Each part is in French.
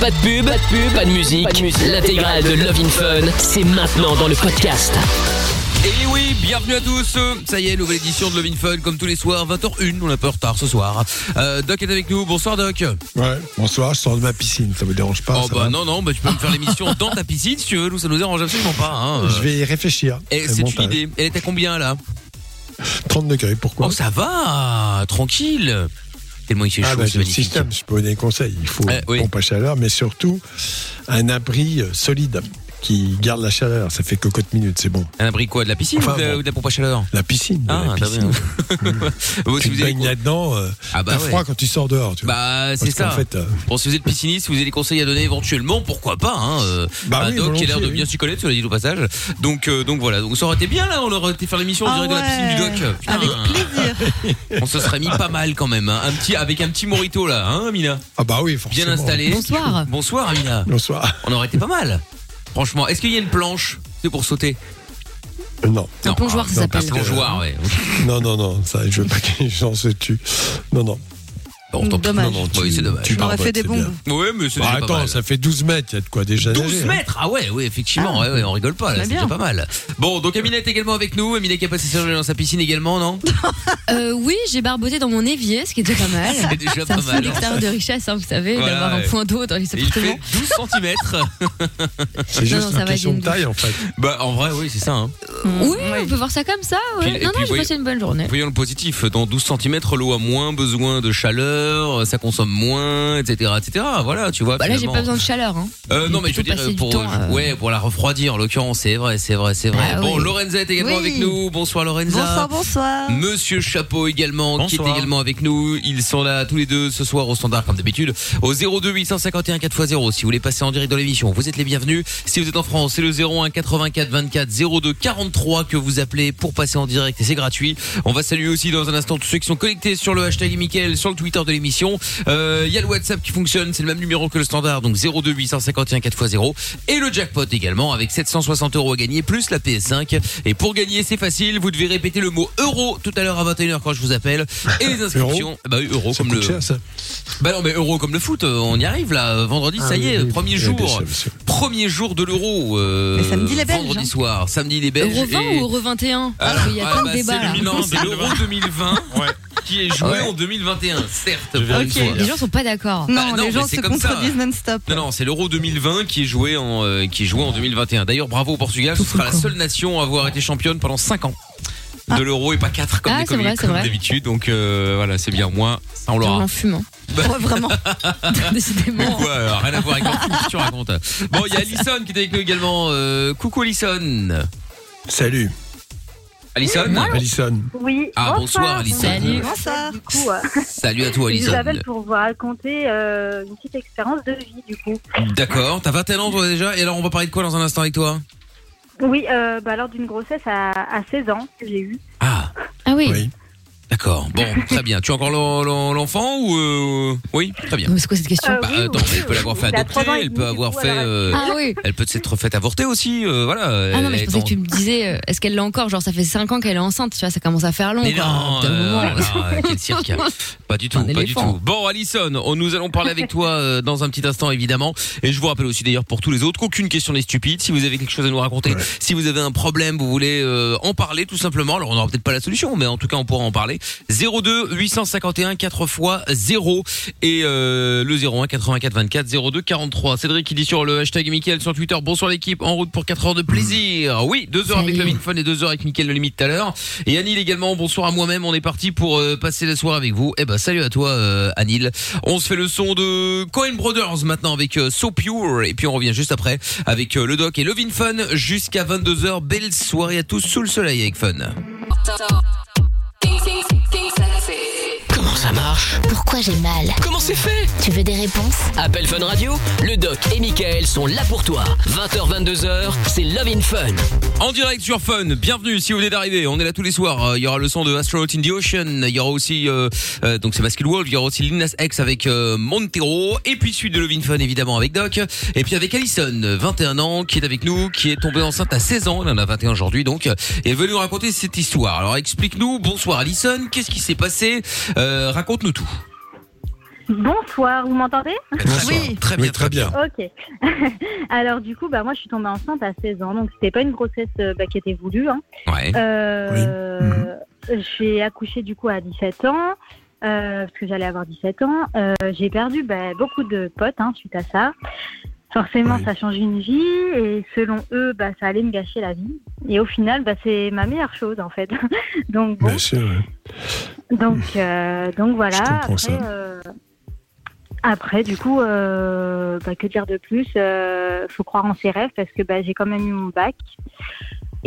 Pas de pub, pas de pub, pas de musique. L'intégrale de Love in Fun, c'est maintenant dans le podcast. Et oui, bienvenue à tous. Ça y est, nouvelle édition de Love in Fun, comme tous les soirs, 20h01. On a pas en retard ce soir. Euh, Doc est avec nous. Bonsoir, Doc. Ouais, bonsoir, je sors de ma piscine, ça vous dérange pas Oh ça bah va non, non, bah tu peux me faire l'émission dans ta piscine si tu veux. Nous, ça nous dérange absolument pas. Hein. Je vais y réfléchir. Et c'est une idée. Elle est à combien là? 30 degrés, pourquoi? Oh, ça va, tranquille. Tellement il fait Ah chaud, bah c'est le système, je peux donner des conseils. Il faut oui. une pompe à chaleur, mais surtout un abri euh, solide qui garde la chaleur. Ça fait cocotte minutes, c'est bon. Un abri quoi De la piscine Enfin, ou, de, bon. ou de la pompe à chaleur? La piscine. Ah, la piscine. Bon, si tu avez baignes là-dedans, euh, Ah bah t'as ouais. froid quand tu sors dehors. Tu vois. Bah c'est ça. fait, euh, Bon, si vous êtes pisciniste, si vous avez des conseils à donner éventuellement, pourquoi pas hein, euh, Bah bah, oui, Doc qui a l'air de bien s'y connaître, cela dit au passage. Donc, euh, donc voilà, donc ça aurait été bien là, on aurait été faire l'émission en Ah direct de la piscine du. Doc. Putain, Avec plaisir. on se serait mis pas mal quand même, hein. un petit avec un petit morito là, hein, Amina, ah bah oui, forcément. bien installé. Bonsoir. Bonsoir, Amina. Bonsoir. On aurait été pas mal. Franchement, est-ce qu'il y a une planche C'est pour sauter Euh, Non, Un plongeoir, ah, ça Un s'appelle. plongeoir, ouais. non, non, non, ça, je veux pas que les gens se tuent. Non, non. Bon, tant pis. Dommage. Non, non, oui, c'est dommage. Tu barbotes, fait des c'est bien. Ouais, mais c'est Bah, déjà pas attends, mal. ça fait 12 mètres, il y a de quoi déjà 12 nager, hein. mètres Ah ouais, oui, effectivement, ouais, ouais, on rigole pas là, c'est déjà pas mal. Bon, donc Amina est également avec nous, Amina qui a passé sa journée dans sa piscine également, non? Euh, oui, j'ai barboté dans mon évier, ce qui est déjà pas mal. C'est déjà Ça pas mal. l'extérieur de richesse, hein, vous savez, Voilà, d'avoir un ouais. point d'eau dans les Et il fait appartements. 12 cm. C'est juste non, une question de taille, en fait. bah en vrai, oui, c'est ça. Hein. Oui, on peut voir ça comme ça. ouais. Puis- et non, non, j'ai passé une bonne journée. Voyons le positif, dans 12 cm, l'eau a moins besoin de chaleur, ça consomme moins, etc., etc. Voilà, tu vois. Bah là, j'ai pas besoin de chaleur. Hein. Euh, non, mais je veux dire pour, temps, euh. ouais, pour la refroidir, en l'occurrence, c'est vrai, c'est vrai, c'est vrai. Ah bon, oui. Lorenza est également Oui. avec nous. Bonsoir Lorenza. Bonsoir, bonsoir. Monsieur Chapeau également, qui est également avec nous. Ils sont là tous les deux ce soir au standard comme d'habitude. Au 02 851 4x0. Si vous voulez passer en direct dans l'émission, vous êtes les bienvenus. Si vous êtes en France, c'est le 01 84 24 02 43 que vous appelez pour passer en direct et c'est gratuit. On va saluer aussi dans un instant tous ceux qui sont connectés sur le hashtag Mickaël, sur le Twitter de l'émission. Euh, Il y a le WhatsApp qui fonctionne, c'est le même numéro que le standard, donc 02 851 4x0. Et le jackpot également avec 760 euros à gagner plus la PS5. Et pour gagner, c'est facile, vous devez répéter le mot euro tout à l'heure à 21h quand je vous appelle. Et les inscriptions, bah oui, euro Ça comme coûte le. cher, ça. Bah non, mais euro comme le foot, euh, on y arrive là. Vendredi, Ah ça y est, oui, premier oui, jour. sûr. Premier jour de l'euro. euh, Mais samedi, les Belges, Vendredi hein. soir. Samedi, les Belges. Euro 20 et- ou Euro 21 Alors, Parce qu'il y a ah, plein bah, de débats c'est là. le- Non, c'est l'euro 2020 Ouais. qui est joué Ouais. en 2021, certes. Pour une fois. Les gens sont pas d'accord. Non, Bah, non, les gens c'est se comme ça. contredisent non-stop. Non, non, c'est l'Euro 2020 qui est joué en, euh, qui est joué en 2021. D'ailleurs, bravo au Portugal, ce sera la seule nation à avoir été championne pendant 5 ans de l'Euro et pas 4 comme, Ah, comme- d'habitude. Donc euh, voilà, c'est bien. Moi, ça on l'aura. en hein. Ouais, vraiment. Décidément. Quoi, euh, rien à voir avec que tu racontes? Bon, il y a Alison qui est avec nous également. Euh, coucou Alison. Salut, Alison Alison. Oui. Ah, bonsoir, Alison. Salut. Bonsoir. Du coup, euh, Salut à toi je vous Alison. appelle pour vous raconter euh, une petite expérience de vie, du coup. D'accord, t'as 21 ans toi déjà? Et alors on va parler de quoi dans un instant avec toi? Oui, euh, bah, lors d'une grossesse à, à 16 ans que j'ai eu. Ah, Ah oui. Oui. D'accord. Bon, très bien. Tu as encore l'en- l'en- l'enfant ou euh... Oui, très bien. Non, mais C'est quoi cette question Euh, Bah, oui, attends, oui, elle peut l'avoir fait il a adopter, trois ans et elle demi, peut avoir fait, euh, Ah oui. elle peut s'être fait avorter aussi, euh, voilà. Ah non, mais je Elle pensais est que tu me disais, euh, est-ce qu'elle l'a encore? Genre, ça fait 5 ans qu'elle est enceinte, tu vois, ça commence à faire long. Mais quoi. non, Au bout d'un euh, moment. alors, quel cirque. Pas du tout, pas du éléphant. tout. Bon, Alison, on- nous allons parler avec toi euh, dans un petit instant, évidemment. Et je vous rappelle aussi d'ailleurs pour tous les autres qu'aucune question n'est stupide. Si vous avez quelque chose à nous raconter, Ouais. si vous avez un problème, vous voulez euh, en parler tout simplement. Alors on n'aura peut-être pas la solution, mais en tout cas on pourra en parler. 02 851 4 x 0 et euh, le 01 84 24 02 43. Cédric qui dit sur le hashtag Mickaël sur Twitter. Bonsoir l'équipe, en route pour 4 heures de plaisir. Oui, 2 heures avec le Fun et 2 heures avec Mickaël le limite tout à l'heure. Et Anil également, bonsoir à moi-même. On est parti pour euh, passer la soirée avec vous. Eh ben salut à toi euh, Anil. On se fait le son de Cohen Brothers maintenant avec euh, So Pure et puis on revient juste après avec euh, le doc et Levin Fun jusqu'à 22h. Belle soirée à tous sous le soleil avec Fun. Comment ça marche. Pourquoi j'ai mal Comment c'est fait Tu veux des réponses Appel Fun Radio, le doc et Michael sont là pour toi. 20h, 22h, c'est Love in Fun. En direct sur Fun, bienvenue si vous venez d'arriver, on est là tous les soirs, Euh, il y aura le son de Astronaut in the Ocean, il y aura aussi, euh, euh, donc c'est Masculine Wolf, il y aura aussi Lil Nas X avec euh, Montero, et puis suite de Love in Fun évidemment avec Doc, et puis avec Alison, 21 ans, qui est avec nous, qui est tombée enceinte à 16 ans, elle en a 21 aujourd'hui donc, et elle veut nous raconter cette histoire. Alors explique-nous, bonsoir Alison, qu'est-ce qui s'est passé Euh, Raconte-nous tout. Bonsoir, vous m'entendez? Bonsoir. Oui. Très bien, Oui, très bien. Ok. Alors du coup, bah moi je suis tombée enceinte à 16 ans, donc c'était pas une grossesse euh, bah, qui était voulue. Hein. Ouais. Euh, J'ai accouché du coup à 17 ans, euh, parce que j'allais avoir 17 ans. Euh, J'ai perdu bah, beaucoup de potes hein, suite à ça. Forcément, Oui. ça change une vie et selon eux, bah, ça allait me gâcher la vie. Et au final, bah, c'est ma meilleure chose en fait. donc bon, Bien sûr. ouais. donc, euh, donc voilà. Je comprends après, ça. euh, après, du coup, euh, bah, que dire de plus euh, Faut croire en ses rêves parce que bah, j'ai quand même eu mon bac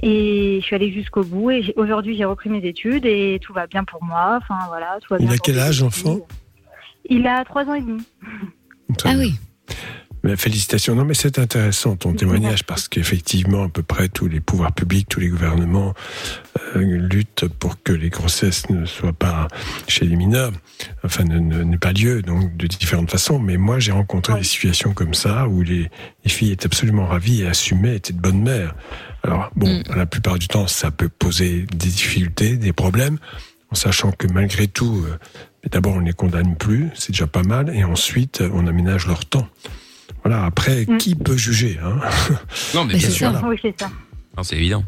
et je suis allée jusqu'au bout. Et aujourd'hui, j'ai repris mes études et tout va bien pour moi. Enfin voilà, tout va Il a quel âge, l'enfant Il a trois ans et demi. Ah oui. Félicitations. Non, mais c'est intéressant ton témoignage parce qu'effectivement, à peu près tous les pouvoirs publics, tous les gouvernements euh, luttent pour que les grossesses ne soient pas chez les mineurs, enfin, ne- ne- n'aient pas lieu, donc de différentes façons. Mais moi, j'ai rencontré des situations comme ça où les, les filles étaient absolument ravies et assumaient, étaient de bonnes mères. Alors, bon, Mm. la plupart du temps, ça peut poser des difficultés, des problèmes, en sachant que malgré tout, euh, d'abord, on ne les condamne plus, c'est déjà pas mal, et ensuite, on aménage leur temps. Voilà, après, Mm. qui peut juger hein Non, mais Mais bien c'est sûr. ça. Oui, c'est ça. Non, C'est évident.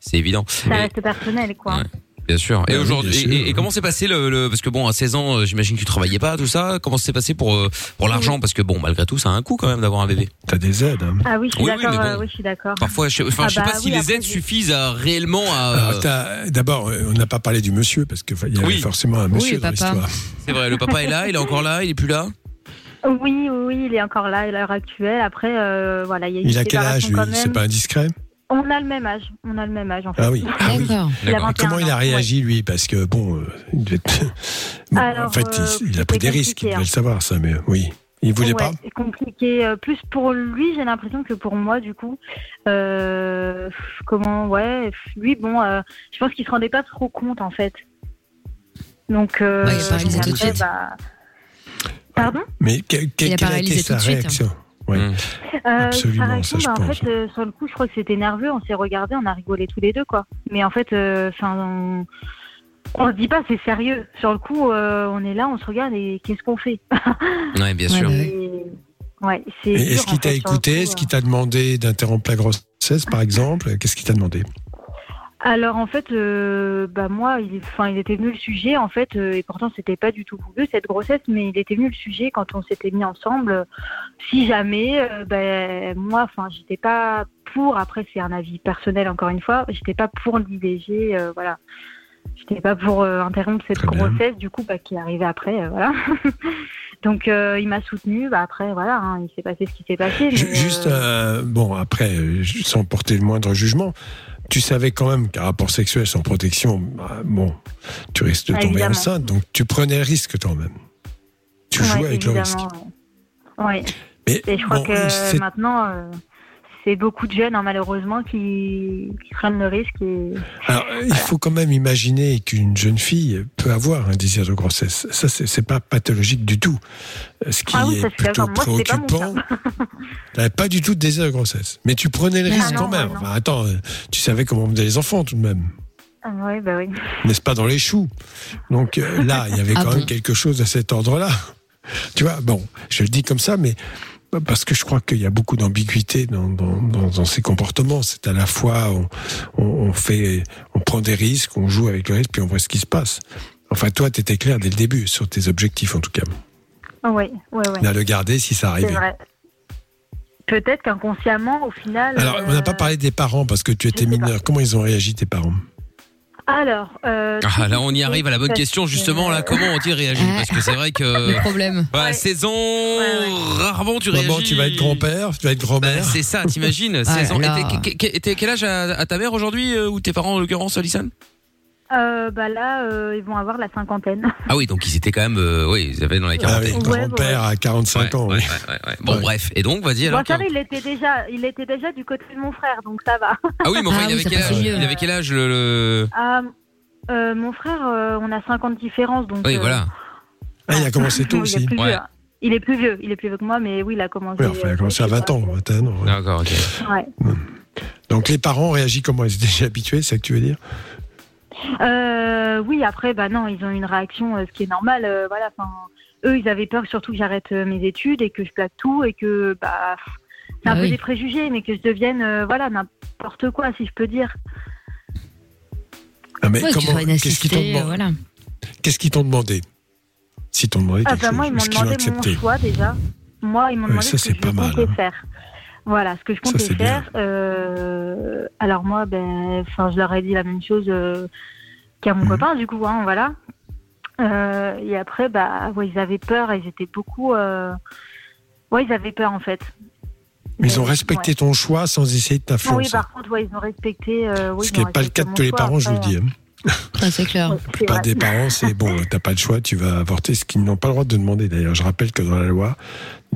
C'est évident. Ça Et- reste personnel, quoi. Ouais. Bien sûr. Et Bah oui, aujourd'hui, et, et comment s'est passé le, le- parce que bon, à 16 ans, euh, j'imagine que tu travaillais pas, tout ça. Comment s'est passé pour euh, pour l'argent? Parce que bon, malgré tout, ça a un coût quand même d'avoir un bébé. T'as des aides. Hein. Ah oui, je suis Oui, oui, d'accord. euh, bon. oui, je suis d'accord. Parfois, je, enfin, Ah je sais bah pas si oui, les aides suffisent à réellement à. T'as- D'abord, on n'a pas parlé du monsieur, parce qu'il y avait Oui. forcément un monsieur dans l'histoire. c'est vrai, le papa est là, il est encore là, il est plus là? Oui, oui, oui, il est encore là à l'heure actuelle. Après, euh, voilà, il y a une Il a quel âge, lui? C'est pas indiscret? On a le même âge. On a le même âge en fait. Ah oui. Ah oui. D'accord. Il a D'accord. 21 Comment il a réagi, lui? Parce que, bon, euh, il devait être- Bon, Alors, en fait, il- euh, il, a pris des risques, il devait hein. le savoir, ça, mais oui. Il voulait Ouais, pas? C'est compliqué. Plus pour lui, j'ai l'impression que pour moi, du coup. Euh, comment, ouais. Lui, bon, euh, je pense qu'il se rendait pas trop compte, en fait. Donc, euh, Ouais, il a paralysé après, tout de suite. bah, Pardon? Mais que- que- quelle a été sa suite. réaction? Mm. Euh, Absolument, sa réaction, ça, je bah, en pense. fait, euh, sur le coup, je crois que c'était nerveux. On s'est regardé, on a rigolé tous les deux, quoi. Mais en fait, euh, on, on se dit pas, c'est sérieux. Sur le coup, euh, on est là, on se regarde et qu'est-ce qu'on fait? Ouais, bien Ouais, sûr. bah Et- Ouais, Est-ce qu'il t'a écouté? Est-ce qu'il t'a demandé d'interrompre la grossesse, par exemple? Qu'est-ce qu'il t'a demandé? Alors en fait, euh, bah moi, il, enfin, il était venu le sujet en fait, euh, et pourtant c'était pas du tout voulu cette grossesse, mais il était venu le sujet quand on s'était mis ensemble. euh, si jamais, euh, ben moi, enfin, j'étais pas pour. Après, c'est un avis personnel encore une fois. J'étais pas pour l'IVG, voilà. J'étais pas pour interrompre cette Très bien. grossesse, du coup, bah, qui est arrivée après, voilà. Donc euh, il m'a soutenu. Bah après, voilà, hein, il s'est passé ce qui s'est passé. Mais, Juste, euh, euh, bon, après, sans porter le moindre jugement, tu savais quand même qu'un rapport sexuel sans protection, bah, bon, tu risques de Ah, tomber évidemment. enceinte, donc tu prenais le risque quand même. Tu ouais, jouais avec le risque. Ouais. Mais Et je crois bon, que c'est- maintenant, euh, c'est beaucoup de jeunes, hein, malheureusement, qui, qui prennent le risque. Et... Alors, il faut quand même imaginer qu'une jeune fille peut avoir un désir de grossesse. Ça, c'est pas pathologique du tout. Ce qui Ah oui, est plutôt. Moi, c'était pas préoccupant, t'avais pas du tout de désir de grossesse. Mais tu prenais le Ah risque non, quand même. Enfin, attends, euh, tu savais comment faisaient les enfants tout de même. Ah, ouais, bah oui. n'est-ce pas, dans les choux? Donc euh, là, il y avait Ah quand bon? même quelque chose à cet ordre-là. Tu vois, bon, je le dis comme ça, mais parce que je crois qu'il y a beaucoup d'ambiguïté dans, dans, dans, dans ces comportements. C'est à la fois, on, on, on fait, on prend des risques, on joue avec le risque, puis on voit ce qui se passe. Enfin, toi, tu étais clair dès le début sur tes objectifs, en tout cas. Ouais, ouais, ouais. À le garder si ça arrivait. Peut-être qu'inconsciemment, au final. Alors, on n'a pas euh, parlé des parents parce que tu étais mineur. Comment ils ont réagi, tes parents? Alors. euh, Ah, là, on y arrive à la bonne question, que- justement. Là, comment ont-ils réagi Ouais. Parce que c'est vrai que. Le problème. Bah, Ouais. 16 ans, ouais. rarement tu réagis. Maman, tu vas être grand-père, tu vas être Bah, grand-mère. c'est ça, t'imagines 16 ans. Et t'es- que- que- t'es quel âge à, à ta mère aujourd'hui euh, ou tes parents en l'occurrence, Alison? Euh, bah là, euh, ils vont avoir la cinquantaine. Ah oui, donc ils étaient quand même, euh, oui, ils avaient dans les Ah 40 oui, Ouais, grand-père à 45 Ouais, ans. ouais, oui. ouais, ouais, ouais. Bon, Ouais. bref. Et donc, vas-y Bon, alors. ça va, il était déjà, il était déjà du côté de mon frère, donc ça va. Ah oui, mais enfin, Ah il, oui, avait ça quel âge, il avait quel âge le. le- Ah, euh, mon frère, euh, on a 50 de différence, donc. Oui, euh, voilà. Ah, il a commencé tôt aussi. Il est plus vieux, il est plus vieux que moi, mais oui, il a commencé. Oui, enfin, il a commencé à 20 ans, 21 ans. D'accord, ok. Ouais. Donc les parents réagissent comment? Ils étaient déjà habitués, c'est ça que tu veux dire? Euh, oui, après, bah non, ils ont une réaction, euh, ce qui est normal. euh, voilà, enfin, eux, ils avaient peur surtout que j'arrête mes études et que je plaque tout et que, bah, c'est un Ah peu oui. des préjugés, mais que je devienne, euh, voilà, n'importe quoi, si je peux dire. Ah, mais Ouais, comment Qu'est-ce qu'ils t'ont demandé voilà. Qu'est-ce qu'ils t'ont demandé Si t'ont demandé Ah, bah, chose, moi, ils m'ont demandé mon choix déjà. Moi, ils m'ont Ouais, demandé ça, ce c'est que pas je comptais hein. faire. Voilà, ce que je comptais faire. euh, alors moi, ben, enfin, je leur ai dit la même chose euh, qu'à mon Mhm. copain, du coup, hein, voilà. Euh, et après, bah, ouais, ils avaient peur, ils étaient beaucoup. euh, Ouais, ils avaient peur en fait. Mais ils ont respecté ouais. ton choix sans essayer de Ah Oui, t'influencer. par contre, ouais, ils ont respecté. euh, oui, Ce qui n'est pas le cas de tous les choix, parents, je vous le dis. hein. C'est clair. La plupart des parents, c'est bon, t'as pas le choix, tu vas avorter, ce qu'ils n'ont pas le droit de demander d'ailleurs. Je rappelle que dans la loi,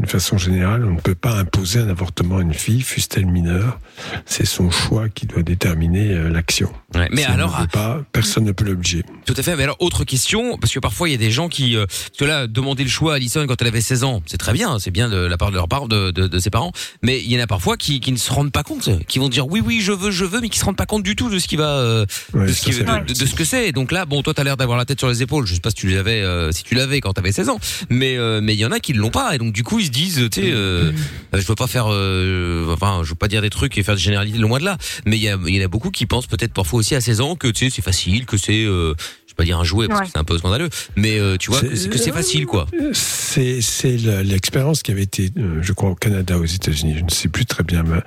d'une façon générale, on ne peut pas imposer un avortement à une fille, fût-elle mineure. C'est son choix qui doit déterminer euh, l'action. Ouais, Mais Si alors, ne pas, personne ne peut l'obliger. Tout à fait. Mais alors, autre question, parce que parfois il y a des gens qui, euh, parce que là, demander le choix à Alison quand elle avait 16 ans, c'est très bien, c'est bien de la part de leur part, de, de, de ses parents. Mais il y en a parfois qui, qui ne se rendent pas compte, qui vont dire oui, oui, je veux, je veux, mais qui se rendent pas compte du tout de ce qui va, euh, Ouais, de, ce qui, de, ce que c'est. Donc là, bon, toi, t'as l'air d'avoir la tête sur les épaules. Je sais pas si tu l'avais, euh, si tu l'avais quand t'avais 16 ans, mais euh, mais il y en a qui ne l'ont pas, et donc du coup ils se disent, tu sais, euh, je veux pas faire, euh, enfin, je veux pas dire des trucs et faire des généralités loin de là, mais il y, a, il y en a beaucoup qui pensent peut-être parfois aussi à 16 ans que tu sais c'est facile, que c'est, euh, je vais pas dire un jouet parce Ouais. que c'est un peu scandaleux, mais euh, tu vois que c'est que c'est facile quoi. C'est c'est le- l'expérience qui avait été, je crois, au Canada, aux États-Unis, je ne sais plus très bien. mais-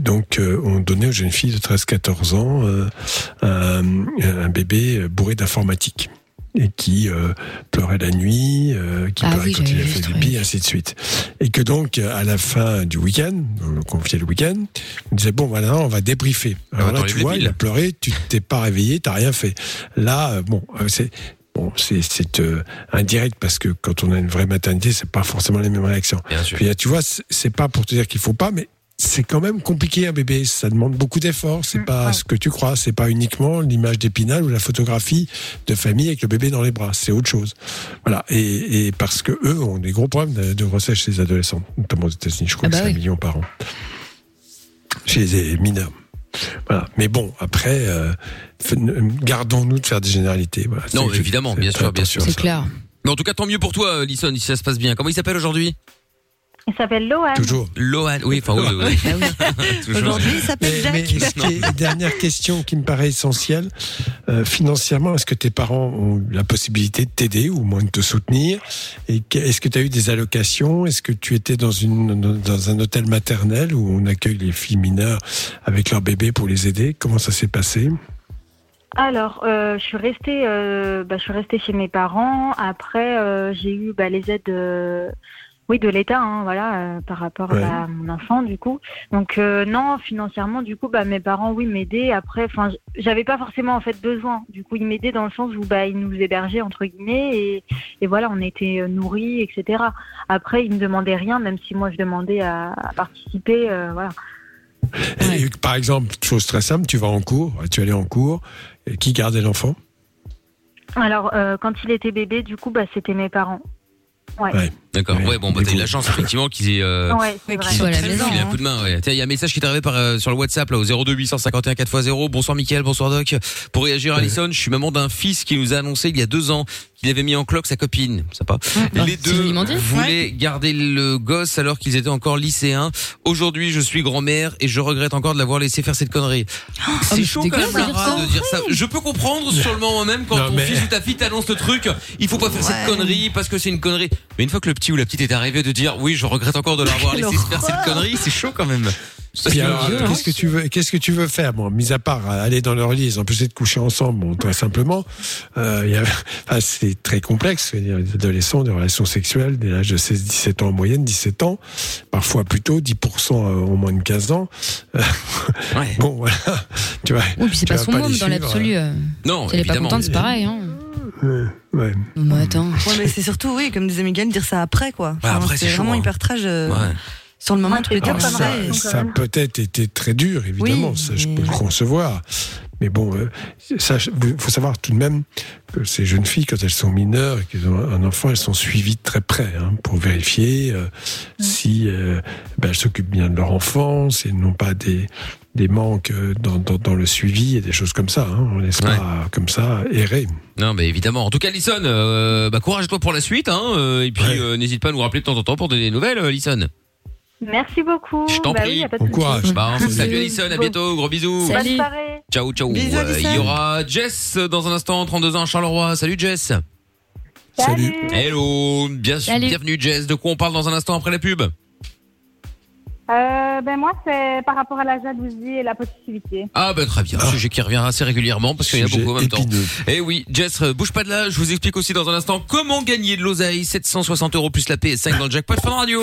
donc, euh, on donnait aux jeunes filles de 13-14 ans euh, un, un bébé bourré d'informatique et qui euh, pleurait la nuit, euh, qui Ah pleurait oui, quand il a fait du pied, et ainsi de suite. Et que donc, à la fin du week-end, on confiait le week-end, on disait, bon, voilà, on va débriefer. Alors va là, tu vois, il a pleuré, tu t'es pas réveillé, t'as rien fait. Là, euh, bon, c'est... Bon, c'est euh, indirect parce que quand on a une vraie maternité, c'est pas forcément les mêmes réactions. Bien sûr. Puis là, tu vois, c'est pas pour te dire qu'il faut pas, mais c'est quand même compliqué un bébé. Ça demande beaucoup d'efforts. C'est Mm, pas ouais. ce que tu crois. C'est pas uniquement l'image d'épinal ou la photographie de famille avec le bébé dans les bras. C'est autre chose. Voilà. Et, et parce que eux ont des gros problèmes de, de grossesse chez les adolescents, notamment aux États-Unis. Je crois Ah bah que c'est oui. un million par an chez les mineurs. Voilà. Mais bon, après, euh, gardons-nous de faire des généralités. Voilà. Non, C'est- évidemment, c'est- bien sûr, bien sûr. C'est clair. Mais en tout cas, tant mieux pour toi, Lison, si ça se passe bien. Comment il s'appelle aujourd'hui? Il s'appelle Lohan. Toujours. Lohan. Oui, enfin oui, oui, oui. Toujours. Aujourd'hui, il s'appelle Jack. mais dernière question qui me paraît essentielle, euh, financièrement, est-ce que tes parents ont eu la possibilité de t'aider ou au moins de te soutenir? Et est-ce que tu as eu des allocations? Est-ce que tu étais dans, une, dans un hôtel maternel où on accueille les filles mineures avec leur bébé pour les aider? Comment ça s'est passé? Alors, euh, je suis restée, euh, bah, je suis restée chez mes parents. Après, euh, j'ai eu bah, les aides, euh, oui, de l'État, hein, voilà, euh, par rapport Ouais. bah, à mon enfant, du coup. Donc euh, non, financièrement, du coup, bah, mes parents, oui, m'aidaient. Après, enfin, j'avais pas forcément en fait besoin. Du coup, ils m'aidaient dans le sens où bah, ils nous hébergeaient entre guillemets et, et voilà, on était euh, nourris, etc. Après, ils me demandaient rien, même si moi je demandais à, à participer, euh, voilà. Et, Par exemple, chose très simple, tu vas en cours, tu allais en cours, et qui gardait l'enfant? Alors, euh, quand il était bébé, du coup, bah, c'était mes parents. Ouais. Ouais. D'accord. Ouais. Ouais, bon, bah t'as eu la chance effectivement qu'ils aient. euh, Ouais, c'est Oui, vrai. qui Soit à la maison, Il y a hein. un coup de main, ouais. Tiens, il y a un message qui est arrivé par, euh, sur le WhatsApp, là, au 02 851 4x0. Bonsoir, Mickaël. Bonsoir, Doc. Pour réagir, Ouais. Alison, je suis maman d'un fils qui nous a annoncé il y a deux ans qu'il avait mis en cloque sa copine. Sympa. Ah, Les c'est deux voulaient garder le gosse alors qu'ils étaient encore lycéens. Aujourd'hui, je suis grand-mère et je regrette encore de l'avoir laissé faire cette connerie. c'est chaud c'est quand même, dégueulasse de Lara, dire de dire ça. Je peux comprendre sur le moment même quand Non, ton mais- fils ou ta fille t'annonce le truc. Il faut pas faire cette Ouais. connerie parce que c'est une connerie. Mais une fois que le petit ou la petite est arrivé de dire oui, je regrette encore de l'avoir laissé faire cette connerie, c'est chaud quand même. Violence. qu'est-ce que tu veux, qu'est-ce que tu veux faire Bon, mis à part euh, aller dans leur lit, ils ont de coucher ensemble, bon, très simplement. Euh, enfin, c'est très complexe. Les adolescents, des relations sexuelles, dès l'âge de 16-17 ans en moyenne, 17 ans, parfois plus tôt, 10% en moins de 15 ans. Euh, Ouais. Bon, voilà. Tu vois. Oui, puis c'est pas son les monde dans l'absolu. euh. Non, Si elle est pas contente, c'est pareil. Hein. euh, ouais. Mais attends. Ouais, mais c'est surtout, oui, comme disait Miguel, dire ça après, quoi. Après, c'est chaud, vraiment hein. hyper trash. euh, Ouais. Sur le moment, Ouais, tu peux c'est dire dur comme comme ça. ça, ça a peut-être été très dur, évidemment, Oui, ça, je mais- peux le concevoir. Mais bon, euh, il faut savoir tout de même que ces jeunes filles, quand elles sont mineures et qu'elles ont un enfant, elles sont suivies de très près hein, pour vérifier euh, si euh, ben, elles s'occupent bien de leur enfant, si elles n'ont pas des, des manques euh, dans, dans, dans le suivi et des choses comme ça. Hein. On ne laisse Ouais. pas comme ça errer. Non, mais évidemment. En tout cas, Lison, euh, bah, courage à toi pour la suite. Hein, euh, et puis, Ouais. euh, n'hésite pas à nous rappeler de temps en temps pour donner des nouvelles, euh, Lison. Merci beaucoup. Je t'en Bah prie. oui, Bon courage. Bah, salut Lison, à bientôt, gros bisous. Salut. Ciao, ciao. Bisous, Euh, Il y Alison. aura Jess dans un instant, 32 ans à Charleroi. Salut Jess. Salut. Hello, bien Salut. bienvenue Jess. De quoi on parle dans un instant après la pub Euh, ben moi, c'est par rapport à la jalousie et la possessivité. Ah bah très bien, Ah. sujet qui revient assez régulièrement parce qu'il y en a beaucoup en même temps. épineux. Eh oui, Jess, euh, bouge pas de là, je vous explique aussi dans un instant comment gagner de l'oseille, 760 euros plus la PS5 dans le jackpot Fun Radio.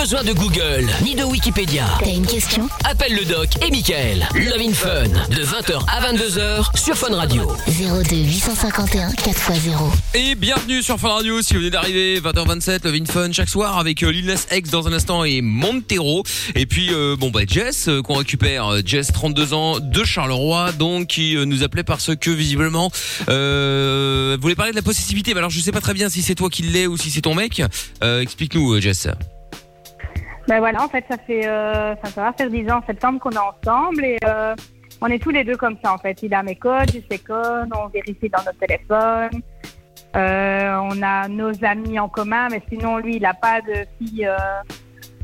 besoin de Google, ni de Wikipédia. T'as une question? Appelle le doc et Michael. Love in Fun, de 20h à 22h sur Fun Radio. 02 851 4x0. Et bienvenue sur Fun Radio si vous venez d'arriver, 20h27, Love in Fun chaque soir avec euh, Lil Nas X dans un instant et Montero. Et puis euh, bon bah Jess euh, qu'on récupère, Euh, Jess 32 ans de Charleroi donc qui euh, nous appelait parce que visiblement euh, voulait parler de la possessivité. Mais alors je sais pas très bien si c'est toi qui l'es ou si c'est ton mec. Euh, Explique-nous Jess. Ben voilà, en fait, ça fait, euh, ça, ça va faire 10 ans en septembre qu'on est ensemble et euh, on est tous les deux comme ça en fait. Il a mes codes, j'ai ses codes, on vérifie dans notre téléphone. Euh, on a nos amis en commun, mais sinon lui, il n'a pas de fille euh,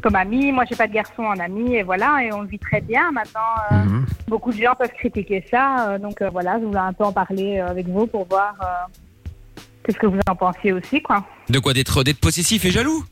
comme amie. Moi, j'ai pas de garçon en ami et voilà, et on le vit très bien. Maintenant, euh, Mhm. beaucoup de gens peuvent critiquer ça, euh, donc euh, voilà, je voulais un peu en parler euh, avec vous pour voir euh, qu'est-ce que vous en pensiez aussi, quoi. De quoi d'être d'être possessif et jaloux?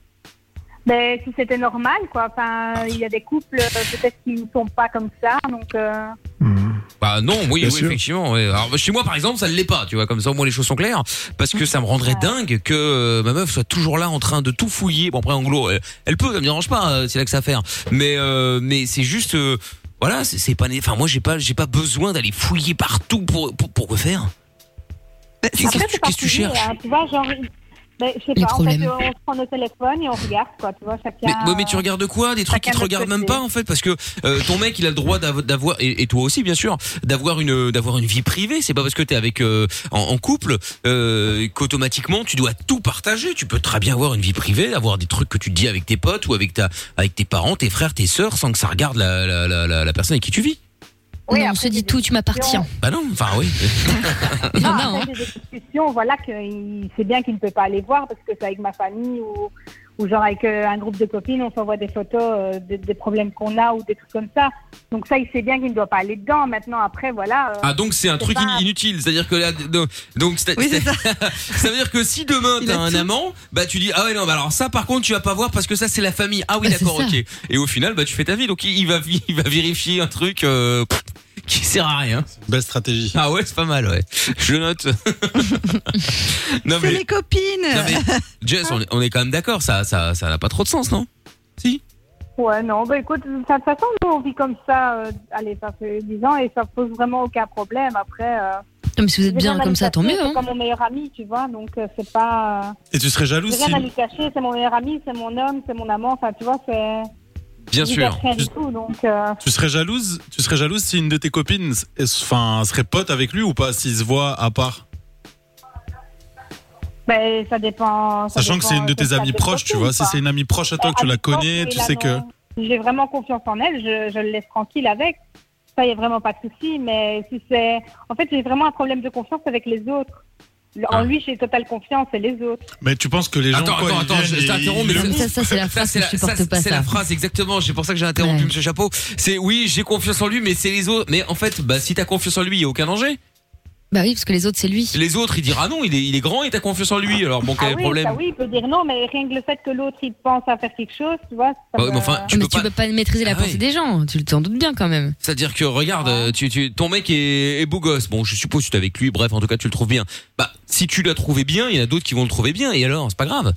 Ben, si c'était normal, quoi. Enfin, il y a des couples, euh, peut-être qui ne sont pas comme ça, donc. Euh... Mhm. Bah non, oui, oui, effectivement. Alors chez moi, par exemple, ça ne l'est pas. Tu vois, comme ça au moins les choses sont claires. Parce que ça me rendrait dingue que euh, ma meuf soit toujours là en train de tout fouiller. Bon après, en gros, elle, elle peut, ça me dérange pas. euh, C'est là que ça à faire. Mais euh, mais c'est juste, euh, voilà, c'est pas. né- Enfin, moi, j'ai pas, j'ai pas besoin d'aller fouiller partout pour pour, pour quoi faire. Qu'est-ce que tu- cherches? hein, Tu vois, genre. Ben, je sais Les pas, en problèmes. fait, on prend nos téléphones et on regarde, quoi. Tu vois, chacun. Mais, tu regardes quoi Des trucs qui te de regardent même pas en fait parce que euh, ton mec il a le droit d'av- d'avoir et, et toi aussi bien sûr d'avoir une d'avoir une vie privée. C'est pas parce que t'es avec euh, en, en couple euh, qu'automatiquement tu dois tout partager. Tu peux très bien avoir une vie privée, avoir des trucs que tu dis avec tes potes ou avec ta avec tes parents, tes frères, tes sœurs sans que ça regarde la la, la, la, la personne avec qui tu vis. Oui, non, on se dit tout, tu m'appartiens. Bah non, enfin oui. Il y en Non, a, après, hein. des discussions, voilà, qu'il c'est bien qu'il ne peut pas aller voir parce que c'est avec ma famille ou, ou genre avec euh, un groupe de copines, on s'envoie des photos euh, des, des problèmes qu'on a ou des trucs comme ça. Donc ça, il sait bien qu'il ne doit pas aller dedans. Maintenant, après, voilà. euh, Ah donc c'est un truc pas- inutile, c'est-à-dire que là donc- Oui, ça. ça veut dire que si demain t'as un tout. amant, bah tu dis ah ouais non bah alors ça par contre tu vas pas voir parce que ça c'est la famille. Ah oui Bah, d'accord ok. Et au final bah tu fais ta vie donc il, il va il va vérifier un truc euh, pff, qui sert à rien. Belle stratégie. Ah ouais c'est pas mal ouais. Je note. non C'est mais les copines. non mais Jess on est, on est quand même d'accord ça ça ça n'a pas trop de sens non? Si? Ouais, non, bah écoute, de toute façon, nous, on vit comme ça, euh, allez, ça fait 10 ans et ça pose vraiment aucun problème. Après, euh, Non, mais si vous êtes bien comme ça, tant mieux. C'est hein. comme mon meilleur ami, tu vois, donc euh, c'est pas. Et tu serais jalouse J'ai si. rien à lui cacher, c'est mon meilleur ami, c'est mon homme, c'est mon amant, enfin, tu vois, c'est. Bien sûr. tout, donc. euh, Tu serais jalouse Tu serais jalouse si une de tes copines, enfin, serait pote avec lui ou pas S'ils se voient à part? Ben, ça dépend. ça Sachant que c'est une de tes amies proches, tu vois. Si c'est une amie proche à toi que tu Ben, la connais, tu sais que. j'ai vraiment confiance en elle, je, je le laisse tranquille avec. Ça, il n'y a vraiment pas de souci. Mais si c'est. En fait, j'ai vraiment un problème de confiance avec les autres. En Ah. lui, j'ai totale confiance et les autres. Mais tu penses que les gens. Attends, quoi, attends, attends, je t'interromps, mais Ça, ça, c'est la phrase c'est que je supporte ça, pas, c'est la phrase exactement. C'est pour ça que j'ai interrompu Ouais. Monsieur Chapeau. C'est oui, j'ai confiance en lui, mais c'est les autres. Mais en fait, bah si t'as confiance en lui, il y a aucun danger. Bah oui, parce que les autres, c'est lui. Les autres, ils diront ah non, il est, il est grand et t'as confiance en lui. Alors bon, quel Ah est le oui, problème ça, oui, il peut dire non, mais rien que le fait que l'autre il pense à faire quelque chose, tu vois. Ça Ah mais enfin, tu mais peux tu pas. peux pas maîtriser la Ah pensée des gens. Tu t'en doutes bien quand même. C'est-à-dire que regarde, euh, tu, tu, ton mec est, est beau gosse. Bon, je suppose que tu es avec lui. Bref, en tout cas, tu le trouves bien. Bah, si tu l'as trouvé bien, il y en a d'autres qui vont le trouver bien. Et alors, c'est pas grave.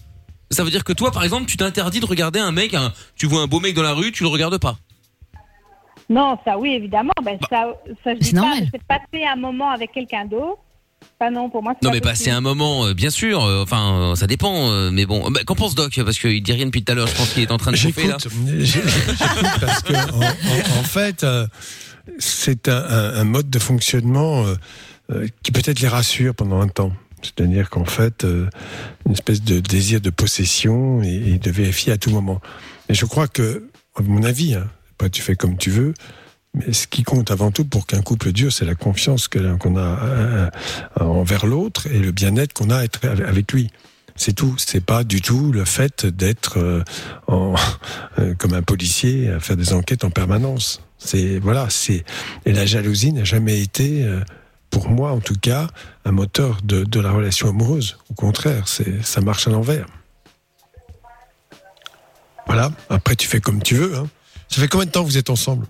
Ça veut dire que toi, par exemple, tu t'interdis de regarder un mec. un- tu vois un beau mec dans la rue, tu le regardes pas. Non, ça oui, évidemment. Ben, Bah, ça, ça je dis pas, C'est passer un moment avec quelqu'un d'autre. Pas non, pour moi. c'est Non, pas mais passer un moment, euh, bien sûr. euh, enfin, euh, ça dépend. euh, mais bon, bah, qu'en pense Doc? Parce qu'il dit rien depuis tout à l'heure. Je pense qu'il est en train de chauffer là. J'écoute, j'ai- j'écoute parce que en, en- en fait, euh, c'est un, un- un mode de fonctionnement euh, euh, qui peut-être les rassure pendant un temps. C'est-à-dire qu'en fait, euh, une espèce de désir de possession et, et de vérifier à tout moment. Et je crois que, à mon avis, hein, après tu fais comme tu veux, mais ce qui compte avant tout pour qu'un couple dure, c'est la confiance qu'on a euh, euh, envers l'autre et le bien-être qu'on a avec lui. C'est tout. C'est pas du tout le fait d'être euh, comme un policier à faire des enquêtes en permanence. C'est voilà. C'est et la jalousie n'a jamais été, pour moi en tout cas, un moteur de, de la relation amoureuse. Au contraire, c'est ça marche à l'envers. Voilà. Après, tu fais comme tu veux. Hein. Ça fait combien de temps que vous êtes ensemble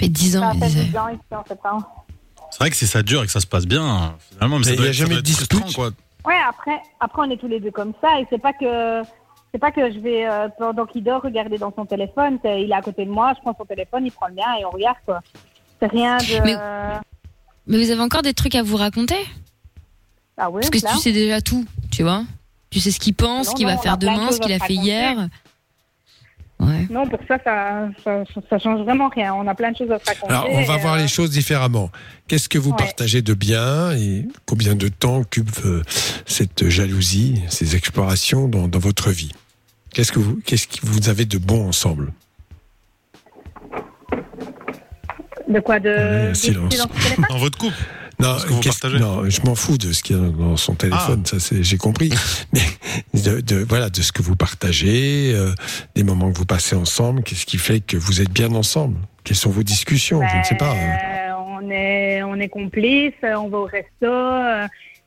fait 10 ans, Ça fait disait. 10 ans ici, en fait. Hein. C'est vrai que si ça dure et que ça se passe bien, finalement, mais ça doit il y a être- ça jamais de dispute. quoi. Ouais, après, après, on est tous les deux comme ça. Et c'est pas que. C'est pas que je vais, euh, pendant qu'il dort, regarder dans son téléphone. Il est à côté de moi, je prends son téléphone, il prend le mien et on regarde, quoi. C'est rien de. Mais- Mais vous avez encore des trucs à vous raconter? Ah oui, Parce que là. tu sais déjà tout, tu vois. Tu sais ce qu'il pense, ce qu'il va faire demain, ce qu'il a fait raconter. hier. Ouais. Non, pour ça ça, ça, ça change vraiment rien. On a plein de choses à se raconter. Alors, on va euh, voir les choses différemment. Qu'est-ce que vous Ouais. partagez de bien et combien de temps occupe euh, cette jalousie, ces explorations dans, dans votre vie? Qu'est-ce que vous, qu'est-ce que vous avez de bon ensemble? De quoi? De. De- silence. Dans votre couple. Non, Ce que vous qu'est-ce- partagez. non, je m'en fous de ce qu'il y a dans son téléphone, ça c'est, j'ai compris. Mais de, de- voilà, de ce que vous partagez, euh, des moments que vous passez ensemble, qu'est-ce qui fait que vous êtes bien ensemble? Quelles sont vos discussions? Je ne sais pas. euh. Euh, on est, on est complices, on va au resto, euh,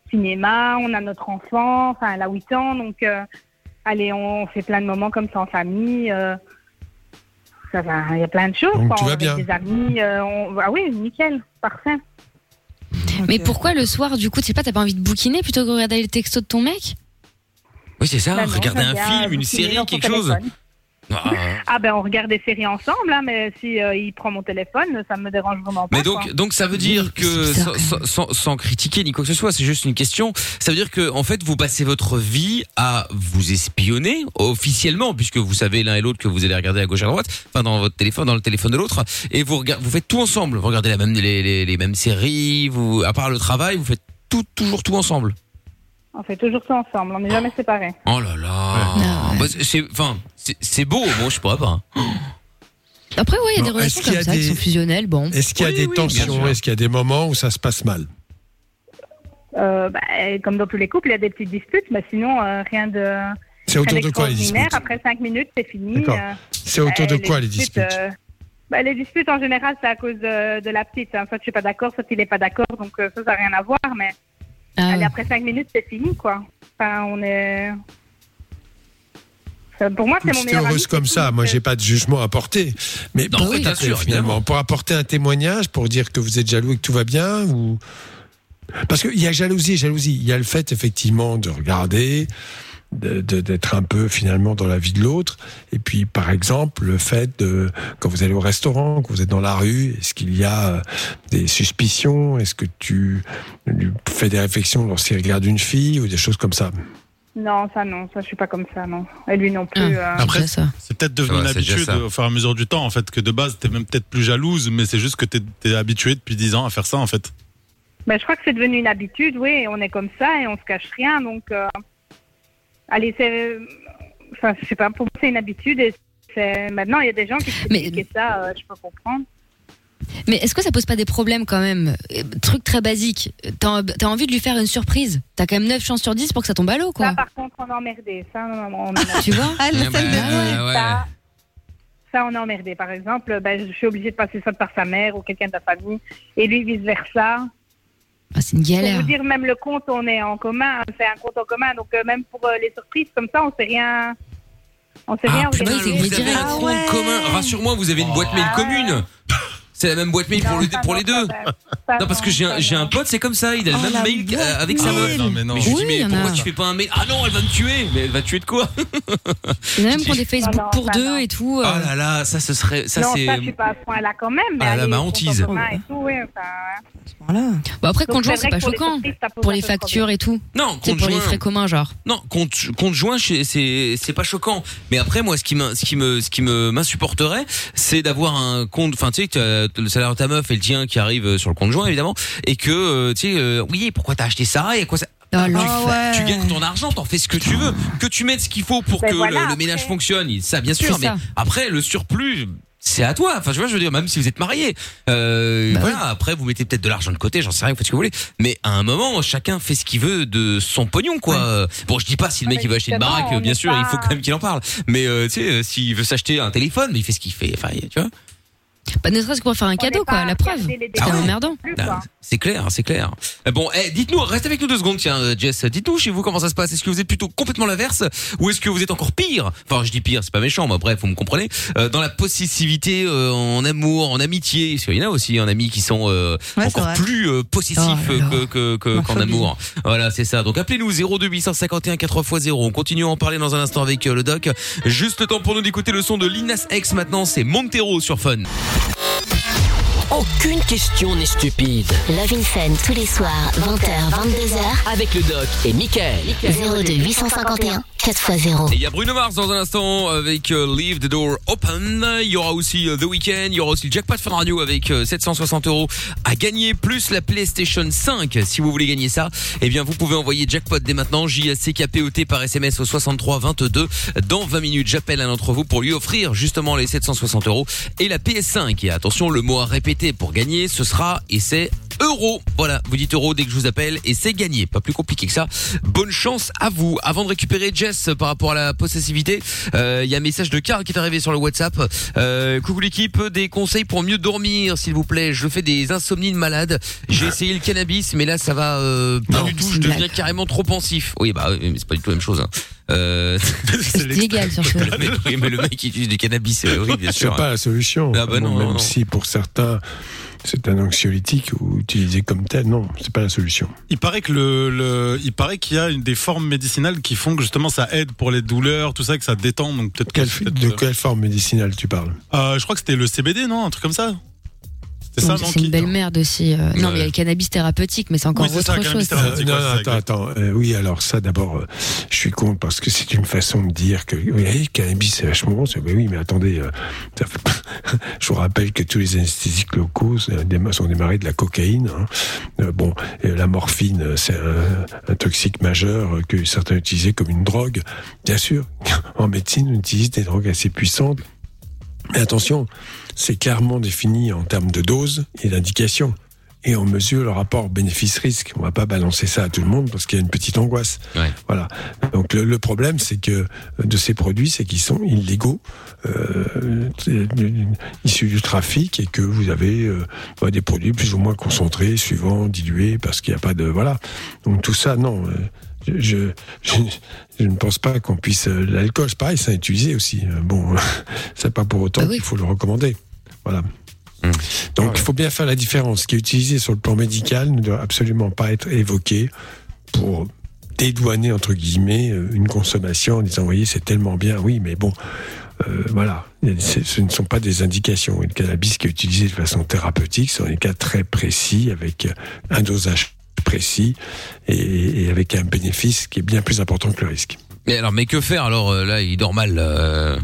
cinéma, on a notre enfant, enfin, elle a 8 ans, donc, euh, allez, on fait plein de moments comme ça en famille. euh, ça va, il y a plein de choses. Donc, quoi, tout va avec bien. Des amis, euh, on- ah oui, nickel, parfait. Mais pourquoi le soir, du coup, tu sais pas, t'as pas envie de bouquiner plutôt que de regarder les textos de ton mec? Oui, c'est ça. Bah non, j'aime un film, une série, quelque chose. Ah. Ah ben on regarde des séries ensemble, hein, mais si euh, il prend mon téléphone, ça me dérange vraiment pas. Mais quoi. donc, donc ça veut dire que sans, sans- sans- sans critiquer ni quoi que ce soit, c'est juste une question. Ça veut dire que en fait vous passez votre vie à vous espionner officiellement, puisque vous savez l'un et l'autre que vous allez regarder à gauche à droite, enfin dans votre téléphone, dans le téléphone de l'autre, et vous regardez, vous faites tout ensemble. Vous regardez la même les, les, les mêmes séries, vous à part le travail, vous faites tout toujours tout ensemble. On fait toujours ça ensemble, on n'est jamais séparés. Oh là là. Bah, c'est enfin c'est- c'est beau, moi je pourrais pas. hein. Après, ouais, il y a des relations est-ce qu'il y comme a ça qui des- sont fusionnelles. Bon. Est-ce qu'il y a Oui, des oui, tensions. Est-ce qu'il y a des moments où ça se passe mal? Euh, bah, comme dans tous les couples, il y a des petites disputes, mais sinon euh, rien de. C'est autour rien de quoi les d'extraordinaire. disputes? Après cinq minutes, c'est fini. D'accord. euh, C'est autour bah, de quoi les disputes, euh, bah, Les disputes en général, c'est à cause de, de la petite. hein. Soit je suis pas d'accord, soit il est pas d'accord, donc euh, ça, ça n'a rien à voir. Mais Ah allez, après cinq minutes, c'est fini, quoi. Enfin, on est. Pour moi, c'est mon meilleur heureuse comme ça, moi j'ai pas de jugement à porter. Mais Non, pour oui, bien sûr, finalement, pour apporter un témoignage, pour dire que vous êtes jaloux et que tout va bien, ou parce qu'il y a jalousie, et jalousie. Il y a le fait effectivement de regarder, de- de- d'être un peu finalement dans la vie de l'autre, et puis par exemple le fait de quand vous allez au restaurant, que vous êtes dans la rue, est-ce qu'il y a euh, des suspicions? Est-ce que tu lui fais des réflexions lorsqu'il regarde une fille ou des choses comme ça? Non, ça non, ça je suis pas comme ça, non. Et lui non plus. Ah. euh, Après, Déjà ça. C'est peut-être devenu Ouais, une habitude au fur et à mesure du temps, en fait, que de base, t'es même peut-être plus jalouse, mais c'est juste que t'es es habitué depuis 10 ans à faire ça, en fait. Ben, je crois que c'est devenu une habitude, oui, on est comme ça et on se cache rien, donc euh, allez, c'est, enfin, je sais pas, pour moi c'est une habitude et c'est maintenant il y a des gens qui Mais- expliquent ça, euh, je peux comprendre. Mais est-ce que ça pose pas des problèmes quand même? Euh, Truc très basique. T'as as envie de lui faire une surprise. T'as quand même 9 chances sur 10 pour que ça tombe à l'eau, Ça, quoi. par contre, on est emmerdé, ça, on, on, on- Tu vois? Ah, le Ah bah, de ouais, ouais. ça, ça, on est emmerdé. Par exemple, ben, je suis obligée de passer ça par sa mère ou quelqu'un de la famille, et lui vice versa. Ah, C'est une Pour galère. vous dire, même le compte, on est en commun, c'est un compte en commun, donc euh, même pour euh, les surprises comme ça, on sait rien. On sait rien Ah, putain, organiser. oui, vous c'est avez un Ah compte ouais. commun. Rassure-moi, vous avez une boîte mail Ah ouais. commune. C'est la même boîte mail pour, Non, le- ça, pour non, les deux. Non, parce que j'ai un, j'ai pote, c'est comme ça, il a le Oh, même la mail euh, avec sa Ah meuf. non, mais non. Mais je lui dis, mais il y en pourquoi a. tu fais pas un mail? Ah non, elle va me tuer. Mais elle va tuer de quoi? Il y en a même qui ont des Facebook non, pour ça, deux et tout. Oh euh. là là, ça ce serait, ça non, c'est. ça, je suis pas à ce point-là quand même. Mais Ah, là, allez, en hantise. commun et tout, oui, enfin, Voilà. Bon, après, Donc, conjoint, c'est c'est vrai pas que pour les choquant. surprises, ça pose Pour un les peu de factures et tout. Non, C'est compte pour les frais communs, genre. Non, compte, compte joint, c'est c'est pas choquant. Mais après, moi, ce qui m'in- ce qui me ce qui me m'insupporterait, c'est d'avoir un compte. Enfin, tu sais, t'as le salaire de ta meuf et le tien qui arrive euh, sur le compte joint évidemment et que euh, tu sais euh, oui pourquoi t'as acheté ça et à quoi ça Oh tu. Ah tu ouais. gagnes ton argent, t'en fais ce que tu veux, que tu mettes ce qu'il faut pour Ben que voilà, le, ménage fonctionne, ça bien sûr, mais ça. après le surplus c'est à toi. Enfin, je vois, je veux dire, même si vous êtes mariés, euh, Bah voilà. Après, vous mettez peut-être de l'argent de côté, j'en sais rien, vous faites ce que vous voulez. Mais à un moment, chacun fait ce qu'il veut de son pognon, quoi. Bon, je dis pas si le mec il veut acheter une baraque, bien sûr, il faut quand même qu'il en parle. Mais euh, tu sais, euh, s'il veut s'acheter un téléphone, mais il fait ce qu'il fait. Enfin, tu vois. Bah, ne serait-ce que pour faire un On cadeau, quoi, pas la preuve. C'est détails. emmerdant. Ah, quoi. c'est clair, c'est clair. Euh, Bon, eh, dites-nous, reste avec nous deux secondes, tiens, euh, Jess. Dites-nous chez vous comment ça se passe. Est-ce que vous êtes plutôt complètement l'inverse ou est-ce que vous êtes encore pire? Enfin, je dis pire, c'est pas méchant, mais bref, vous me comprenez. Euh, dans la possessivité, euh, en amour, en amitié, parce qu'il y en a aussi en amis qui sont euh, Ouais, c'est encore vrai. plus euh, possessifs Oh là là. euh, que que- que- qu'en amour. Voilà, c'est ça. Donc appelez-nous 02 851 4x0. On continue à en parler dans un instant avec euh, le doc. Juste le temps pour nous d'écouter le son de Linas X maintenant, c'est Montero sur Fun. Aucune question n'est stupide. Love in Fun tous les soirs, 20h, 22h, Avec le doc et Michael. 02 851 4x0. Et il y a Bruno Mars dans un instant avec euh, Leave the Door Open. Il y aura aussi euh, The Weeknd, il y aura aussi le Jackpot Fun Radio avec euh, 760 euros à gagner, plus la PlayStation 5. Si vous voulez gagner ça, eh bien vous pouvez envoyer Jackpot dès maintenant, J-A-C-K-P-O-T par SMS au 63 22. Dans 20 minutes, j'appelle un d'entre vous pour lui offrir justement les 760 euros et la PS5. Et attention, le mot à répéter pour gagner, ce sera, et c'est euros. Voilà, vous dites euros dès que je vous appelle et c'est gagné. Pas plus compliqué que ça. Bonne chance à vous. Avant de récupérer Jess par rapport à la possessivité, euh, il y a un message de Karl qui est arrivé sur le WhatsApp. Euh, coucou l'équipe, des conseils pour mieux dormir, s'il vous plaît. Je fais des insomnies de malade. J'ai essayé le cannabis, mais là ça va euh, pas Non, du tout. Je deviens blague. carrément trop pensif. Oui, bah, oui, mais c'est pas du tout la même chose. Hein. Euh... C'est illégal, surtout. oui, mais le mec qui utilise du cannabis, c'est oui, bien C'est sûr. pas la solution. Ah bah non, même non. si pour certains c'est un anxiolytique ou utilisé comme tel, non, c'est pas la solution. Il paraît que le, le- il paraît qu'il y a une des formes médicinales qui font que justement ça aide pour les douleurs, tout ça, que ça détend. Donc peut-être, de euh, quelle forme médicinale tu parles? Euh, je crois que c'était le CBD, non, un truc comme ça? C'est ça, une qui- belle merde aussi. euh, Non, Ouais. mais il y a le cannabis thérapeutique, mais c'est encore Oui, c'est ça, autre chose. Euh, non, attends, attends. Euh, oui, alors ça, d'abord, euh, je suis con parce que c'est une façon de dire que oui, le cannabis c'est vachement bon. C'est- mais oui, mais attendez, euh, ça fait pas- je vous rappelle que tous les anesthésiques locaux euh, sont démarrés de la cocaïne. hein. Euh, bon, et la morphine, c'est un, un toxique majeur que certains utilisaient comme une drogue. Bien sûr, en médecine, on utilise des drogues assez puissantes. Mais attention, c'est clairement défini en termes de dose et d'indication. Et on mesure le rapport bénéfice-risque. On va pas balancer ça à tout le monde parce qu'il y a une petite angoisse. Ouais. Voilà. Donc le, le problème, c'est que euh, de ces produits, c'est qu'ils sont illégaux, euh, du- issus du trafic, et que vous avez euh, bah, des produits plus ou moins concentrés, suivant, dilués, parce qu'il n'y a pas de voilà. Donc tout ça, non. Je, je, je, je ne pense pas qu'on puisse. euh, L'alcool, c'est pareil, c'est utilisé aussi. Euh, Bon, c'est pas pour autant oui. qu'il faut le recommander. Voilà. Mmh. Donc il faut bien faire la différence. Ce qui est utilisé sur le plan médical ne doit absolument pas être évoqué pour dédouaner entre guillemets euh, une consommation en disant vous voyez c'est tellement bien oui mais bon euh, voilà ce ne sont pas des indications et le cannabis qui est utilisé de façon thérapeutique sont des cas très précis avec un dosage précis et, et avec un bénéfice qui est bien plus important que le risque. Mais alors, mais que faire alors euh, Là, il dort mal. euh,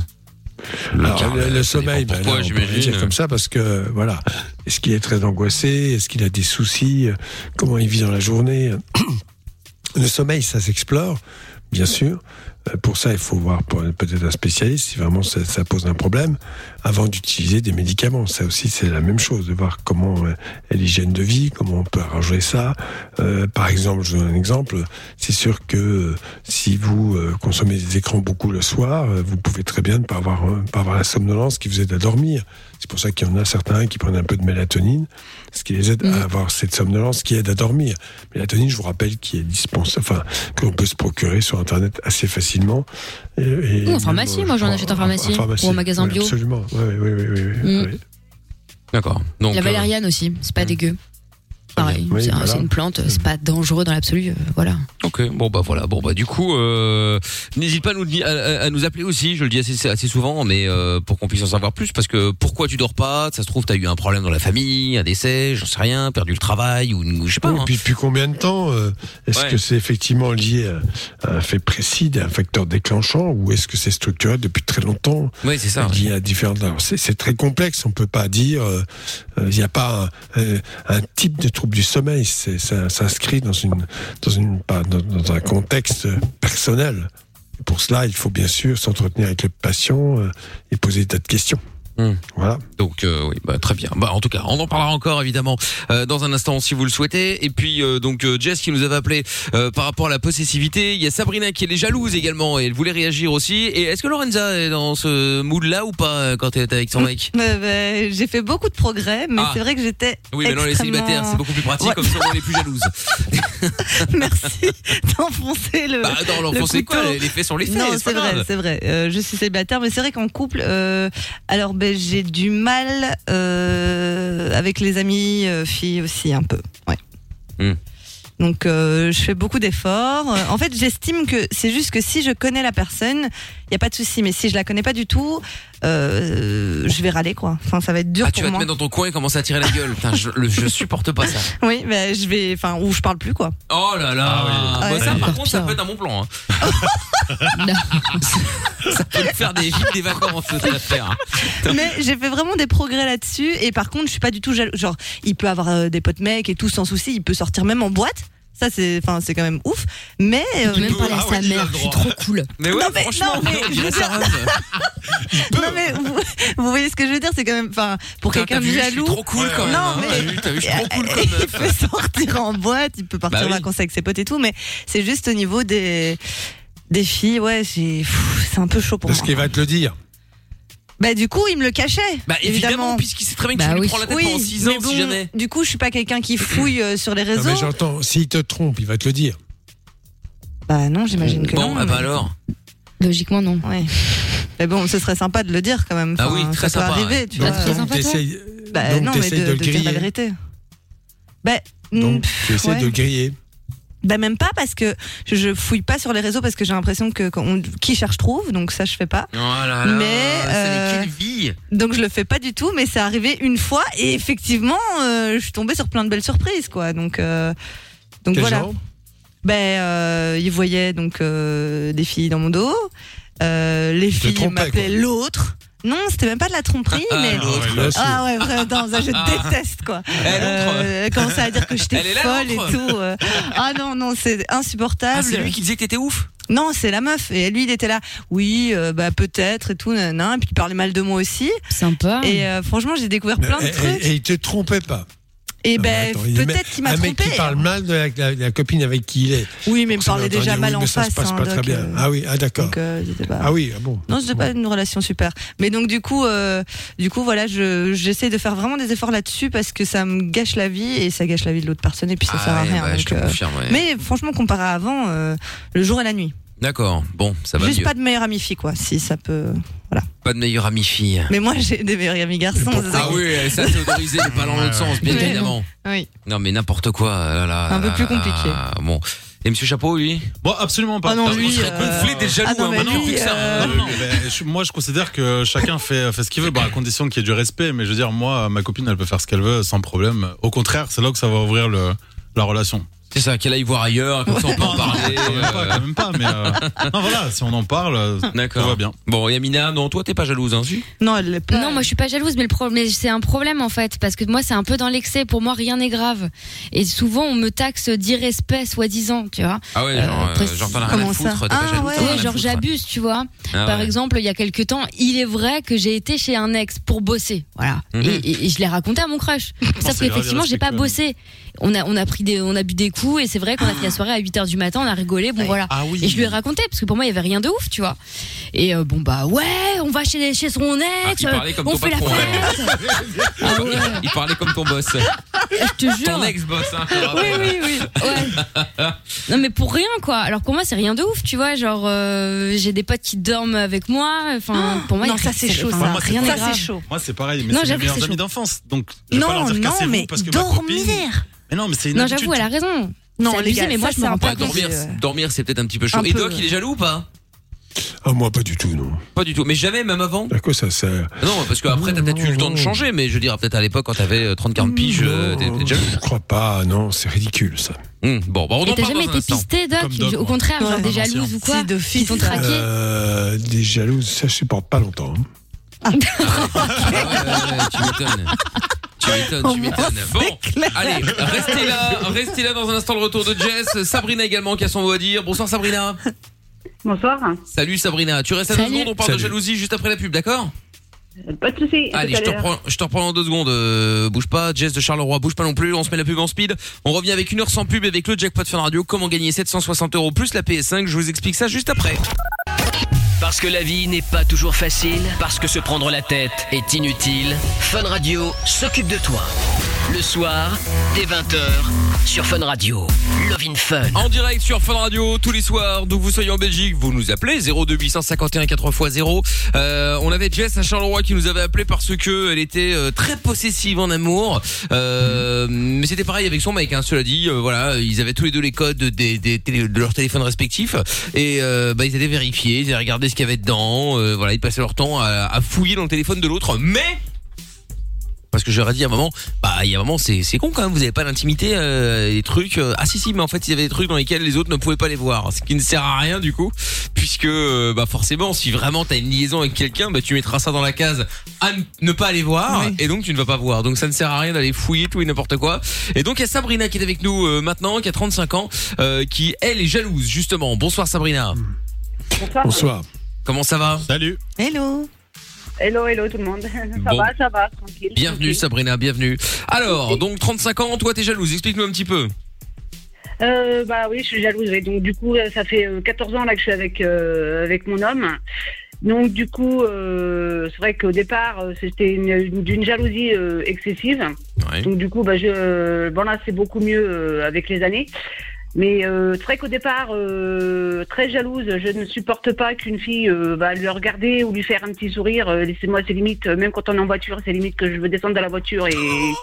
Alors, le, euh, le ça dépend sommeil, ben pourquoi, là, on peut rien j'imagine. dire comme ça parce que voilà, est-ce qu'il est très angoissé, est-ce qu'il a des soucis, euh, comment il vit dans la journée. Le sommeil, ça s'explore, bien sûr. Pour ça, il faut voir peut-être un spécialiste si vraiment ça, ça pose un problème avant d'utiliser des médicaments. Ça aussi, c'est la même chose, de voir comment euh, est l'hygiène de vie, comment on peut arranger ça. Euh, par exemple, je donne un exemple. C'est sûr que euh, si vous euh, consommez des écrans beaucoup le soir, vous pouvez très bien ne pas avoir, pas avoir la somnolence qui vous aide à dormir. C'est pour ça qu'il y en a certains qui prennent un peu de mélatonine, ce qui les aide à avoir cette somnolence qui aide à dormir. Mélatonine, je vous rappelle, qui est dispensable, enfin, que l'on peut se procurer sur Internet assez facilement. Et, et Ou en pharmacie, moi, j'en en- achète en pharmacie, ou en magasin bio. Absolument, oui, oui, oui. oui, oui, Mm. oui. D'accord. Donc, La euh, valériane aussi, c'est pas dégueu. Pareil, Oui, c'est voilà. une plante, c'est pas dangereux dans l'absolu, euh, voilà. Ok, bon bah voilà, bon bah du coup, euh, n'hésite pas à nous, di- à, à- à nous appeler aussi, je le dis assez, assez souvent, mais euh, pour qu'on puisse en savoir plus, parce que pourquoi tu dors pas? Ça se trouve, t'as eu un problème dans la famille, un décès, j'en sais rien, perdu le travail ou, je sais pas. Oui, hein. puis depuis combien de temps euh, Est-ce Ouais. que c'est effectivement lié à, à un fait précis, à un facteur déclenchant, ou est-ce que c'est structurel depuis très longtemps? Oui, c'est ça. ouais. lié à C'est c'est très complexe. On peut pas dire. Euh, il n'y a pas un, euh, type de trouble du sommeil. Ça s'inscrit dans un contexte personnel. Pour cela, il faut bien sûr s'entretenir avec le patient euh, et poser des tas de questions. Hmm. Voilà. Donc euh, oui, bah, très bien. Bah en tout cas, on en parlera encore évidemment euh, dans un instant si vous le souhaitez. Et puis euh, donc euh, Jess qui nous avait appelé euh, par rapport à la possessivité. Il y a Sabrina qui est jalouse également et elle voulait réagir aussi. Et est-ce que Lorenza est dans ce mood là ou pas euh, quand elle est avec son mec? Bah, j'ai fait beaucoup de progrès, mais Ah. c'est vrai que j'étais. Oui, mais non les célibataires c'est beaucoup plus pratique Ouais. comme ça on est plus jalouse. Merci d'enfoncer le. Bah dans l'enfant le c'est quoi. Les les faits sont les faits. Non, c'est vrai, c'est vrai. Euh, je suis célibataire, mais c'est vrai qu'en couple, euh, alors ben j'ai du mal euh, avec les amis euh, filles aussi un peu. Ouais. Hmm. Donc euh, je fais beaucoup d'efforts. En fait, j'estime que c'est juste que si je connais la personne, il y a pas de souci. Mais si je la connais pas du tout, euh, je vais râler quoi. Enfin, ça va être dur Ah tu pour vas te mettre dans ton coin et commencer à tirer la gueule. Putain, je, le- je supporte pas ça. Oui, ben je vais, enfin, ou je parle plus quoi. Oh là là. Ah Bah, ouais, ça c'est par encore contre ça pire. peut être un bon plan. Hein. ça peut me faire des vite des vacances cette affaire. Mais j'ai fait vraiment des progrès là-dessus et par contre je suis pas du tout jaloux. Genre il peut avoir euh, des potes mecs et tout sans souci, il peut sortir même en boîte. Ça c'est, enfin c'est quand même ouf. Mais Il euh, peut même parler ah à oui, sa il a mère, le je suis droit. trop cool. Mais ouais, Non, mais- franchement, non, mais on je dirait veux dire- non mais vous, vous voyez ce que je veux dire, c'est quand même, enfin pour Putain, quelqu'un t'as de vu, je suis jaloux. trop cool quand même. Non, hein. mais- T'as vu, t'as vu, je suis trop cool comme il peut sortir en boîte, il peut partir Bah en oui. vacances avec ses potes et tout, mais c'est juste au niveau des des filles, ouais, j'ai, pff, c'est un peu chaud pour Parce moi. qu'il va te le dire. Bah du coup il me le cachait. Bah évidemment, évidemment. puisqu'il sait très bien que Bah tu lui oui. prends la tête Oui, pendant 6 ans mais bon, si jamais. du coup je suis pas quelqu'un qui fouille euh, sur les Non, réseaux. mais j'entends, s'il te trompe, il va te le dire. Bah non, j'imagine que Bon, non. ah bah mais- alors. Logiquement, non. Ouais. Mais bon, ce serait sympa de le dire quand même. Ah oui, très ça peut sympa, arriver, ouais. tu Bah, vois. très sympa, toi. t'essayes, Bah donc non, mais t'essayes de, de le de dire la griller. vérité. Bah, Donc, mm, tu essaies ouais. de le griller. Bah même pas parce que je, fouille pas sur les réseaux parce que j'ai l'impression que quand on- qui cherche trouve, donc ça je fais pas. Oh là là, Mais, c'est euh, quelle vie Donc je le fais pas du tout, mais c'est arrivé une fois et effectivement, euh, je suis tombée sur plein de belles surprises, quoi. Donc, euh, donc Quel voilà. genre Ben, euh, il voyait donc euh, des filles dans mon dos. Euh, les filles m'appelaient l'autre. Non, c'était même pas de la tromperie, Ah, mais. Bien sûr. ah ouais, vraiment, non, ça, je déteste quoi. Euh, elle commençait à dire que j'étais folle et tout. euh. Ah non, non, c'est Ah, insupportable. c'est lui qui disait que t'étais ouf Non, c'est la meuf. Et lui, il était là. Oui, euh, bah peut-être et tout, nanana. Et puis il parlait mal de moi aussi. Sympa. Et euh, franchement, j'ai découvert plein de et, trucs. et- et il te trompait pas. Et Non, mais ben attends, il est- peut-être qu'il m'a Un trompé. mec qui parle mal de la, la- la copine avec qui il est. Oui, mais il me parlait déjà mal oui, en mais ça face. se passe hein, pas très bien. euh, Ah oui, ah d'accord. Donc euh. Ah oui, ah bon. Non, c'était pas une relation super. Mais donc du coup, euh, du coup voilà, je j'essaie de faire vraiment des efforts là-dessus parce que ça me gâche la vie et ça gâche la vie de l'autre personne et puis ça Ah sert à ouais, rien. ouais, je te euh, confirme, ouais. Mais franchement, comparé à avant, euh, le jour et la nuit. D'accord, bon, ça va Juste mieux. pas de meilleure amie fille quoi, si ça peut. Voilà. Pas de meilleure amie fille. Mais moi j'ai des meilleurs amis garçons. c'est ça Ah oui, ça c'est autorisé, mais pas dans l'autre sens, bien évidemment. Oui. Non mais n'importe quoi, là, là, Un peu là, plus là, compliqué. Bon. Et Monsieur Chapeau, lui? Bon, absolument pas. Oh non, Parce lui, qu'on serait euh, gonflé des jaloux. ah non, hein, mais maintenant, lui, plus que ça. euh, Non, non, je- moi, je considère que chacun fait, fait ce qu'il veut, bah, à condition qu'il y ait du respect. Mais je veux dire, moi, ma copine, elle peut faire ce qu'elle veut sans problème. Au contraire, c'est là que ça va ouvrir le, la relation. C'est ça, qu'elle aille voir ailleurs, comme ça on peut en parler. Quand même pas, euh, quand même pas. Mais euh, non, voilà, si on en parle, euh, tout D'accord. va bien. Bon, Yamina, non, toi t'es pas jalouse, hein, si Non, elle l'est pas. Non, moi je suis pas jalouse, mais le pro- mais c'est un problème en fait, parce que moi c'est un peu dans l'excès. Pour moi, rien n'est grave. Et souvent, on me taxe d'irrespect, soi-disant, tu vois. Ah ouais, Euh, genre, euh, précis- genre t'en as rien comment à foutre, ça t'es pas Ah jalouse, ouais. t'en as rien Ouais, à genre foutre. j'abuse, tu vois. Ah Par ouais. exemple, il y a quelques temps, il est vrai que j'ai été chez un ex pour bosser, voilà. Mhm. et, et- et je l'ai raconté à mon crush. Sauf c'est grave qu'effectivement, j'ai pas irrespectueux. bossé. On a, on a pris des, on a bu des coups et c'est vrai qu'on a fait la soirée à 8 heures du matin, on a rigolé, bon voilà. Ah oui. Et je lui ai raconté parce que pour moi il y avait rien de ouf, tu vois. Et euh, bon bah ouais, on va chez chez son Ah, ex, il parlait comme on ton fait la fête. Ah ouais, Il parlait comme ton boss. je te jure. Ton ex-boss, hein, je te rappelle. Oui, oui, oui. Ouais. Non, mais pour rien, quoi. Alors pour moi, c'est rien de ouf, tu vois. Genre, euh, j'ai des potes qui dorment avec moi. Enfin, pour moi, non, ça, c'est chaud, ça. Moi, c'est rien Ça c'est chaud. Moi, c'est pareil, mais Non, c'est mes meilleurs c'est amis d'enfance. Donc, je vais pas leur Non, dire non, cassez-vous mais parce que ma copine. dormir. Mais non, mais c'est une Non, habitude. j'avoue, elle a raison. Non, C'est les abusé, gars, mais moi, ça, je me c'est rends un pas Ouais, peu compte. dormir, ouais. dormir c'est peut-être un petit peu chaud. Un Et peu, Doc, il est ouais. jaloux ou pas? Ah, moi, pas du tout, non. Pas du tout. Mais jamais, même avant? À quoi ça sert? Non, parce qu'après, t'as peut-être eu le temps de changer, mais je veux dire, peut-être à l'époque, quand t'avais 30-40 piges, euh, t'es t'es jaloux. Je crois pas, non, c'est ridicule, ça. Hum, Bon, bah, on Et en t'as jamais été pisté, Doc, Au contraire, genre des jalouses ou quoi Qui t'ont traqué? Euh, des jalouses, ça, je supporte pas longtemps. hein. Ah ouais, ouais, ouais, tu m'étonnes. Tu m'étonnes, tu m'étonnes. Bon, allez, restez là, restez là dans un instant le retour de Jess. Sabrina également qui a son mot à dire. Bonsoir Sabrina. Bonsoir. Salut Sabrina. Tu restes à deux Salut. secondes, on parle de Salut. jalousie juste après la pub, d'accord? Pas de souci. à Allez, je à te reprends, je te reprends dans deux secondes. Euh, bouge pas, Jess de Charleroi, bouge pas non plus. On se met la pub en speed. On revient avec une heure sans pub avec le jackpot Fun Radio. Comment gagner 760 euros plus la PS5 Je vous explique ça juste après. Parce que la vie n'est pas toujours facile, parce que se prendre la tête est inutile, Fun Radio s'occupe de toi. Le soir, dès 20h, sur Fun Radio. Love in Fun. En direct sur Fun Radio tous les soirs, d'où vous soyez en Belgique, vous nous appelez 02851 4x0. Euh, on avait Jess à Charleroi qui nous avait appelé parce que elle était euh, très possessive en amour. Euh, mais c'était pareil avec son mec, hein, cela dit. voilà, ils avaient tous les deux les codes de leurs téléphones respectifs et bah, ils allaient vérifier, ils allaient regarder ce qu'il y avait dedans. voilà, ils passaient leur temps à, à fouiller dans le téléphone de l'autre, mais parce que j'aurais dit à un moment, bah il y a un moment c'est c'est con quand même, vous avez pas d'intimité, euh, des trucs. euh, ah si si, mais en fait il y avait des trucs dans lesquels les autres ne pouvaient pas les voir, ce qui ne sert à rien du coup, puisque euh, bah forcément si vraiment t'as une liaison avec quelqu'un, bah tu mettras ça dans la case à n- ne pas aller voir, Oui. et donc tu ne vas pas voir. Donc ça ne sert à rien d'aller fouiller tout et n'importe quoi. Et donc il y a Sabrina qui est avec nous euh, maintenant, qui a 35 ans, euh, qui elle est jalouse justement. Bonsoir Sabrina. Bonsoir. Bonsoir. Comment ça va? Salut. Hello. Hello, hello tout le monde. Ça Bon. va, ça va, tranquille. Bienvenue tranquille. Sabrina, bienvenue. Alors donc 35 ans, toi t'es jalouse. Explique-nous un petit peu. Euh, bah oui, je suis jalouse. Donc du coup, euh, ça fait euh, 14 ans là que je suis avec euh, avec mon homme. Donc du coup, euh, c'est vrai qu'au départ, euh, c'était une- une- d'une jalousie euh, excessive. Ouais. Donc du coup, bah, je, bon là, c'est beaucoup mieux euh, avec les années. Mais euh, c'est vrai qu'au départ, euh, très jalouse, je ne supporte pas qu'une fille euh, va lui regarder ou lui faire un petit sourire. Euh, Laissez-moi, c'est limite, euh, même quand on est en voiture, c'est limite que je veux descendre de la voiture et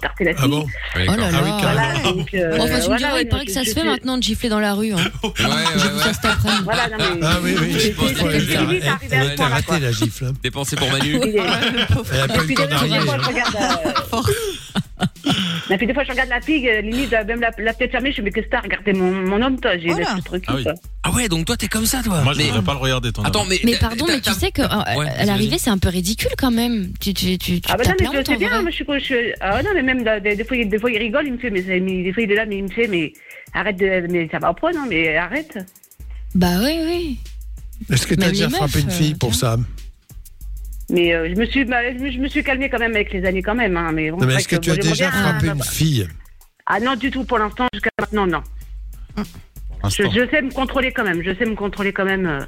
tarter la fille. Ah bon Oh là Ah oui, là. Voilà, donc, euh, Enfin, tu me diras, ouais, il paraît que ça se fait maintenant de gifler dans la rue. Hein. Ouais, ouais, ouais. ça cet après-midi. Voilà, non, mais. Ah oui, oui. je pense qu'on c'est limite arrivé à ce point-là, raté la gifle. hein. T'es pensé pour Manu Elle a pas eu Et le puis temps d'arriver. euh, Et puis des fois, je regarde la fille, euh, limite, euh, même la, la tête fermée, je me dis, mais qu'est-ce que t'as regardé mon, mon homme, toi? J'ai Voilà. ce truc. Ah oui. quoi. Ah ouais, donc toi t'es comme ça toi. Moi, je mais voudrais pas le regarder, ton attends, mais Mais t'as- pardon, t'as- mais tu t'as- sais que euh, Ouais, à l'arrivée, c'est un peu ridicule quand même. Tu, tu, tu, tu Ah bah t'as non, mais en bien, moi, je suis, Ah non, mais même là, des, des fois, il- des fois, il rigole, il me fait, mais, c'est- mais des fois, il est là, mais il me fait, mais arrête de. Mais ça va pas, non, mais arrête. Bah oui, oui. Est-ce que tu as Même déjà frappé une fille euh, pour ça Mais euh, je me suis, bah, je me- suis calmée quand même avec les années, quand même. Hein, mais bon, Non, mais est-ce que tu as déjà frappé ah, une bah, fille Ah non, du tout, pour l'instant, jusqu'à maintenant, non. Je sais me contrôler quand même, je sais me contrôler quand même. euh.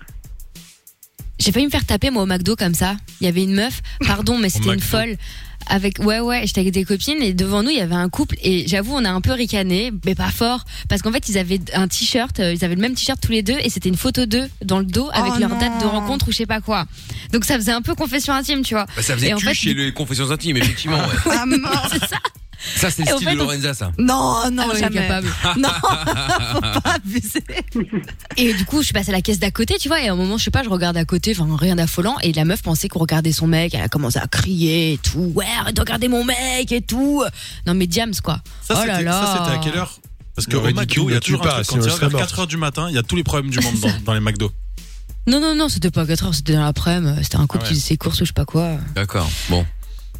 J'ai failli me faire taper moi au McDo comme ça. Il y avait une meuf, pardon, mais c'était une folle. Avec ouais ouais, j'étais avec des copines et devant nous il y avait un couple et j'avoue on a un peu ricané, mais pas fort parce qu'en fait ils avaient un t-shirt, euh, ils avaient le même t-shirt tous les deux et c'était une photo d'eux dans le dos avec Oh leur non. date de rencontre ou je sais pas quoi. Donc ça faisait un peu confession intime, tu vois. Bah, ça faisait Et en cul fait, chez les confessions intimes, effectivement. Ouais. Ah, mort. C'est ça. Ça, c'est le Et style fait, de Lorenza, ça. Non, non, Ah jamais. capable. Non, faut pas abuser. Et du coup, je suis passée à la caisse d'à côté, tu vois, et à un moment, je sais pas, je regarde à côté, enfin, rien d'affolant, et la meuf pensait qu'on regardait son mec, elle a commencé à crier et tout, ouais, arrête de regarder mon mec et tout. Non, mais diams, quoi. Ça, oh c'était là là. ça, c'était à quelle heure? Parce que Le au ridicule McDo, il y ne a tue toujours pas, un truc, quand il elle est serait vers morte. 4 heures du matin, il y a tous les problèmes du monde dans, dans les McDo. Non, non, non, c'était pas 4 heures, c'était dans l'après-midi, c'était un couple Ah ouais. qui faisait ses courses ou je sais pas quoi. D'accord. Bon.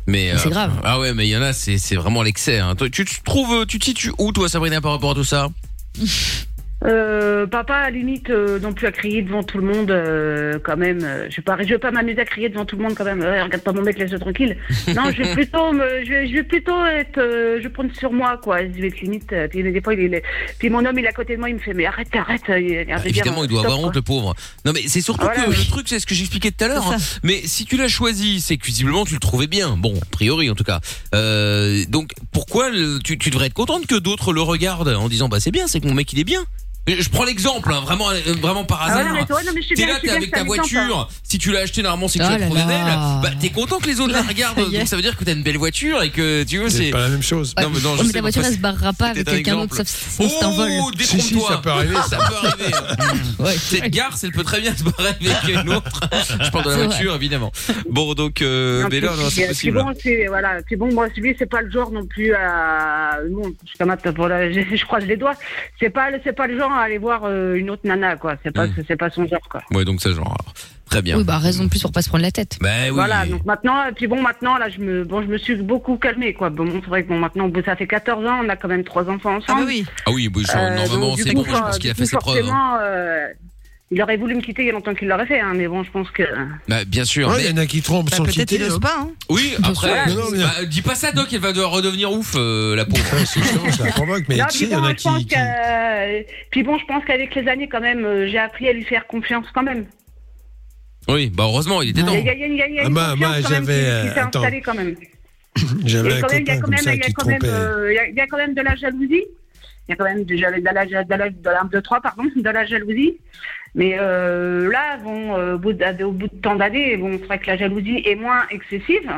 Mais, c'est grave. Ah ouais, mais il y en a, c'est c'est vraiment l'excès. Hein. Tu te trouves, tu te situes où, toi, Sabrina, par rapport à tout ça? Euh, papa, à la limite, euh, non plus à crier devant tout le monde, euh, quand même. euh, je vais pas, je vais pas m'amuser à crier devant tout le monde, quand même. Regarde pas mon mec, laisse-le tranquille. Non, je vais plutôt, me, je vais, je vais plutôt être, euh, je vais prendre sur moi, quoi. Je vais être limite. euh, puis des fois, il est, puis mon homme, il est à côté de moi, il me fait, mais arrête, arrête. Il, il Bah, veut dire, Évidemment, il doit stop, avoir honte, quoi. le pauvre. Non, mais c'est surtout Voilà, que oui. le truc, c'est ce que j'expliquais tout à l'heure. Hein. Mais si tu l'as choisi, c'est que visiblement tu le trouvais bien. Bon, a priori, en tout cas. Euh, donc, pourquoi le- tu, tu devrais être contente que d'autres le regardent en disant, bah c'est bien, c'est que mon mec il est bien. Je prends l'exemple, hein, vraiment, euh, vraiment par Ah hasard. ouais, non, je suis T'es là, t'es avec ta m'exemple, voiture. Si tu l'as acheté normalement, c'est que Oh tu trouvé là. belle. Bah t'es content que les autres la regardent. Donc ça veut dire que t'as une belle voiture et que tu vois C'est c'est. pas la même chose. Non, mais non, je Oh, mais sais, ta mais voiture, elle se barrera pas avec quelqu'un d'autre, sauf sinon c'est un vol. Oh, Si, si, détrompe-toi. ça peut arriver, ça. Peut arriver. Cette garce, elle peut très bien se barrer avec une autre. Je parle de la C'est voiture, évidemment. Bon, donc, euh, Non, mais là, c'est possible. bon, c'est voilà. Puis bon, moi, lui, c'est pas le genre non plus à. Bon, je, je croise les doigts. C'est pas, le- c'est pas le genre à aller voir euh, une autre nana, quoi. C'est pas, Mm. c'est pas son genre, quoi. Ouais, donc ça, genre. alors. Très bien. Oui, bah raison de plus pour pas se prendre la tête. Bah oui. Voilà, donc maintenant, et puis bon, maintenant, là, je me, bon, je me suis beaucoup calmée, quoi. Bon, c'est vrai que bon, maintenant, ça fait 14 ans, on a quand même trois enfants ensemble. Ah bah oui. Ah oui, bah, genre, Euh, normalement, donc, du c'est coup, bon. Je pense euh, qu'il a du fait coup, ses preuves. hein. forcément, euh, il aurait voulu me quitter il y a longtemps qu'il l'aurait fait, hein, mais bon, je pense que. Bah, bien sûr. Ouais, mais- Il y en a qui trompent Bah, sans peut-être quitter. il hein. pas. Hein. Oui, après, Non, non, mais- bah, dis pas ça, Doc, elle va devoir redevenir ouf, euh, la pauvre. Ouais, c'est chiant, ça provoque, mais Non, sais, il y en bon, a je qui. qui- Puis bon, je pense qu'avec les années, quand même, euh, j'ai appris à lui faire confiance quand même. Oui, bah heureusement, il était temps. Il y a, il y a- il y a- il y a Ah une bah, j'avais, qui s'est euh, attends. installée quand même. J'avais un il y a copain quand comme même, ça qui trompait. euh, il y a- quand de la jalousie. Il y a quand même déjà de la, de la, de la, de la, de 3, pardon, de la jalousie. Mais euh, là, bon, euh, au bout de, au bout de tant d'années, bon, c'est vrai que la jalousie est moins excessive.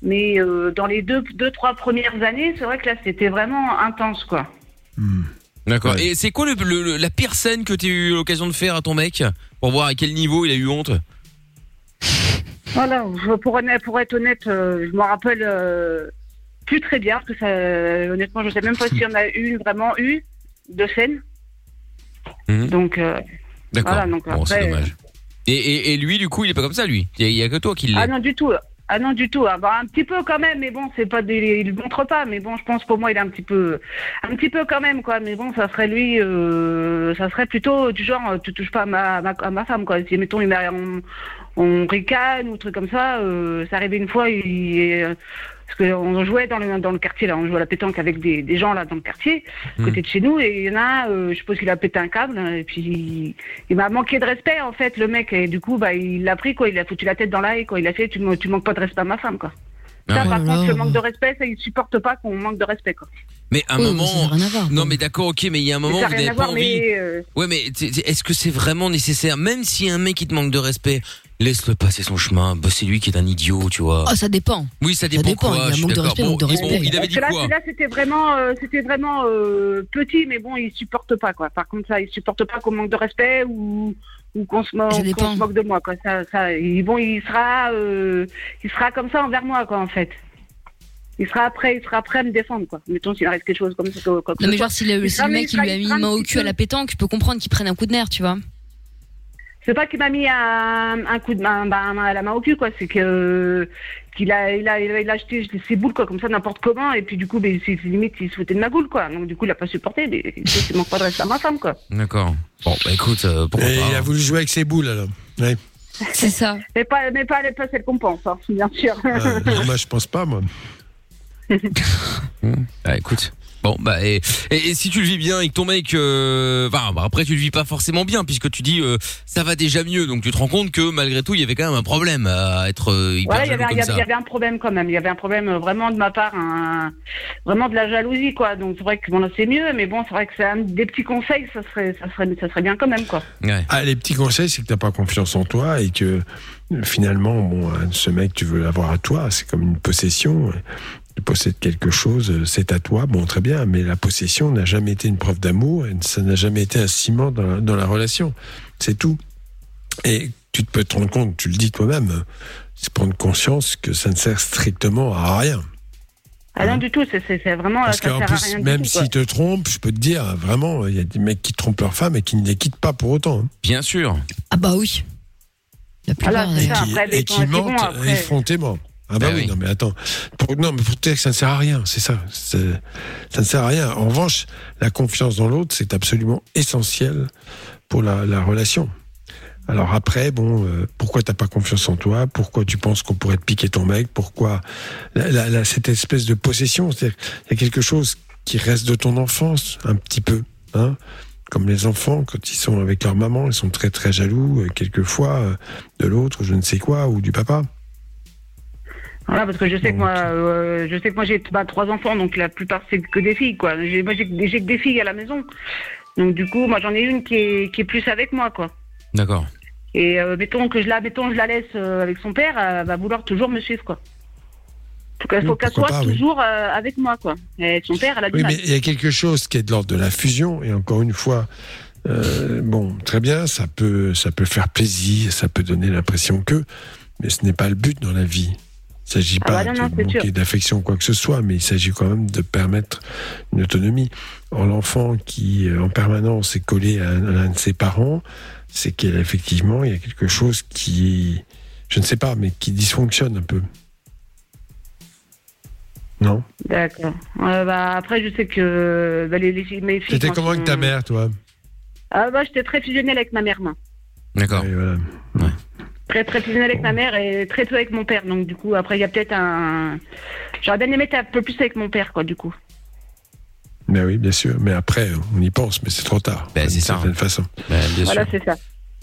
Mais euh, dans les deux, deux, trois premières années, c'est vrai que là, c'était vraiment intense, quoi. D'accord. Ouais. Et c'est quoi le, la pire scène que tu as eu l'occasion de faire à ton mec Pour voir à quel niveau il a eu honte? Voilà, pour, être honnête, euh, je me rappelle euh, plus très bien, parce que ça, honnêtement, je sais même pas s'il y en a une, vraiment eu, de scène. Mhm. Donc, euh, D'accord. Voilà, donc bon, c'est après, dommage. Et, et, et lui, du coup, il est pas comme ça, lui? Il y a- il y a que toi qui l'est. ah non, du tout. Ah non, du tout. Ah, bah, un petit peu quand même, mais bon, c'est pas des, il le montre pas, mais bon, je pense pour moi, il est un petit peu, un petit peu quand même, quoi. Mais bon, ça serait lui, euh, ça serait plutôt du genre, euh, tu touches pas à ma, ma, à ma femme, quoi. Si mettons, il on, on ricane ou truc comme ça, euh, ça arrivait une fois, il, euh, parce qu'on jouait dans le, dans le quartier, là, on jouait à la pétanque avec des, des gens là dans le quartier, à côté de chez nous, et il y en a, euh, je suppose qu'il a pété un câble, hein, et puis il, il m'a manqué de respect en fait, le mec, et du coup, bah, il l'a pris, quoi, il a foutu la tête dans l'ail, quoi, il a fait, tu, me- tu manques pas de respect à ma femme, quoi. Ah Ça, par contre, le manque de respect, ça, il supporte pas qu'on manque de respect, quoi. Mais à un moment. ça n'a rien à voir, non, mais d'accord, ok, mais il y a un moment ça où n'a vous rien n'avez à pas voir, envie. mais euh, Ouais, mais est-ce que c'est vraiment nécessaire? Même si un mec il te manque de respect, laisse-le passer son chemin. Bah, c'est lui qui est un idiot, tu vois. Oh, ça dépend. oui, ça dépend, dépend, quoi. il y a manque de respect, Bon, manque de bon, respect. il avait dit là, quoi? là, c'était vraiment, euh, c'était vraiment euh, petit, mais bon, il supporte pas, quoi. Par contre, ça, il supporte pas qu'on manque de respect ou ou qu'on se, mo- dépend. se moque de moi, quoi. Ça, ça, il- bon, il sera, euh, il sera comme ça envers moi, quoi, en fait. Il sera prêt, il sera prêt à me défendre, quoi. Mettons s'il arrive quelque chose comme ça. quoi Non, mais genre, si le, si mec il lui a mis une main au cul à la pétanque, je peux comprendre qu'il prenne un coup de nerf, tu vois. C'est pas qu'il m'a mis un, un coup de main, bah, à la main au cul, quoi. C'est que qu'il a, il a, il a, il a acheté ses boules, quoi, comme ça, n'importe comment. Et puis, du coup, ben, c'est c'est limite, il se foutait de ma boule, quoi. Donc, du coup, il a pas supporté. Mais il manque pas de respect à ma femme, quoi. D'accord. Bon, bah écoute, euh, pourquoi Et pas il a hein. voulu jouer avec ses boules, alors. Ouais. C'est ça. Mais pas, mais pas, pas celle qu'on pense, hein, bien sûr. Euh, non, moi, je pense pas, moi. Bah écoute. Bon bah et, et, et si tu le vis bien et que ton mec, euh, bah, après tu le vis pas forcément bien puisque tu dis euh, ça va déjà mieux donc tu te rends compte que malgré tout il y avait quand même un problème à être euh, hyper il y, jaloux avait, il, y un problème quand même. Il y avait un problème euh, vraiment de ma part, un- vraiment de la jalousie, quoi. Donc c'est vrai que bon, là, c'est mieux, mais bon, c'est vrai que c'est un des petits conseils, ça serait, ça serait, ça serait bien quand même, quoi. Ouais. Ah, les petits conseils, c'est que t'as pas confiance en toi et que finalement, bon, euh, ce mec, tu veux l'avoir à toi, c'est comme une possession. Tu possèdes quelque chose, euh, c'est à toi, bon, très bien, mais la possession n'a jamais été une preuve d'amour et ça n'a jamais été un ciment dans la, dans la relation. C'est tout. Et tu te peux te rendre compte, tu le dis toi-même, c'est prendre conscience que ça ne sert strictement à rien. Ah non, du tout, c'est vraiment, Parce qu'en plus, rien même s'ils te trompent, je peux te dire, vraiment, il y a des mecs qui trompent leur femme et qui ne les quittent pas pour autant. hein. Bien sûr. Ah bah oui. La Voilà, plupart, c'est Et ça. qui, après, et qui bon, mentent effrontément. Ah bah, Bah oui, oui. non mais attends. Pour, non mais pour te dire que ça ne sert à rien, c'est ça. Ça ne sert à rien. En revanche, la confiance dans l'autre, c'est absolument essentiel pour la, la relation. Alors après, bon, euh, pourquoi t'as pas confiance en toi? Pourquoi tu penses qu'on pourrait te piquer ton mec? Pourquoi la- la- la- cette espèce de possession? C'est-à-dire qu'il y a quelque chose qui reste de ton enfance, un petit peu, hein comme les enfants, quand ils sont avec leur maman, ils sont très très jaloux, euh, quelquefois, euh, de l'autre, je ne sais quoi, ou du papa. Voilà, parce que je sais que moi, euh, je sais que moi j'ai bah, trois enfants, donc la plupart c'est que des filles, quoi. Moi j'ai, j'ai que des filles à la maison, donc du coup, moi j'en ai une qui est, qui est plus avec moi, quoi. D'accord. Et euh, mettons que je la, mettons je la laisse euh, avec son père, elle va vouloir toujours me suivre, quoi. Faut qu'elle, faut Oui, qu'elle pourquoi soit pas, toujours euh, avec moi, quoi. Et son père, elle a du Oui, mal. mais il y a quelque chose qui est de l'ordre de la fusion, et encore une fois, euh, bon, très bien, ça peut, ça peut faire plaisir, ça peut donner l'impression que, mais ce n'est pas le but dans la vie. Il s'agit Ah pas bah non, de manquer d'affection ou quoi que ce soit, mais il s'agit quand même de permettre une autonomie. Or, l'enfant qui, euh, en permanence, est collé à, l'un de ses parents, c'est qu'effectivement, il y a quelque chose qui, je ne sais pas, mais qui dysfonctionne un peu. Non? D'accord. Euh, bah, après, je sais que bah, les, les- mes filles. Comment avec ta mère, toi? Ah bah, j'étais très fusionnelle avec ma mère, moi. D'accord. Voilà. Très très fusionnelle avec ma mère et très peu avec mon père. Donc du coup, après, il y a peut-être un. J'aurais bien aimé être un peu plus avec mon père, quoi, du coup. Ben oui, bien sûr. Mais après, on y pense, mais c'est trop tard. Ben, d'une c'est ça. certaine façon. Ben, bien voilà, c'est ça.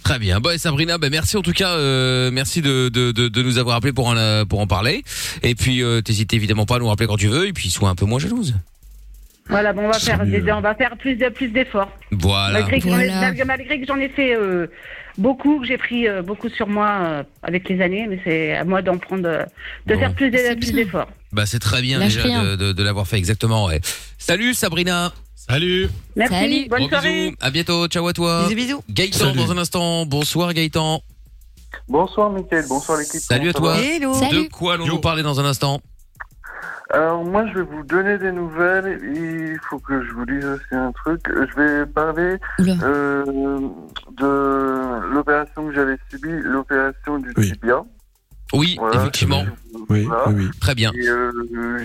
Très bien. Bon, et Sabrina, ben merci en tout cas, euh, merci de, de, de, de nous avoir appelé pour en, euh, pour en parler. Et puis, euh, t'hésites évidemment pas à nous rappeler quand tu veux. Et puis, sois un peu moins jalouse. Voilà, bon, on va faire, des- on va faire plus de plus d'efforts. Voilà. Malgré, que j'en ai- Voilà. malgré, malgré que j'en ai fait euh, beaucoup, que j'ai pris euh, beaucoup sur moi euh, avec les années, mais c'est à moi d'en prendre, euh, de Bon. faire plus d'efforts. Bah, c'est très bien Lâche déjà rien. de, de, de l'avoir fait exactement. Ouais. Salut Sabrina. Salut. Merci, Salut. bonne Gros soirée. bisous. À bientôt. Ciao à toi. Bisous, bisous. Gaëtan Salut. dans un instant. Bonsoir Gaëtan. Bonsoir Mickaël, bonsoir l'équipe. Salut à toi. Hello. Salut. De quoi allons-nous parler dans un instant? Alors moi je vais vous donner des nouvelles il faut que je vous dise aussi un truc. Je vais parler euh, de l'opération que j'avais subie, l'opération du Oui. tibia. Oui, Voilà. effectivement. Oui, Voilà. oui, oui. Très bien. Euh,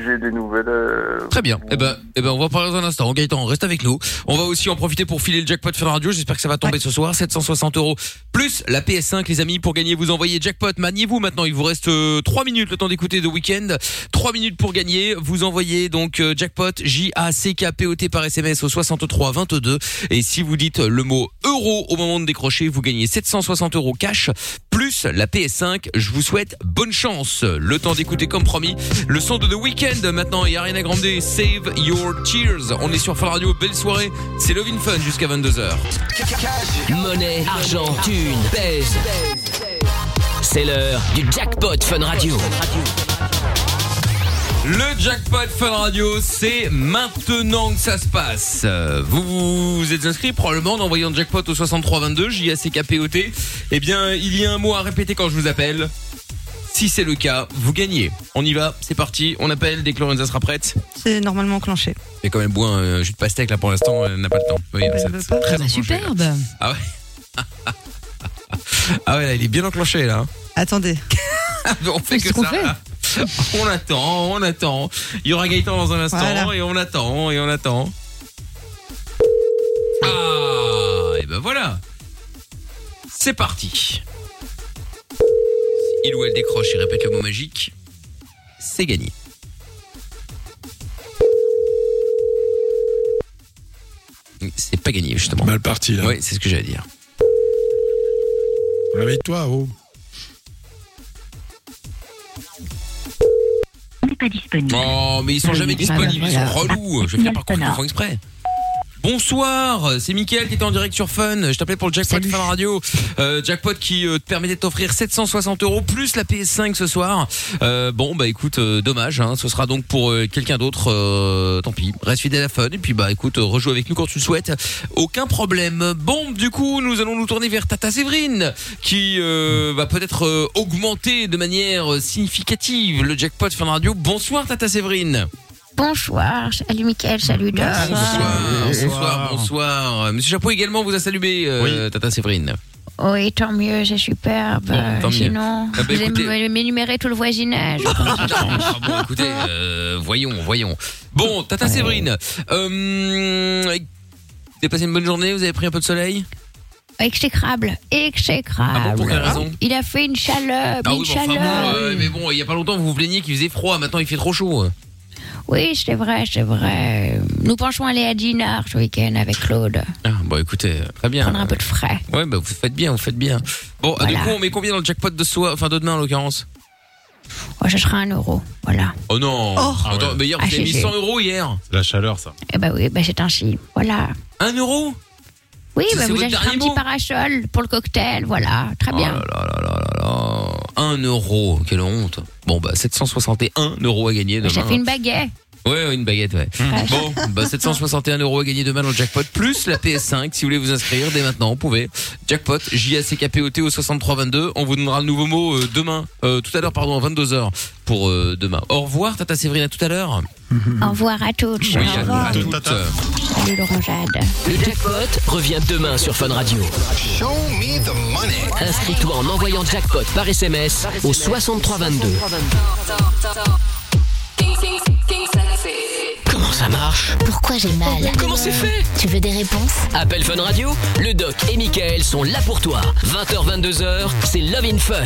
j'ai des nouvelles. euh, Très bien. Eh ben, eh ben, on va parler dans un instant. Gaëtan, reste avec nous. On va aussi en profiter pour filer le jackpot Fun Radio. J'espère que ça va tomber ce soir. 760 euros plus la PS5, les amis, pour gagner. Vous envoyez jackpot. Maniez-vous maintenant. Il vous reste euh, 3 minutes le temps d'écouter The Weeknd. 3 minutes pour gagner. Vous envoyez donc euh, jackpot J-A-C-K-P-O-T par SMS au 63 22. Et si vous dites le mot euro au moment de décrocher, vous gagnez 760 euros cash plus la PS5. Je vous souhaite bonne chance. Le temps d'écouter comme promis le son de The Weeknd maintenant et Ariana Grande Save Your Tears. On est sur Fun Radio, belle soirée. C'est Love in Fun jusqu'à 22h. Monnaie, argent, thune, pèse. C'est l'heure du jackpot Fun Radio. Le jackpot Fun Radio, c'est maintenant que ça se passe. Vous vous êtes inscrit probablement en envoyant jackpot au 6322 J-A-C-K-P-O-T. Eh bien, il y a un mot à répéter quand je vous appelle. Si c'est le cas, vous gagnez. On y va, c'est parti. On appelle dès que Lorenza sera prête. C'est normalement enclenché. Mais quand même boire un jus de pastèque là pour l'instant, elle n'a pas le temps. Oui, Elle ça- veut c'est pas. très Bah, enclenché, là. superbe. Ah ouais. ah ouais, là, il est bien enclenché là. hein. Attendez. on fait C'est que ça. On attend, on attend. Il y aura Gaëtan dans un instant Voilà. et on attend et on attend. Ah, et ben voilà. C'est parti. Il ou elle décroche et répète le mot magique. C'est gagné. C'est pas gagné justement. Mal parti, là. Oui, c'est ce que j'allais dire. Réveille-toi, oh. n'est pas disponible. Oh, mais ils sont jamais disponibles, ils sont relous. Je vais finir par qu'ils le font exprès. Bonsoir, c'est Mickaël qui est en direct sur Fun. Je t'appelais pour le jackpot Salut. Fun Radio. Euh, jackpot qui euh, te permettait de t'offrir 760 euros plus la PS5 ce soir. Euh, bon, bah écoute, dommage. Hein, ce sera donc pour euh, quelqu'un d'autre. euh, tant pis. Reste fidèle à Fun. Et puis bah écoute, euh, rejoue avec nous quand tu le souhaites. Aucun problème. Bon, du coup, nous allons nous tourner vers Tata Séverine qui euh, va peut-être euh, augmenter de manière euh, significative le jackpot Fun Radio. Bonsoir Tata Séverine. Bonsoir, salut Mickaël, salut Doc. Bonsoir, bonsoir, bonsoir. Monsieur Chapeau également vous a salué, euh, Tata Séverine. Oui, tant mieux, c'est superbe. Bon, tant mieux. Sinon, Ah bah, vous allez écoutez- m'énumérer tout le voisinage. Ah bon, écoutez, euh, voyons, voyons. Bon, Tata Séverine, euh, vous avez passé une bonne journée, vous avez pris un peu de soleil? Exécrable, exécrable. Ah bon, pour quelle raison? Il a fait une chaleur, Ah une oui, mais enfin chaleur. bon, euh, mais bon, il y a pas longtemps vous vous plaigniez qu'il faisait froid, maintenant il fait trop chaud. Oui, c'est vrai, c'est vrai. Nous pensons aller à Dinard ce week-end avec Claude. Ah, bon, écoutez, très bien. Prendre un peu de frais. Ouais, bah vous faites bien, vous faites bien. Bon, Voilà. du coup, on met combien dans le jackpot de soir, enfin de demain en l'occurrence Oh, ce sera un euro, voilà. Oh non Oh. Attends, mais hier vous Ah, avez c'est- mis c'est- 100 euros hier C'est la chaleur, ça. Eh ben oui, ben c'est ainsi, voilà. 1 euro Oui, ben c'est vous achetez un petit parasol pour le cocktail, voilà, très bien. Oh là là là là là là. 1 euro, quelle honte. Bon, bah 761 euros à gagner demain. Ça fait une baguette. Ouais, ouais, une baguette, ouais. Bon, bah 761 euros à gagner demain dans le jackpot, plus la PS5. Si vous voulez vous inscrire dès maintenant, vous pouvez. Jackpot, J-A-C-K-P-O-T au 6322. On vous donnera le nouveau mot euh, demain, euh, tout à l'heure, pardon, à 22h pour euh, demain. Au revoir, Tata Séverine, à tout à l'heure. Au revoir à toutes. Oui, à, à toutes. Salut Laurent Jade. Le jackpot revient demain sur Fun Radio. Inscris-toi en envoyant jackpot par SMS au 6322. Comment ça marche Pourquoi j'ai mal Comment c'est fait Tu veux des réponses Appel Fun Radio, le doc et Michael sont là pour toi. 20h, 22h, c'est Love in Fun.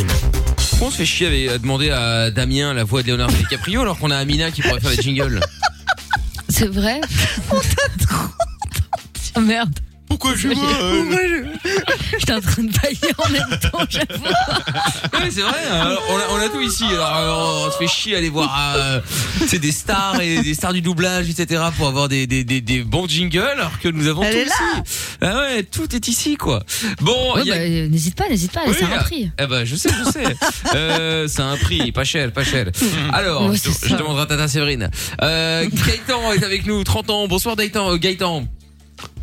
Pourquoi on se fait chier avec- à demander à Damien la voix de Leonardo DiCaprio alors qu'on a Amina qui pourrait faire les jingles C'est vrai On t'a trop Oh merde. Pourquoi je J'étais en train de bailler en même temps, j'avoue. Ouais, c'est vrai. alors, on, a, on a tout ici. Alors, alors, on se fait chier à aller voir euh, c'est des stars et des stars du doublage, etc. pour avoir des, des, des, des bons jingles, alors que nous avons Elle tout est là. ici. Ah ouais, tout est ici, quoi. Bon, Ouais, il y a- bah, euh, n'hésite pas, n'hésite pas, Oui, c'est un ah, prix. Eh ben, je sais, je sais. euh, c'est un prix, pas cher, pas cher. Alors, Ouais, je, je demanderai à Tata Séverine. Euh, Gaëtan est avec nous, 30 ans. Bonsoir Gaëtan. euh, Gaëtan.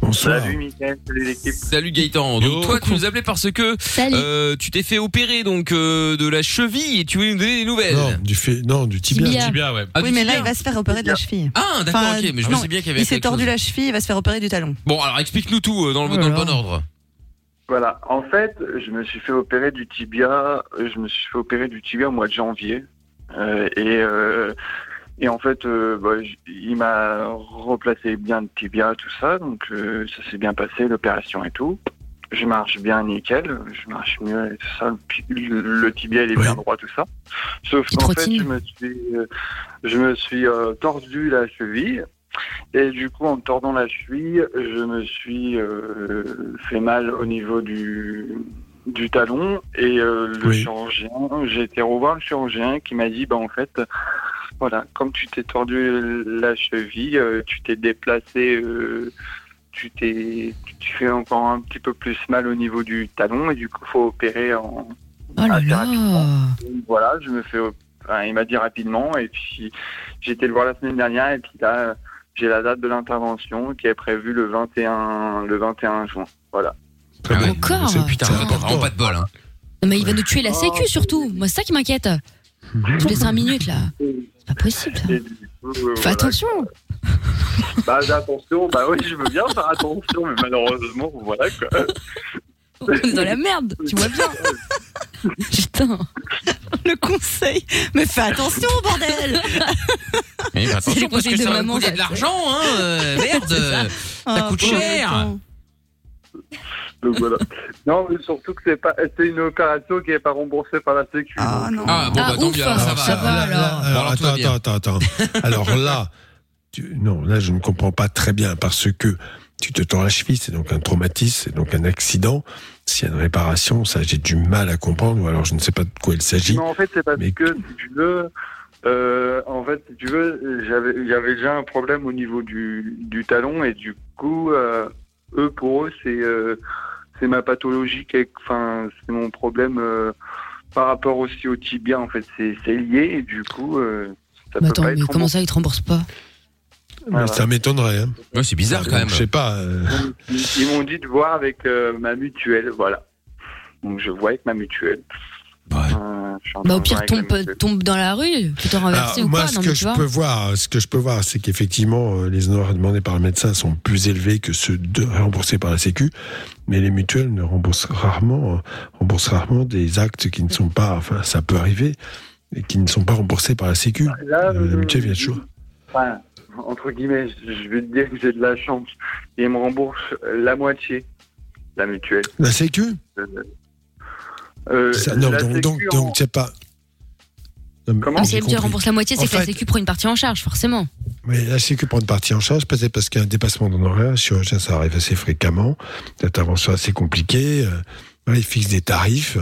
Bonsoir. Salut Mickaël, salut l'équipe. Salut Gaëtan. Donc toi, tu nous appelais parce que euh, tu t'es fait opérer donc euh, de la cheville et tu voulais nous donner des nouvelles. Non, du fait, non, du tibia. Tibia. Tibia, ouais. Ah, oui, du mais là, il va se faire opérer de la cheville. Ah, d'accord, Enfin, ok, mais je me non, sais bien qu'il y avait Il s'est quelque tordu chose. la cheville, il va se faire opérer du talon. Bon, alors explique-nous tout euh, dans le, dans le là bon ordre. Voilà, en fait, je me suis fait opérer du tibia, je me suis fait opérer du tibia au mois de janvier. Euh, et, euh, et en fait, euh, bah, il m'a replacé bien le tibia, tout ça, donc euh, ça s'est bien passé, l'opération et tout. Je marche bien nickel, je marche mieux et tout ça. Le, tibia, il est bien droit, tout ça. Sauf qu'en fait, je me suis, euh, je me suis tordu la cheville. Et du coup, en me tordant la cheville, je me suis fait mal au niveau du, du talon. Et le Oui. chirurgien, j'ai été revoir le chirurgien qui m'a dit, bah en fait, voilà, comme tu t'es tordu la cheville, euh, tu t'es déplacé, euh, tu t'es, tu fais encore un petit peu plus mal au niveau du talon et du coup, faut opérer en. Oh là là. Voilà, je me fais. enfin, il m'a dit rapidement et puis j'ai été le voir la semaine dernière et puis là, j'ai la date de l'intervention qui est prévue le 21, le 21 juin. Voilà. Ah ouais. Encore C'est Putain, vraiment pas de bol. Hein. Non, mais il va nous tuer la sécu surtout. Moi, c'est ça qui m'inquiète. Toutes les 5 minutes là. C'est pas possible ça. Et du coup, euh, Fais voilà. attention. Bah, j'ai attention, bah oui, je veux bien faire attention, mais malheureusement, voilà quoi. On est dans la merde, tu vois bien. Putain. Le conseil. Mais fais attention, bordel Mais bah, attention parce que de ça va maman, coûter de l'argent, hein. euh, merde. Ça Ah, coûte cher. Donc voilà. Non, mais surtout que c'est pas, c'est une opération qui est pas remboursée par la Sécu. Ah donc, non. Ah bon, Ah, bah tant ouf, mieux, alors, ça va. alors. alors, Alors, attends, bien. attends, attends, attends. Alors là, tu- non, là, je ne comprends pas très bien parce que tu te tords la cheville, c'est donc un traumatisme, c'est donc un accident. S'il y a une réparation, ça, j'ai du mal à comprendre, ou alors je ne sais pas de quoi il s'agit. Non, en fait, c'est parce Mais- que, si tu veux, euh, en fait, si tu veux, j'avais, j'avais déjà un problème au niveau du, du talon et du coup, euh, eux, pour eux, c'est, euh, c'est ma pathologie, qui est- enfin, c'est mon problème euh, par rapport aussi au tibia, en fait, c'est, c'est lié et du coup, euh, ça Mais peut attends, pas mais être comment ça, il te rembourse pas? Ça m'étonnerait. Hein. Ouais, c'est bizarre quand même. Je sais pas. euh, Ils, ils m'ont dit de voir avec euh, ma mutuelle, voilà. Donc je vois avec ma mutuelle. Ouais. Euh, je suis en Bah, au pire, tombe, tombe dans la rue, renverser Alors, ou moi, quoi ce Non, que je peux voir, ce que je peux voir, c'est qu'effectivement, euh, les honoraires demandés par le médecin sont plus élevés que ceux de, remboursés par la Sécu, mais les mutuelles ne remboursent rarement, euh, remboursent rarement des actes qui ne sont pas, enfin, ça peut arriver, et qui ne sont pas remboursés par la Sécu. Là, Euh, la mutuelle vient toujours. Enfin, entre guillemets, je vais te dire que j'ai de la chance. Ils me remboursent la moitié, la mutuelle. La Sécu? Euh, Ça- Non, la donc, donc, en- donc, c'est pas. Non, mais Comment Ah, j'ai si elle te compris. rembourse la moitié, c'est que la fait- sécu prend une partie en charge, forcément. Mais la Sécu prend une partie en charge, peut-être parce qu'il y a un dépassement d'honoraires. Chirurgien, ça arrive assez fréquemment. L'intervention assez compliquée. euh, voilà, il fixe des tarifs.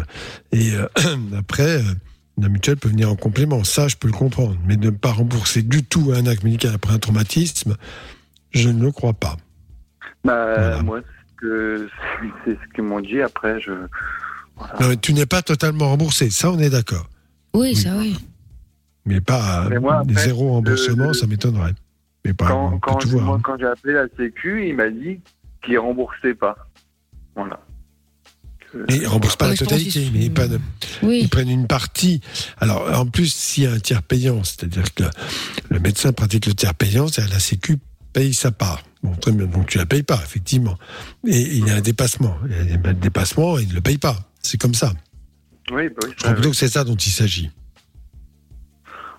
Et euh, après, euh, la mutuelle peut venir en complément. Ça, je peux le comprendre. Mais ne pas rembourser du tout un acte médical après un traumatisme, je ne le crois pas. Bah, Voilà. moi, c'est ce que- c'est ce qu'ils m'ont dit. Après, je. Voilà. Non, mais tu n'es pas totalement remboursé. Ça, on est d'accord. Oui, ça oui. Mais pas Mais moi, des après, zéro remboursement, euh, ça m'étonnerait. Mais pas, Quand, on peut quand, tout voir. moi, hein. quand j'ai appelé la Sécu, il m'a dit qu'il remboursait pas. Voilà. Mais ils remboursent pas Ouais, la totalité, mais ils prennent, Oui. ils prennent une partie. Alors, en plus, s'il y a un tiers payant, c'est-à-dire que le médecin pratique le tiers payant, c'est-à-dire la Sécu paye sa part. Bon, très bien, donc tu la payes pas, effectivement. Et il y a un dépassement. Il y a un dépassement, il ne le paye pas. C'est comme ça. Oui, bah oui, Je crois plutôt que c'est ça dont il s'agit.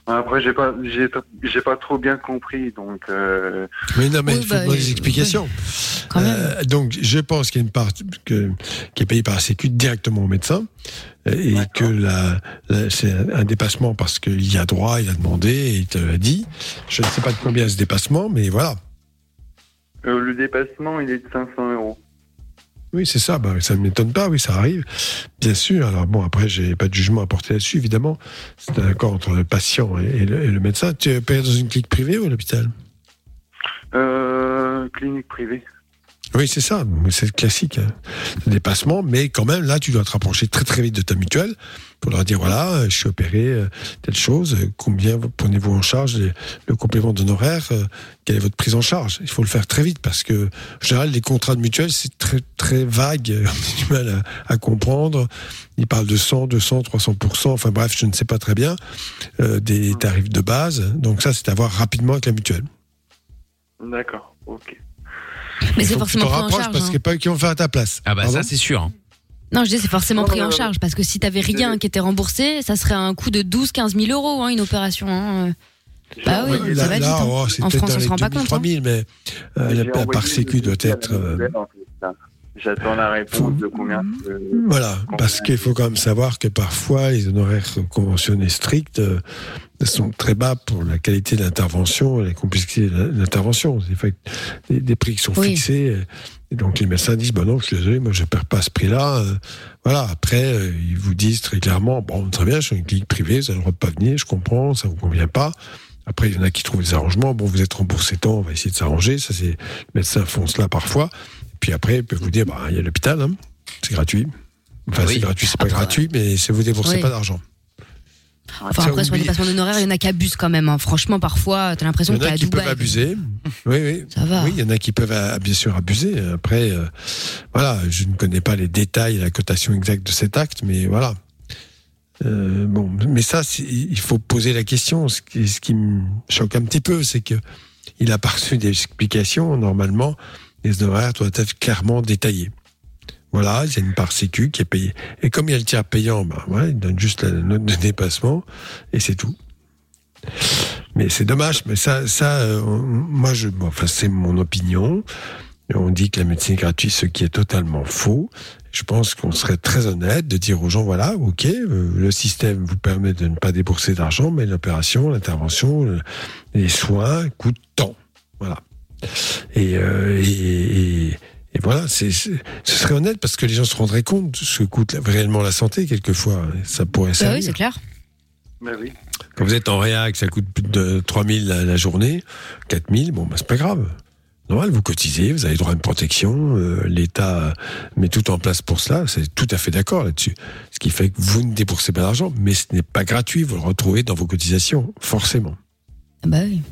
Après, j'ai pas, j'ai, j'ai pas trop bien compris, donc. Euh... Mais non, mais Oui, il faut bah, demander des euh, explications. Quand même. Euh, donc, je pense qu'il y a une part que, qui est payée par la Sécu directement au médecin euh, et D'accord. que la, la- c'est un dépassement parce qu'il y a droit, il a demandé et il te l'a dit. Je ne sais pas de combien ce dépassement, mais voilà. euh, le dépassement, il est de 500 euros. Oui, c'est ça. Bah, ça ne m'étonne pas. Oui, ça arrive. Bien sûr. Alors bon, après, j'ai pas de jugement à porter là-dessus, évidemment. C'est un accord entre le patient et, le, et le médecin. Tu es dans une clinique privée ou à l'hôpital? Euh, clinique privée. Oui, c'est ça. C'est classique. Hein. Dépassement, mais quand même, là, tu dois te rapprocher très très vite de ta mutuelle pour leur dire voilà, euh, je suis opéré, euh, telle chose. euh, Combien vous- prenez-vous en charge le complément d'honoraires euh, Quelle est votre prise en charge? Il faut le faire très vite parce que, en général, les contrats de mutuelle, c'est très très vague. On a du mal à, comprendre. Ils parlent de 100, 200, 300 Enfin bref, je ne sais pas très bien des tarifs de base. Donc ça, c'est à voir rapidement avec la mutuelle. D'accord, ok. Mais c'est forcément te pris en charge. parce hein. qu'il n'y a pas eux qui vont faire à ta place. Ah bah Pardon ça c'est sûr. hein. Non, je dis c'est forcément pris en charge parce que si t'avais rien qui était remboursé, ça serait un coût de 12-15 000 euros, hein, une opération. hein. Bah oui, ça là, va vite. hein. oh, En France, on se rend pas 2000, compte. hein. 3000, mais euh, la, part sécu doit être... euh, J'attends la réponse de combien. euh, voilà, parce qu'il faut quand même savoir que parfois les honoraires conventionnés stricts euh, sont très bas pour la qualité de l'intervention et la complexité de l'intervention. Des, des, prix qui sont Oui. fixés. Et donc les médecins disent, bah non, je suis désolé, moi je perds pas ce prix-là. euh, voilà, après, euh, ils vous disent très clairement, bon, très bien, je suis une clinique privée, vous avez le droit de pas venir, je comprends, ça vous convient pas. Après, il y en a qui trouvent des arrangements. Bon, vous êtes remboursé tant, on va essayer de s'arranger. Ça, c'est, les médecins font cela parfois. Puis après, ils peuvent vous dire, bah, il y a l'hôpital, hein, c'est gratuit. Enfin, Oui. c'est gratuit, c'est pas Après, gratuit, mais c'est vous déboursez Oui. pas d'argent. Enfin, Ça, après, sur les dépassements d'honoraires, il y en a qui abusent quand même. hein. Franchement, parfois, t'as Il l'impression y que en t'es a à qui peuvent Dubaï. abuser. Oui, oui. Ça va. Oui, il y en a qui peuvent euh, bien sûr abuser. Après, euh, voilà, je ne connais pas les détails la cotation exacte de cet acte, mais voilà. Euh, bon, mais ça, il faut poser la question. Ce qui, ce qui me choque un petit peu, c'est que il a pas reçu des explications. Normalement, les honoraires doivent être clairement détaillés. Voilà, il y a une part sécu qui est payée. Et comme il y a le tiers payant, ben, ouais, il donne juste la note de dépassement et c'est tout. Mais c'est dommage, mais ça, ça, euh, moi, je, enfin, c'est mon opinion. On dit que la médecine est gratuite, ce qui est totalement faux. Je pense qu'on serait très honnête de dire aux gens, voilà, ok, euh, le système vous permet de ne pas débourser d'argent, mais l'opération, l'intervention, le- les soins coûtent tant. Voilà. Et, euh, et, et- et voilà, c'est, ce serait honnête parce que les gens se rendraient compte de ce que coûte réellement la santé quelquefois. Ça pourrait Bah servir. oui, c'est clair. Oui. Quand vous êtes en réa, que ça coûte plus de 3000 la, la journée, 4000, bon, bah, c'est pas grave. Normal, vous cotisez, vous avez droit à une protection, euh, l'État met tout en place pour cela, c'est tout à fait d'accord là-dessus. Ce qui fait que vous ne déboursez pas d'argent, mais ce n'est pas gratuit, vous le retrouvez dans vos cotisations, forcément. Ah Bah oui.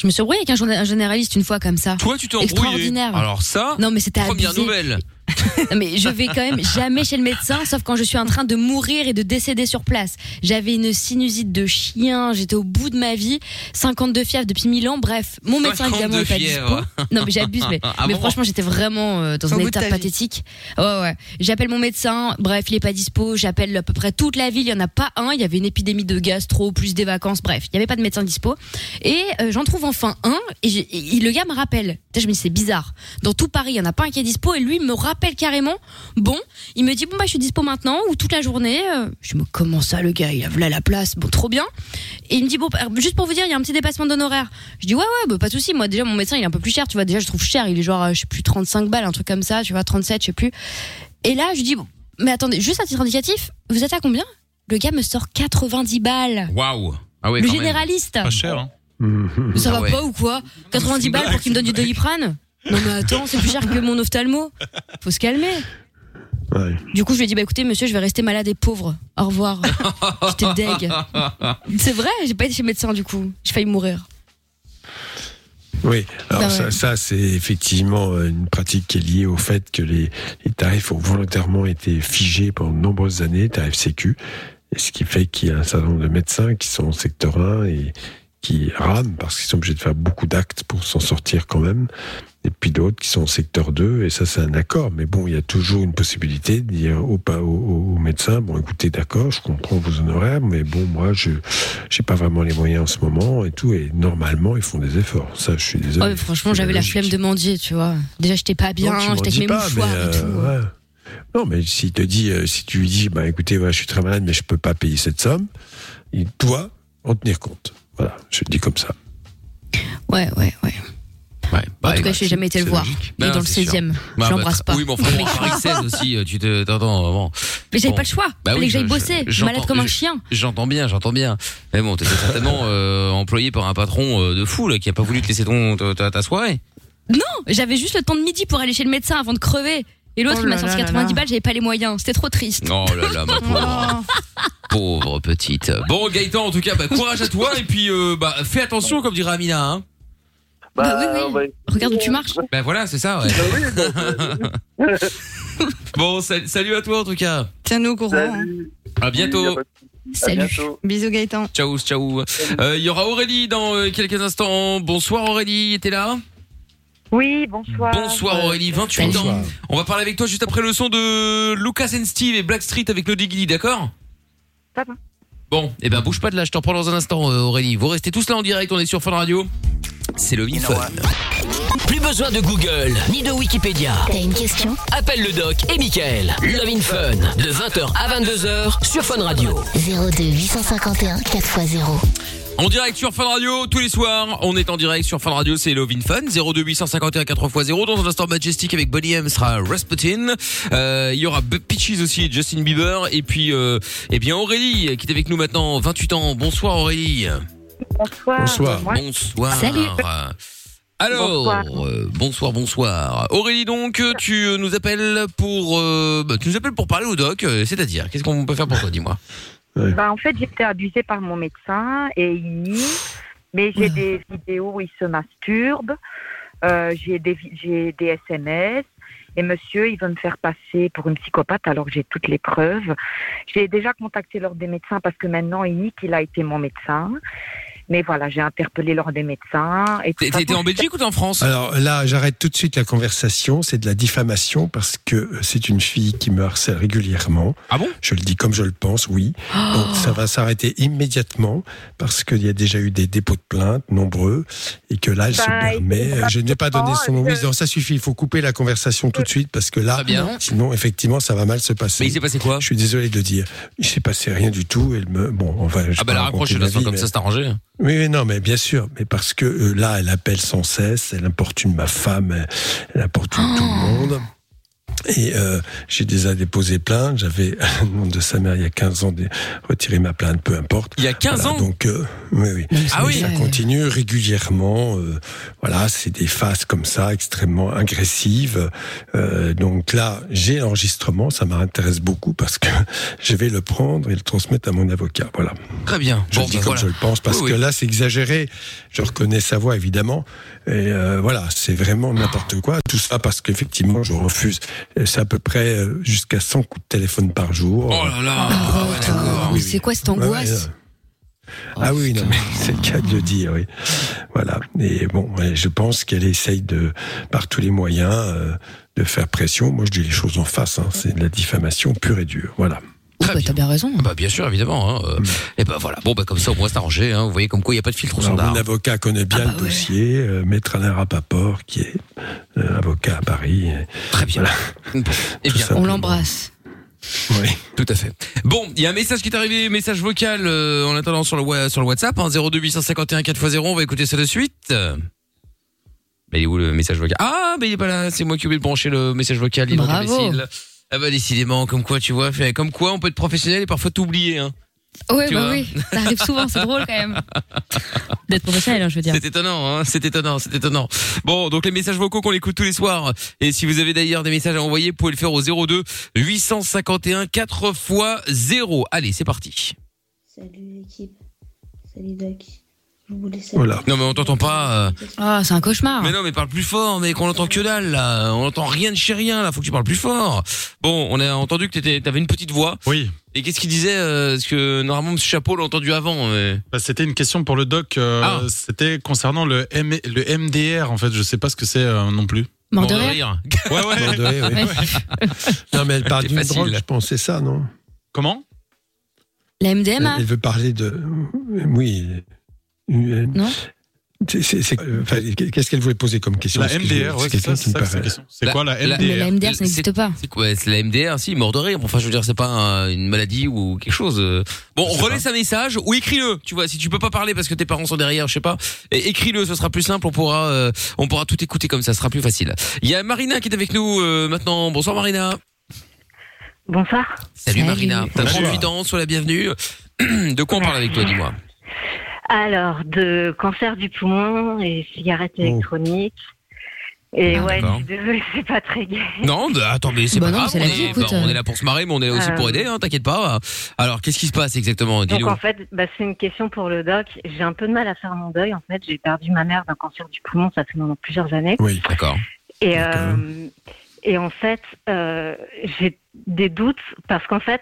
Je me suis embrouillée avec un, journa- un généraliste une fois comme ça. Toi tu t'es embrouillé. Extraordinaire. Alors ça, Non, mais c'était première abusé. nouvelle. Non, mais je vais quand même jamais chez le médecin, sauf quand je suis en train de mourir et de décéder sur place. J'avais une sinusite de chien, j'étais au bout de ma vie, 52 fièvre depuis 1000 ans. Bref, mon médecin 52 évidemment n'est pas dispo. Non, mais j'abuse, mais, Ah mais bon franchement, j'étais vraiment euh, dans Au un état pathétique. Ouais, ouais. J'appelle mon médecin, bref, il est pas dispo. J'appelle à peu près toute la ville, il y en a pas un. Il y avait une épidémie de gastro, plus des vacances, bref, il y avait pas de médecin dispo. Et euh, j'en trouve enfin un, et, et le gars me rappelle. Putain, Je me dis, c'est bizarre. Dans tout Paris, il y en a pas un qui est dispo, et lui me rappelle carrément. Bon, il me dit bon bah je suis dispo maintenant ou toute la journée. Euh, Je me comment ça le gars, il a voilà la place, bon trop bien. Et il me dit bon bah, juste pour vous dire, il y a un petit dépassement d'honoraires. Je dis ouais ouais bah, pas de souci. Moi déjà mon médecin il est un peu plus cher, tu vois. Déjà je trouve cher, il est genre euh, je sais plus 35 balles, un truc comme ça, tu vois 37, je sais plus. Et là je dis bon mais attendez juste à titre indicatif, vous êtes à combien? Le gars me sort 90 balles. Waouh. Ah ouais, le quand même. généraliste. Pas cher, hein. Ça Ah va ouais. pas ou quoi? 90 balles pour qu'il me donne du doliprane? Non mais attends, c'est plus cher que mon ophtalmo. Faut se calmer. Ouais. Du coup, je lui ai dit, bah écoutez, monsieur, je vais rester malade et pauvre. Au revoir. J'étais deg. C'est vrai, j'ai pas été chez le médecin du coup. J'ai failli mourir. Oui, alors Bah ça, ouais. ça, c'est effectivement euh, une pratique qui est liée au fait que les, les tarifs ont volontairement été figés pendant de nombreuses années, tarifs sécu, et ce qui fait qu'il y a un certain nombre de médecins qui sont en secteur 1 et qui rament parce qu'ils sont obligés de faire beaucoup d'actes pour s'en sortir quand même, et puis d'autres qui sont en secteur 2, et ça c'est un accord, mais bon, il y a toujours une possibilité de dire au, au, au médecin, bon écoutez, d'accord, je comprends vos honoraires, mais bon, moi, je j'ai pas vraiment les moyens en ce moment, et tout, et normalement, ils font des efforts, ça je suis désolé. Ouais, mais franchement, j'avais la flemme de mendier, tu vois. Déjà, j'étais pas bien, j'étais avec mes pas, mouchoirs mais, et tout. euh, ouais. Non, mais s'il te dit, euh, si tu lui dis, bah écoutez, ouais, je suis très malade, mais je peux pas payer cette somme, il doit en tenir compte. Voilà, je le dis comme ça. Ouais, ouais, ouais. Ouais, en tout cas, je n'ai jamais été le voir. Il est Ben, dans le c'est sûr. 16e. Bah, je l'embrasse bah, pas. Oui, mais enfin, bon, Paris 16 aussi, euh, tu te, t'entends, bon. Mais j'avais Bon. pas le choix. Bah Fallait oui, que j'aille bosser. je- malade comme un chien. J'entends bien, j'entends bien. Mais bon, t'étais certainement euh, employé par un patron euh, de fou là, qui a pas voulu te laisser ton ta soirée. Non, j'avais juste le temps de midi pour aller chez le médecin avant de crever. Et l'autre, Oh il m'a sorti là 90 là. balles, j'avais pas les moyens. C'était trop triste. Oh là là, ma pauvre, pauvre petite. Bon, Gaëtan, en tout cas, bah, courage à toi et puis euh, bah, fais attention, comme dirait Amina. Hein. Bah oui, oui. Regarde où tu marches. Bah voilà, c'est ça. Ouais. bon, sal- salut à toi en tout cas. Tiens-nous au courant. hein. À bientôt. Salut. Bisous Gaëtan. Ciao, ciao. Euh, Il y aura Aurélie dans euh, quelques instants. Bonsoir Aurélie, t'es là? Oui, bonsoir. Bonsoir Aurélie, 28 ans. On va parler avec toi juste après le son de Lucas and Steve et Blackstreet avec le Diggity, d'accord? Ça va. Bon, eh ben bouge pas de là, je t'en prends dans un instant euh, Aurélie. Vous restez tous là en direct, on est sur Fun Radio. C'est le Fun. Plus besoin de Google ni de Wikipédia. T'as une question? Appelle le doc et Michael. Love in Fun de 20h à 22h sur Fun Radio. 02 851 4x0. En direct sur Fun Radio tous les soirs. On est en direct sur Fun Radio, c'est Love in Fun 02 851 4x0. Dans un instant Majestic avec Bonnie M sera Rasputin. Euh, il y aura B- Peaches aussi, Justin Bieber et puis euh, eh bien Aurélie qui est avec nous maintenant, 28 ans. Bonsoir Aurélie. Bonsoir. Bonsoir. Bonsoir. Salut. Alors, Bonsoir. euh, bonsoir, bonsoir. Aurélie, donc, euh, tu euh, nous appelles pour, euh, bah, tu nous appelles pour parler au doc, c'est-à-dire, qu'est-ce qu'on peut faire pour toi, dis-moi? Bah, en fait, j'ai été abusée par mon médecin et il mais j'ai des vidéos où il se masturbe, euh, j'ai des, des SMS. Et monsieur, il veut me faire passer pour une psychopathe alors que j'ai toutes les preuves. J'ai déjà contacté l'ordre des médecins parce que maintenant il nie qu'il a été mon médecin. Mais voilà, j'ai interpellé l'ordre des médecins. Et façon, en Belgique ou t'es en France? Alors là, j'arrête tout de suite la conversation. C'est de la diffamation parce que c'est une fille qui me harcèle régulièrement. Ah bon? Je le dis comme je le pense, oui. Oh. Donc ça va s'arrêter immédiatement parce qu'il y a déjà eu des dépôts de plainte nombreux et que là, elle se Bah, permet. écoute, Je n'ai pas donné son nom. Oui, non, ça suffit. Il faut couper la conversation tout de suite parce que là, bien. sinon, effectivement, ça va mal se passer. Mais il s'est passé quoi? Je suis désolé de le dire. Il s'est passé rien du tout. Elle me, bon, enfin, je Ah bah la raccroche de façon comme mais- ça, c'est arrangé. Oui, non, mais bien sûr, mais parce que euh, là, elle appelle sans cesse, elle importune ma femme, elle, elle importune tout le monde. Et euh, j'ai déjà déposé plainte. J'avais, au nom de sa mère, il y a 15 ans, retiré ma plainte, peu importe. Il y a 15 Voilà, ans Donc, euh, oui, oui. Ah oui Ça continue régulièrement. euh, voilà, c'est des phases comme ça, extrêmement agressives. Euh, donc là, j'ai l'enregistrement. Ça m'intéresse beaucoup parce que je vais le prendre et le transmettre à mon avocat. Voilà. Très bien. Je Bon, le dis bah, comme voilà. je le pense, parce Oui, que là, c'est exagéré. Je reconnais sa voix, évidemment. Et euh, voilà, c'est vraiment n'importe quoi. Tout ça parce qu'effectivement, je refuse. C'est à peu près euh, jusqu'à 100 coups de téléphone par jour. Oh là là d'accord. Mais c'est quoi cette angoisse ah oui, non, mais c'est le cas de le dire, oui. Voilà. Et bon, je pense qu'elle essaye de, par tous les moyens, euh, de faire pression. Moi, je dis les choses en face. Hein. C'est de la diffamation pure et dure. Voilà. Bah, T'as bien raison. Ah Bah bien sûr, évidemment. Hein. euh, Et bah voilà. Bon bah comme ça au moins c'est arrangé. Hein. Vous voyez comme quoi il n'y a pas de filtre au mon avocat connaît bien le dossier, euh, Maître Alain Rapaport, qui est euh, avocat à Paris. Très bien. Eh bien, On l'embrasse. Oui. Tout à fait. Bon, il y a un message qui est arrivé, message vocal euh, en attendant sur le, sur le WhatsApp, hein, 02 851 4x0, on va écouter ça de suite. Mais il est où le message vocal? Ah, mais il est pas là, c'est moi qui ai oublié de brancher le message vocal, il est donc Bravo. imbécile. Ah bah décidément, comme quoi tu vois, fait- comme quoi on peut être professionnel et parfois t'oublier. Hein. Ouais, Tu bah vois oui. Ça arrive souvent, c'est drôle quand même. D'être professionnel, hein, je veux dire. C'est étonnant, hein, c'est étonnant, c'est étonnant. Bon, donc les messages vocaux qu'on écoute tous les soirs. Et si vous avez d'ailleurs des messages à envoyer, vous pouvez le faire au 02 851 4 x 0. Allez, c'est parti. Salut l'équipe. Salut Doc. Voilà. Non mais on t'entend pas. euh. Ah, c'est un cauchemar. Mais non, mais parle plus fort, mais qu'on entend que dalle là. On entend rien de chez rien là. Faut que tu parles plus fort. Bon, on a entendu que t'étais- t'avais une petite voix. Oui. Et qu'est-ce qu'il disait euh, Parce que normalement, Monsieur Chapeau l'a entendu avant. mais- Bah, c'était une question pour le doc. euh, Ah. C'était concernant le, M- le MDR, en fait. Je sais pas ce que c'est euh, non plus. Mort de rire. Ouais, ouais. Mort de rire, oui. Non, mais elle parle d'une drogue, je pense, c'est ça, non? Comment? La MDMA Elle veut parler de. Oui. Euh, Non euh, Qu'est-ce qu'elle voulait poser comme question? La MDR, ouais, c'est ça, qui c'est paraît- question. Quoi la Mais la MDR MDR, ça n'existe pas. C'est quoi? C'est la MDR, si, mort de rire. Enfin, je veux dire, c'est pas un- une maladie ou quelque chose. euh. Bon, sais relaisse un message ou écris-le. Tu vois, si tu peux pas parler parce que tes parents sont derrière, je sais pas, écris-le, ce sera plus simple. On pourra, euh, on pourra tout écouter comme ça, ce sera plus facile. Il y a Marina qui est avec nous euh, maintenant. Bonsoir Marina. Bonsoir. Salut, Salut. Marina. T'as Bonsoir. 38 ans, sois la bienvenue. De quoi on parle avec toi, dis-moi? Alors, de cancer du poumon et cigarettes Oh. électroniques. Et Ah, ouais, désolée, c'est pas très gai. Non, bah, attends, mais c'est Bah pas non, grave. on, vie, est, écoute. bah, on est là pour se marrer, mais on est là aussi Euh. pour aider. Hein, T'inquiète pas. Alors, qu'est-ce qui se passe exactement Donc en fait, bah, c'est une question pour le doc. J'ai un peu de mal à faire mon deuil. En fait, j'ai perdu ma mère d'un cancer du poumon, ça fait maintenant plusieurs années. Oui. D'accord. Et, euh, et en fait, euh, j'ai des doutes parce qu'en fait,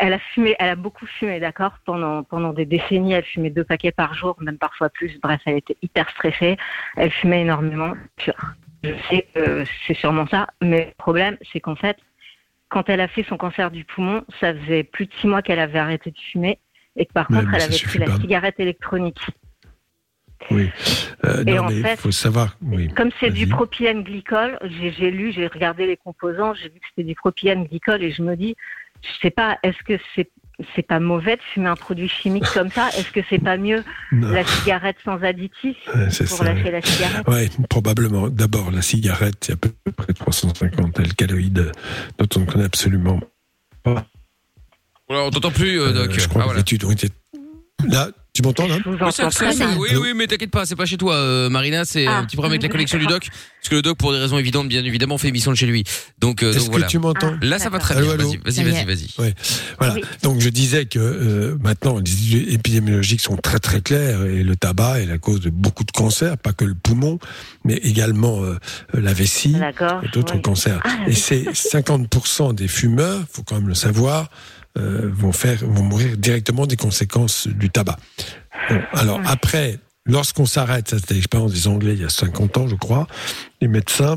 elle a fumé, elle a beaucoup fumé, d'accord, pendant pendant des décennies. Elle fumait deux paquets par jour, même parfois plus. Bref, elle était hyper stressée. Elle fumait énormément. Je sais que c'est sûrement ça, mais le problème, c'est qu'en fait, quand elle a fait son cancer du poumon, ça faisait plus de six mois qu'elle avait arrêté de fumer et que par contre, mais elle avait pris la cigarette électronique. Oui. Euh, Et non, en mais fait, faut savoir. Oui. Comme c'est du propylène glycol, j'ai j'ai lu, j'ai regardé les composants, j'ai vu que c'était du propylène glycol et je me dis, je sais pas, est-ce que c'est c'est pas mauvais de fumer un produit chimique comme ça? Est-ce que c'est pas mieux Non. la cigarette sans additif Ouais, pour ça, lâcher oui. la cigarette? Ouais, probablement. D'abord, la cigarette, il y a à peu près 350 alcaloïdes dont on ne connaît absolument pas. Alors, on t'entend plus, euh, Doc. Euh, je crois Ah, que voilà. les études ont été. Là, tu m'entends là Oui, ça- entends ça- très ça- bien. oui, oui, mais t'inquiète pas, c'est pas chez toi, euh, Marina, c'est Ah. un petit problème avec la connexion du doc, parce que le doc, pour des raisons évidentes, bien évidemment, fait émission de chez lui. Donc, euh, Est-ce donc que voilà. tu m'entends Là, ça va très Allô, bien. Vas-y, vas-y, vas-y. Ouais. Voilà. Oui. Donc je disais que euh, maintenant les études épidémiologiques sont très très claires et le tabac est la cause de beaucoup de cancers, pas que le poumon, mais également euh, la vessie et d'autres oui. cancers. Ah, et c'est 50% des fumeurs, faut quand même le savoir, vont faire vont mourir directement des conséquences du tabac. Bon, alors après, lorsqu'on s'arrête, ça c'était l'expérience des Anglais il y a 50 ans, je crois, les médecins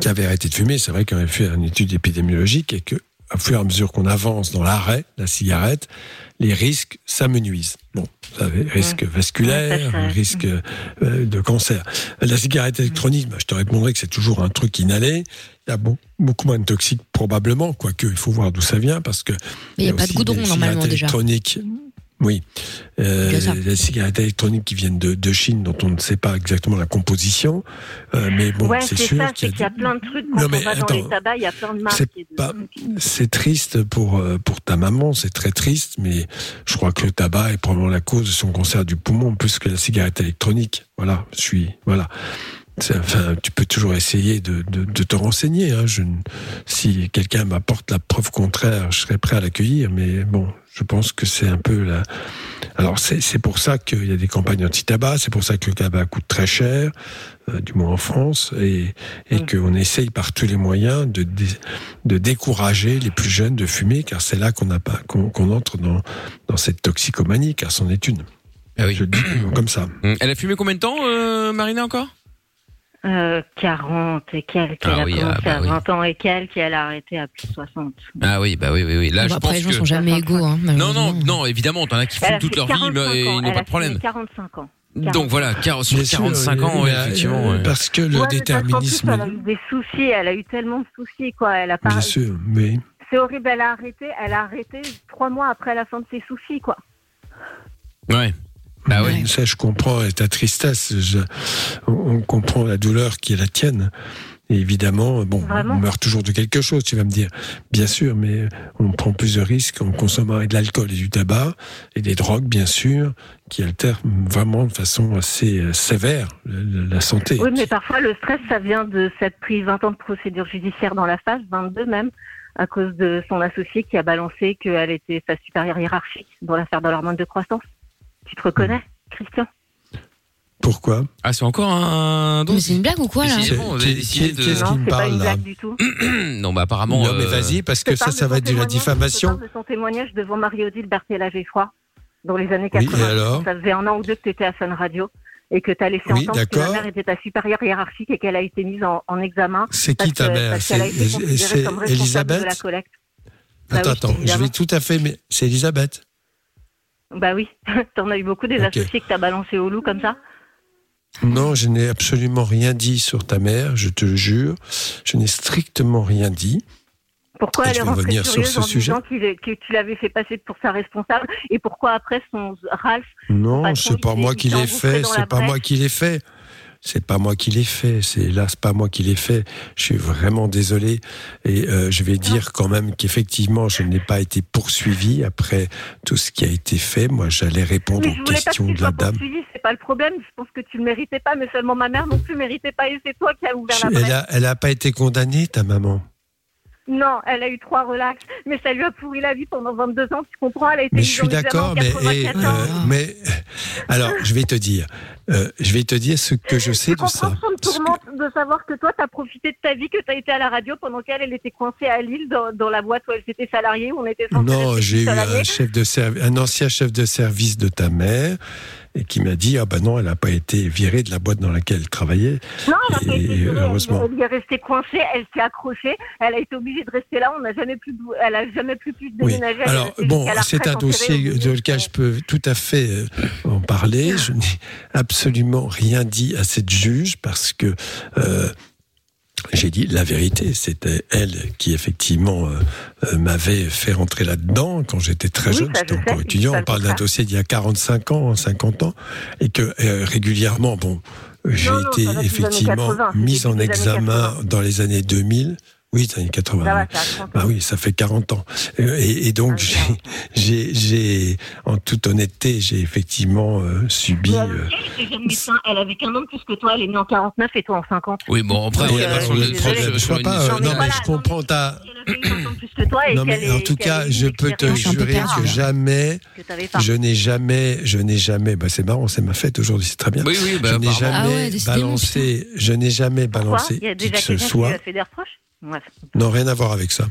qui avaient arrêté de fumer, c'est vrai qu'on avait fait une étude épidémiologique et que, au fur et à mesure qu'on avance dans l'arrêt de la cigarette, les risques s'amenuisent. Bon, vous savez, risque vasculaire, Ouais, ça. risque euh, de cancer. La cigarette électronique, bah, je te répondrai que c'est toujours un truc inhalé. Il y a beau- beaucoup moins de toxiques probablement, quoique il faut voir d'où ça vient parce que Mais il n'y a pas de goudron normalement déjà. Oui, euh, les cigarettes électroniques qui viennent de, de Chine, dont on ne sait pas exactement la composition, euh, mais bon, ouais, c'est sûr qu'il c'est qu'il y a plein de trucs. Quand Non, on mais va dans attends, les tabacs, il y a plein de marques. C'est triste pour euh, pour ta maman, c'est très triste, mais je crois que le tabac est probablement la cause de son cancer du poumon plus que la cigarette électronique. Voilà, je suis voilà. Enfin, tu peux toujours essayer de, de, de te renseigner. Hein. Je, si quelqu'un m'apporte la preuve contraire, je serais prêt à l'accueillir. Mais bon, je pense que c'est un peu la. Alors c'est pour ça qu'il y a des campagnes anti-tabac. C'est pour ça que le tabac coûte très cher, euh, du moins en France, et, et qu'on essaye par tous les moyens de dé- de décourager les plus jeunes de fumer, car c'est là qu'on entre dans dans cette toxicomanie, car c'en est une. Ah oui. Je le dis comme ça. Elle a fumé combien de temps, euh, Marina, encore? Euh, 40 et quelques. Ah elle a oui, commencé ah bah à oui. 20 ans et quelques et elle a arrêté à plus de 60. Ah oui, bah oui, oui, oui. Là, Bon, je après, pense les gens que... sont jamais égaux. Hein, Non, non, non, évidemment, t'en as qui Elle a toute leur vie, 45 mais ils n'ont pas a de problème. fumé 45 ans. Donc voilà, car- sur Bien sûr, 45 ans, a- effectivement. ouais. Parce que le Ouais, mais parce qu'en plus, déterminisme. elle a eu des soucis, elle a eu tellement de soucis, quoi. Elle a pas. Bien sûr, mais C'est horrible, elle a arrêté, elle a arrêté trois mois après la fin de ses soucis, quoi. Ouais. Bah ouais. Ça, je comprends et ta tristesse. je- on, comprend la douleur qui est la tienne. Et évidemment, bon, Vraiment on meurt toujours de quelque chose, tu vas me dire. Bien sûr, mais on prend plus de risques en consommant de l'alcool et du tabac et des drogues, bien sûr, qui altèrent vraiment de façon assez euh, sévère la, santé. Oui, mais parfois le stress, ça vient de s'être pris 20 ans de procédure judiciaire dans la face, 22 même, à cause de son associé qui a balancé qu'elle était sa supérieure hiérarchique dans l'affaire de l'hormone de croissance. Tu te reconnais, Christian? Pourquoi? Ah, c'est encore un. Mais c'est une blague ou quoi là avez Qui- décidé de- qu'est-ce qui me parle là du tout. non, bah apparemment. Non, mais euh, vas-y, parce que Je ça, ça va être de la Je diffamation. parle de son témoignage devant Marie-Odile Berthéla-Geffroy dans les années Oui, 80. et alors ça faisait un an ou deux que tu étais à Fun Radio et que tu as laissé Oui, entendre que la mère était ta supérieure hiérarchique et qu'elle a été mise en, en examen. C'est qui ta mère parce qu'elle a été C'est- considérée c'est comme responsable Elisabeth de la collecte. Bah Attends, oui, attends, je vais tout à fait, mais c'est Elisabeth. Bah oui, t'en as eu beaucoup des associés que t'as balancé au loup comme ça? Non, je n'ai absolument rien dit sur ta mère, je te le jure. Je n'ai strictement rien dit. Pourquoi elle est rentrée revenir sur ce en sujet. disant est- que tu l'avais fait passer pour sa responsable? Et pourquoi après son Ralph Non, c'est pas moi qui l'ai fait, c'est pas moi qui l'ai fait. C'est pas moi qui l'ai fait, c'est là, c'est pas moi qui l'ai fait. Je suis vraiment désolé et euh, je vais dire quand même qu'effectivement, je n'ai pas été poursuivi après tout ce qui a été fait. Moi, j'allais répondre je aux voulais pas que questions tu de la dame. poursuivi, c'est pas le problème. Je pense que tu le méritais pas, mais seulement ma mère non plus méritait pas et c'est toi qui as ouvert la brèche. Elle a, elle a pas été condamnée, ta maman. Non, elle a eu trois relax, mais ça lui a pourri la vie pendant 22 ans. Tu comprends Elle a été Mais je suis d'accord, mais, 84 et, ans. euh, mais alors, je vais te dire, euh, je vais te dire ce que je sais Tu de ça. comprends, ça me tourmente de savoir que toi, tu as profité de ta vie, que tu as été à la radio pendant qu'elle elle était coincée à Lille, dans, dans la boîte où elle s'était salariée, où on était Non, j'ai eu un chef de serv- un ancien chef de service de ta mère et qui m'a dit ah ben non, elle n'a pas été virée de la boîte dans laquelle elle travaillait. Non, elle Et été heureusement. Elle, est restée coincée, elle s'est accrochée, elle a été obligée de rester là, on n'a jamais bou- elle a jamais plus pu Oui. déménager. est Alors bon, c'est un dossier de lequel je peux tout à fait euh, en parler. Je n'ai absolument rien dit à cette juge parce que euh, j'ai dit la vérité. C'était elle qui effectivement euh, euh, m'avait fait rentrer là-dedans quand j'étais très Oui, jeune. J'étais encore étudiant. On le parle d'un dossier d'il y a 45 ans, 50 ans, et que euh, régulièrement, bon, j'ai non, été effectivement 80, c'est mis début en examen 80. dans les années 2000. Oui, années 80. Ça va, oui. ça a 30 ans. Bah oui, ça fait 40 ans. Euh, Et, et donc, j'ai, j'ai, j'ai, en toute honnêteté, j'ai effectivement euh, subi. Mais euh, elle, avait qu'un an de plus que toi, elle est née en 49 et toi en 50. Oui, bon, après, on est pas une non, mais je comprends ta. plus que toi et Non, mais en tout cas, je une peux te jurer que jamais, je n'ai jamais, je n'ai jamais, bah c'est marrant, c'est ma fête aujourd'hui, c'est très bien. Oui, oui, bah, je n'ai jamais Ah balancé, je n'ai jamais balancé Il y a qui déjà que ce soit. fait des reproches? Non, rien à voir avec ça.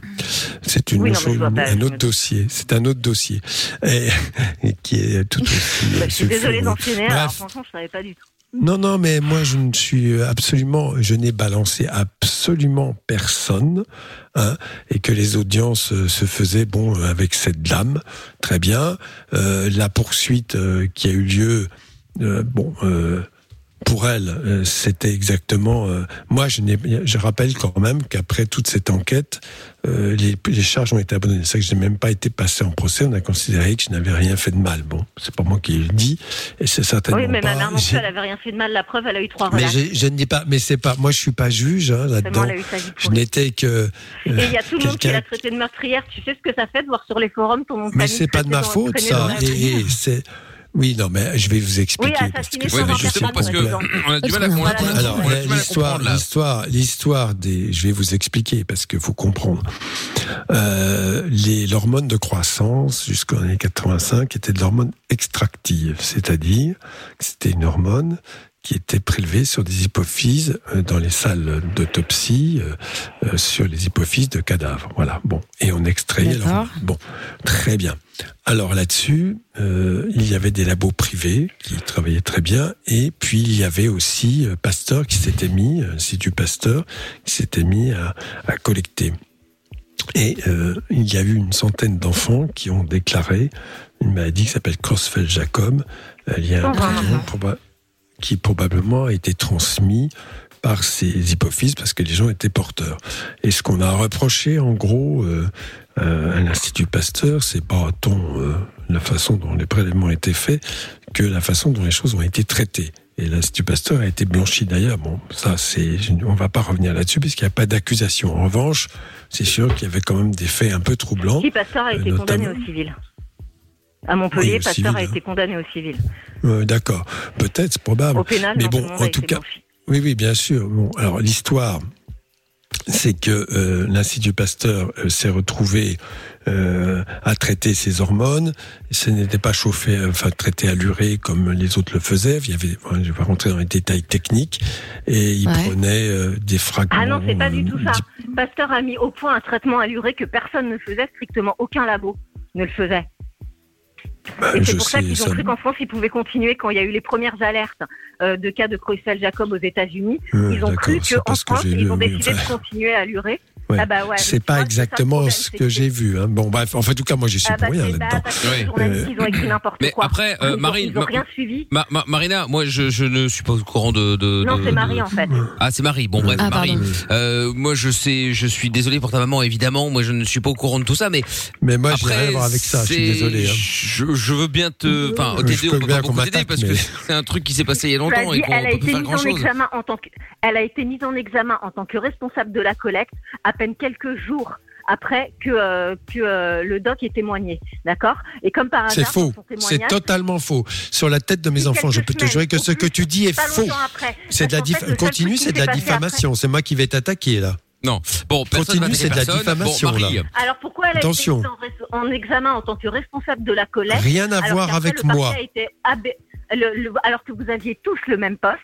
C'est une Oui, non, chose, pas, un autre me- dossier. C'est un autre dossier et, et qui est tout aussi. Bah, je suis désolée d'enchaîner, Bref. franchement, je savais pas du tout. Non, non, mais moi, je ne suis absolument, je n'ai balancé absolument personne, hein, et que les audiences se faisaient, bon, avec cette dame, très bien. Euh, la poursuite euh, qui a eu lieu, euh, bon, pour elle, euh, c'était exactement. euh, moi, je, rappelle quand même qu'après toute cette enquête, euh, les, les charges ont été abandonnées. C'est que je n'ai même pas été passé en procès. On a considéré que je n'avais rien fait de mal. Bon, c'est pas moi qui le dis, et c'est certainement Oui, mais pas. ma mère elle avait rien fait de mal. La preuve, elle a eu trois mais je ne dis pas, mais c'est pas, moi je suis pas juge hein, là-dedans. Je n'étais que. euh, Et il y a tout le monde qui l'a traité de meurtrière. Tu sais ce que ça fait de voir sur les forums ton nom Mais c'est pas de ma faute ça. et c'est. Oui, non, mais je vais vous expliquer. Oui, parce que Oui, mais justement, parce que on a du mal à a- Alors, à l'histoire, comprendre l'histoire, l'histoire des, je vais vous expliquer parce qu'il faut comprendre. Euh, les, l'hormone de croissance jusqu'en années 85 était de l'hormone extractive, c'est-à-dire que c'était une hormone qui était prélevée sur des hypophyses euh, dans les salles d'autopsie, euh, euh, sur les hypophyses de cadavres. Voilà. Bon, et on extrayait l'hormone. Bon, très bien. Alors là-dessus, euh, il y avait des labos privés qui travaillaient très bien, et puis il y avait aussi Pasteur qui s'était mis, euh, Institut Pasteur, qui s'était mis à, à collecter. Et euh, il y a eu une centaine d'enfants qui ont déclaré une maladie qui s'appelle Creutzfeldt-Jacob. Il y a un traitement proba- qui probablement a été transmis par ces hypophyses parce que les gens étaient porteurs. Et ce qu'on a reproché, en gros, euh, euh, à l'Institut Pasteur, c'est pas tant euh, la façon dont les prélèvements étaient faits que la façon dont les choses ont été traitées. Et l'Institut Pasteur a été blanchi d'ailleurs. Bon, ça, c'est, on va pas revenir là-dessus puisqu'il n'y a pas d'accusation. En revanche, c'est sûr qu'il y avait quand même des faits un peu troublants. Si Pasteur a été condamné au civil. À Montpellier, Oui, Pasteur civil, a hein. été condamné au civil. Euh, D'accord, peut-être, c'est probable. Au pénal, Mais non, bon, tout en tout cas, blanchi. oui, oui, bien sûr. Bon, alors l'histoire, c'est que euh, l'Institut Pasteur euh, s'est retrouvé euh, à traiter ses hormones. Ce n'était pas chauffé, enfin traité à l'urée comme les autres le faisaient. Il y avait, je vais pas rentrer dans les détails techniques, et il Ouais. prenait euh, des fragments. Ah non, c'est pas du tout ça. Pasteur a mis au point un traitement à l'urée que personne ne faisait, strictement aucun labo ne le faisait. Bah, Et c'est pour ça qu'ils ont ça- cru qu'en France, ils pouvaient continuer quand il y a eu les premières alertes euh, de cas de Creutzfeldt-Jacob aux États-Unis. Ils ont cru qu'en que France, ils lu, ont mais décidé de enfin- continuer à l'urée. Ouais. Ah bah ouais, c'est pas exactement ce que j'ai vu. Hein. Bon, bref, en fait, en tout cas, moi, j'y suis Ah bah pour rien c'est là-dedans. les journalistes, ils ont écrit n'importe Mais quoi. après, euh, ils, ont, ils rien suivi. Ma- ma- Marina, moi je, je ne suis pas au courant de. de Non, de- c'est Marie de- en fait. Ah, c'est Marie. Bon, bref, Ah, Marie. Euh, moi, je sais, je suis désolé pour ta maman, évidemment. Moi, je ne suis pas au courant de tout ça, mais. Mais moi, j'ai après, rien à voir avec ça, je suis désolé, hein. Je, je veux bien te. Enfin, t'aider, on peut pas beaucoup t'aider parce que c'est un truc qui s'est passé il y a longtemps Vas-y, et qu'on elle a peut été faire mise grand en chose. examen en tant que, elle a été mise en examen en tant que responsable de la collecte peine quelques jours après que euh, que euh, le doc ait témoigné, d'accord? Et comme par C'est hasard, faux. dans son C'est totalement faux. Sur la tête de mes enfants, je peux te jurer que ce que tu dis est faux. C'est de la fait, Continue, c'est de la diffamation. C'est moi qui vais t'attaquer là. Non. Bon, personne va Continue, c'est de la diffamation Bon, là. Alors pourquoi elle a Attention. été mise en, examen en tant que responsable de la collecte Rien à voir avec moi. le- le- alors que vous aviez tous le même poste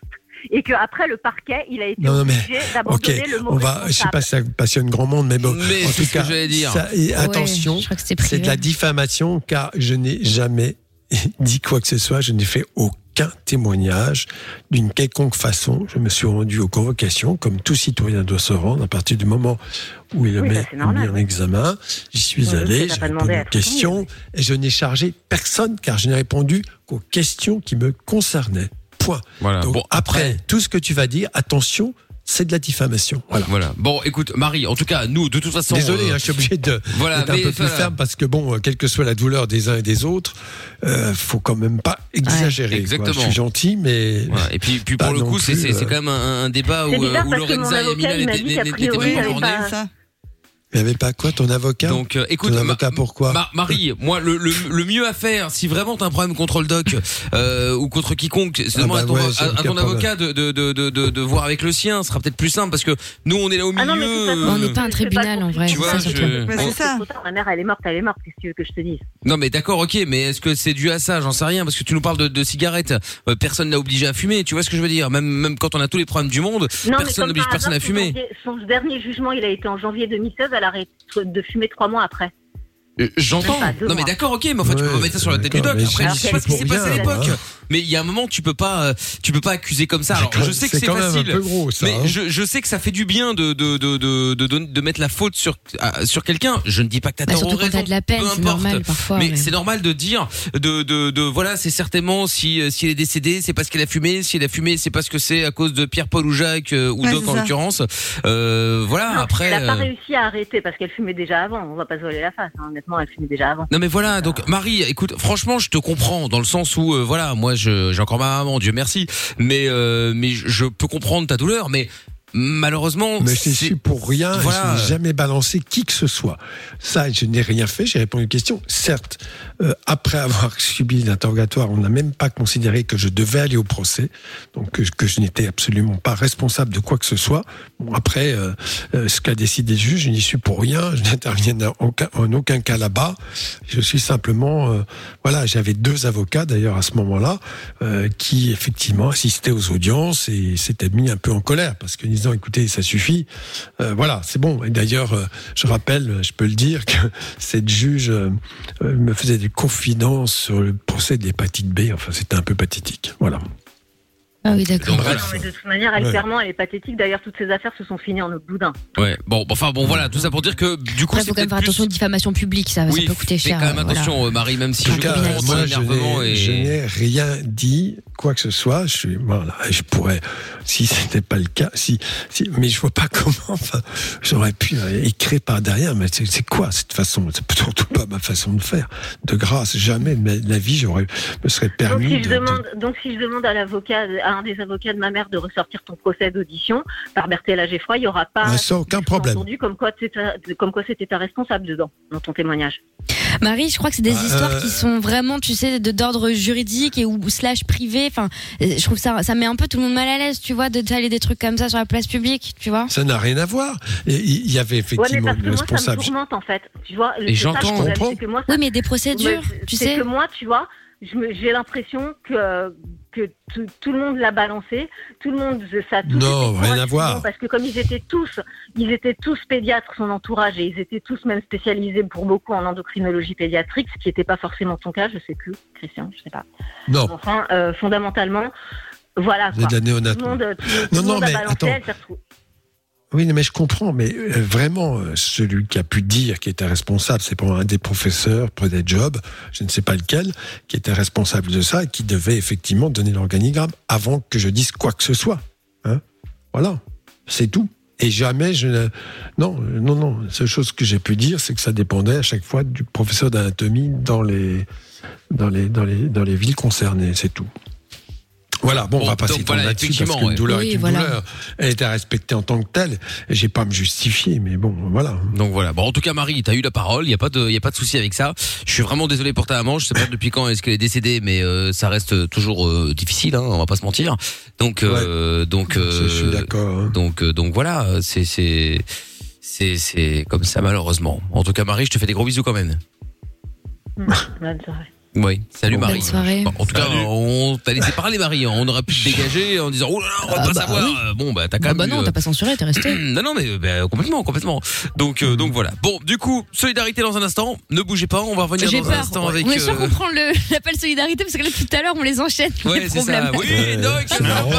et que après le parquet, il a été Non, non, mais obligé ok, d'abandonner le mot on va. Je sais pas si ça passionne grand monde, mais bon. Mais en tout que cas, j'allais dire. ça- et Ouais, attention, c'est de la diffamation car je n'ai jamais dit quoi que ce soit. Je n'ai fait aucun témoignage d'une quelconque façon. Je me suis rendu aux convocations, comme tout citoyen doit se rendre à partir du moment où il le Oui, bah, met normal, mis en examen. J'y suis allé, j'ai répondu aux questions et je n'ai chargé personne car je n'ai répondu qu'aux questions qui me concernaient. Point. Voilà. Donc Bon, après, tout ce que tu vas dire, attention, c'est de la diffamation. Voilà. Voilà. Bon, écoute, Marie, en tout cas, nous, de toute façon. Désolé, euh, hein, je suis obligé de voilà, d'être un peu plus ferme parce que bon, quelle que soit la douleur des uns et des autres, euh, faut quand même pas exagérer. quoi. exactement. Je suis gentil, mais Voilà. Et puis, puis pour le coup, c'est euh, quand même un, un débat où, euh, où Lorenza et m'a n'étaient pas en journée. pas- il n'y avait pas quoi ton avocat? Donc, euh, écoute, ton ma- avocat pourquoi? Ma- Marie, moi, le, le, le mieux à faire, si vraiment t'as un problème contre le doc euh, ou contre quiconque, c'est Ah bah à ton, ouais, à- j'ai à aucun ton problème. avocat de, de, de, de, de, de voir avec le sien. Ce sera peut-être plus simple parce que nous, on est là au milieu. Ah non, mais façon, On n'est pas un tribunal en vrai. Tu c'est vois, ça, je- tard, Ma mère, elle est morte, elle est morte. Qu'est-ce que tu veux que je te dise? Non mais d'accord, ok, mais est-ce que c'est dû à ça? J'en sais rien parce que tu nous parles de, de cigarettes. Euh, personne n'a obligé à fumer. Tu vois ce que je veux dire? Même même quand on a tous les problèmes du monde, Non, mais personne n'oblige personne à fumer. Son dernier jugement, il a été en janvier 2016. Elle de fumer trois mois après. Euh, J'entends. Non mais d'accord, ok, mais enfin tu peux pas mettre ça sur la tête du doc. Après, je sais pas ce qui s'est passé à l'époque. hein. Mais il y a un moment, tu peux pas, euh, tu peux pas accuser comme ça. Alors je sais que c'est facile. mais hein. je, sais que ça fait du bien de de de de de, mettre la faute sur sur quelqu'un. Je ne dis pas que t'as Bah, tort ou raison. de la peine, peu c'est importe. normal parfois. Mais c'est normal de dire de de de voilà, c'est certainement si euh, si elle est décédée, c'est parce qu'elle a fumé. Si elle a fumé, c'est parce que c'est à cause de Pierre, Paul ou Jacques ou Doc en l'occurrence. Euh, voilà. Après. elle n'a pas réussi à arrêter parce qu'elle fumait déjà avant. On va pas se voiler la face. Honnêtement, elle fumait déjà avant. Non mais voilà, donc Marie, écoute, franchement, je te comprends dans le sens où euh, voilà, moi je j'ai encore ma maman, Dieu merci, mais euh, mais je- peux comprendre ta douleur, mais malheureusement, Mais je c'est- suis pour rien, Voilà. je n'ai jamais balancé qui que ce soit. Ça, je n'ai rien fait, j'ai répondu aux questions. Certes, euh, après avoir subi l'interrogatoire, on n'a même pas considéré que je devais aller au procès, donc que, je n'étais absolument pas responsable de quoi que ce soit. Bon, après, euh, euh, ce qu'a décidé le juge, je n'y suis pour rien, je n'interviens en aucun, cas là-bas. Je suis simplement, euh, voilà, j'avais deux avocats d'ailleurs à ce moment-là, euh, qui effectivement assistaient aux audiences et s'étaient mis un peu en colère parce que disant, écoutez, ça suffit, euh, voilà, c'est bon. Et d'ailleurs, je rappelle, je peux le dire, que cette juge me faisait des confidences sur le procès de l'hépatite B. Enfin, c'était un peu pathétique. Voilà. Ah oui, d'accord. Donc, voilà. De toute manière, elle, Ouais. clairement, elle est pathétique. D'ailleurs, toutes ces affaires se sont finies en boudin. Ouais, bon, enfin bon, voilà, tout ça pour dire que du coup, c'est faut quand même peut-être faire plus. attention aux diffamations publiques, ça, Oui, ça peut coûter fais cher. quand même euh, voilà. attention, euh, Marie, même si En je tout cas, moi, je énervement n'ai et. je n'ai rien dit, quoi que ce soit. Je suis, voilà, je pourrais, si c'était pas le cas, si, si, mais je vois pas comment, enfin, j'aurais pu euh, écrire par derrière, mais c'est quoi cette façon? C'est surtout pas ma façon de faire. De grâce, jamais de la vie, j'aurais, me serait Donc permis si, je de- de- demande, donc, si je demande à l'avocat, un des avocats de ma mère de ressortir ton procès d'audition par Berthella Geffroy, il n'y aura pas Ouais, ça, aucun problème. entendu comme quoi c'était ta- comme quoi c'était ta responsable dedans, dans ton témoignage. Marie, je crois que c'est des Euh, histoires qui sont vraiment, tu sais, de d'ordre juridique et ou slash privé. Enfin, euh, je trouve ça, ça met un peu tout le monde mal à l'aise, tu vois, de t'aller des trucs comme ça sur la place publique, tu vois. Ça n'a rien à voir. Il y avait Ouais, mais effectivement parce que le moi, ça me tourmente en fait. Tu vois, Et c'est j'entends. Je comprends. c'est que moi, Oui, mais des procédures, Mais tu c'est sais. que moi, tu vois, j'ai l'impression que que tout, tout le monde l'a balancé, tout le monde ça a tout Non, rien à voir. parce que comme ils étaient tous, ils étaient tous pédiatres, son entourage, et ils étaient tous même spécialisés pour beaucoup en endocrinologie pédiatrique, ce qui n'était pas forcément ton cas, je sais plus, Christian, je sais pas. Non. Enfin, euh, fondamentalement, voilà. Quoi. de la Tout le monde, tout, Non, non, monde a mais balancé, attends. elle s'est retrouvée- Oui, mais je comprends, mais euh, vraiment, euh, celui qui a pu dire qui était responsable, c'est pour un des professeurs, prenait job, je ne sais pas lequel, qui était responsable de ça et qui devait effectivement donner l'organigramme avant que je dise quoi que ce soit. Hein voilà, c'est tout. Et jamais je ne... Non, euh, non, non. La seule chose que j'ai pu dire, c'est que ça dépendait à chaque fois du professeur d'anatomie dans les, dans les, dans les, dans les villes concernées, c'est tout. Voilà, bon, on va pas donc s'étendre voilà, là-dessus parce effectivement, qu'une ouais. douleur Oui, est une voilà. douleur. Elle était respectée en tant que telle. J'ai pas à me justifier, mais bon, voilà. Donc voilà. Bon, en tout cas, Marie, t'as eu la parole. Il y a pas de, il y a pas de souci avec ça. Je suis vraiment désolé pour ta maman. Je sais pas depuis quand est-ce qu'elle est décédée, mais euh, ça reste toujours euh, difficile. Hein, on va pas se mentir. Donc, euh, donc, Je suis d'accord. hein. donc, euh, donc voilà. C'est, c'est, c'est, c'est comme ça malheureusement. En tout cas, Marie, je te fais des gros bisous quand même. Bonne soirée. Oui, salut Bonne Marie. soirée. Bon, en tout cas, on t'a laissé parler Marie. hein. On aurait pu te dégager en disant oh là là, on va Ah pas bah savoir. oui. Euh, Bon bah t'as quand Ah même. bah non, euh, t'as pas censuré, t'es resté. non, non, mais euh, bah, complètement, complètement. Donc, euh, donc voilà. Bon, du coup, solidarité dans un instant. Ne bougez pas, on va revenir dans un peur. instant avec. on est sûr euh, qu'on prend le- l'appel solidarité parce que là tout à l'heure on les enchaîne. Ouais, les c'est problèmes. ça. Oui, Doc, c'est marrant,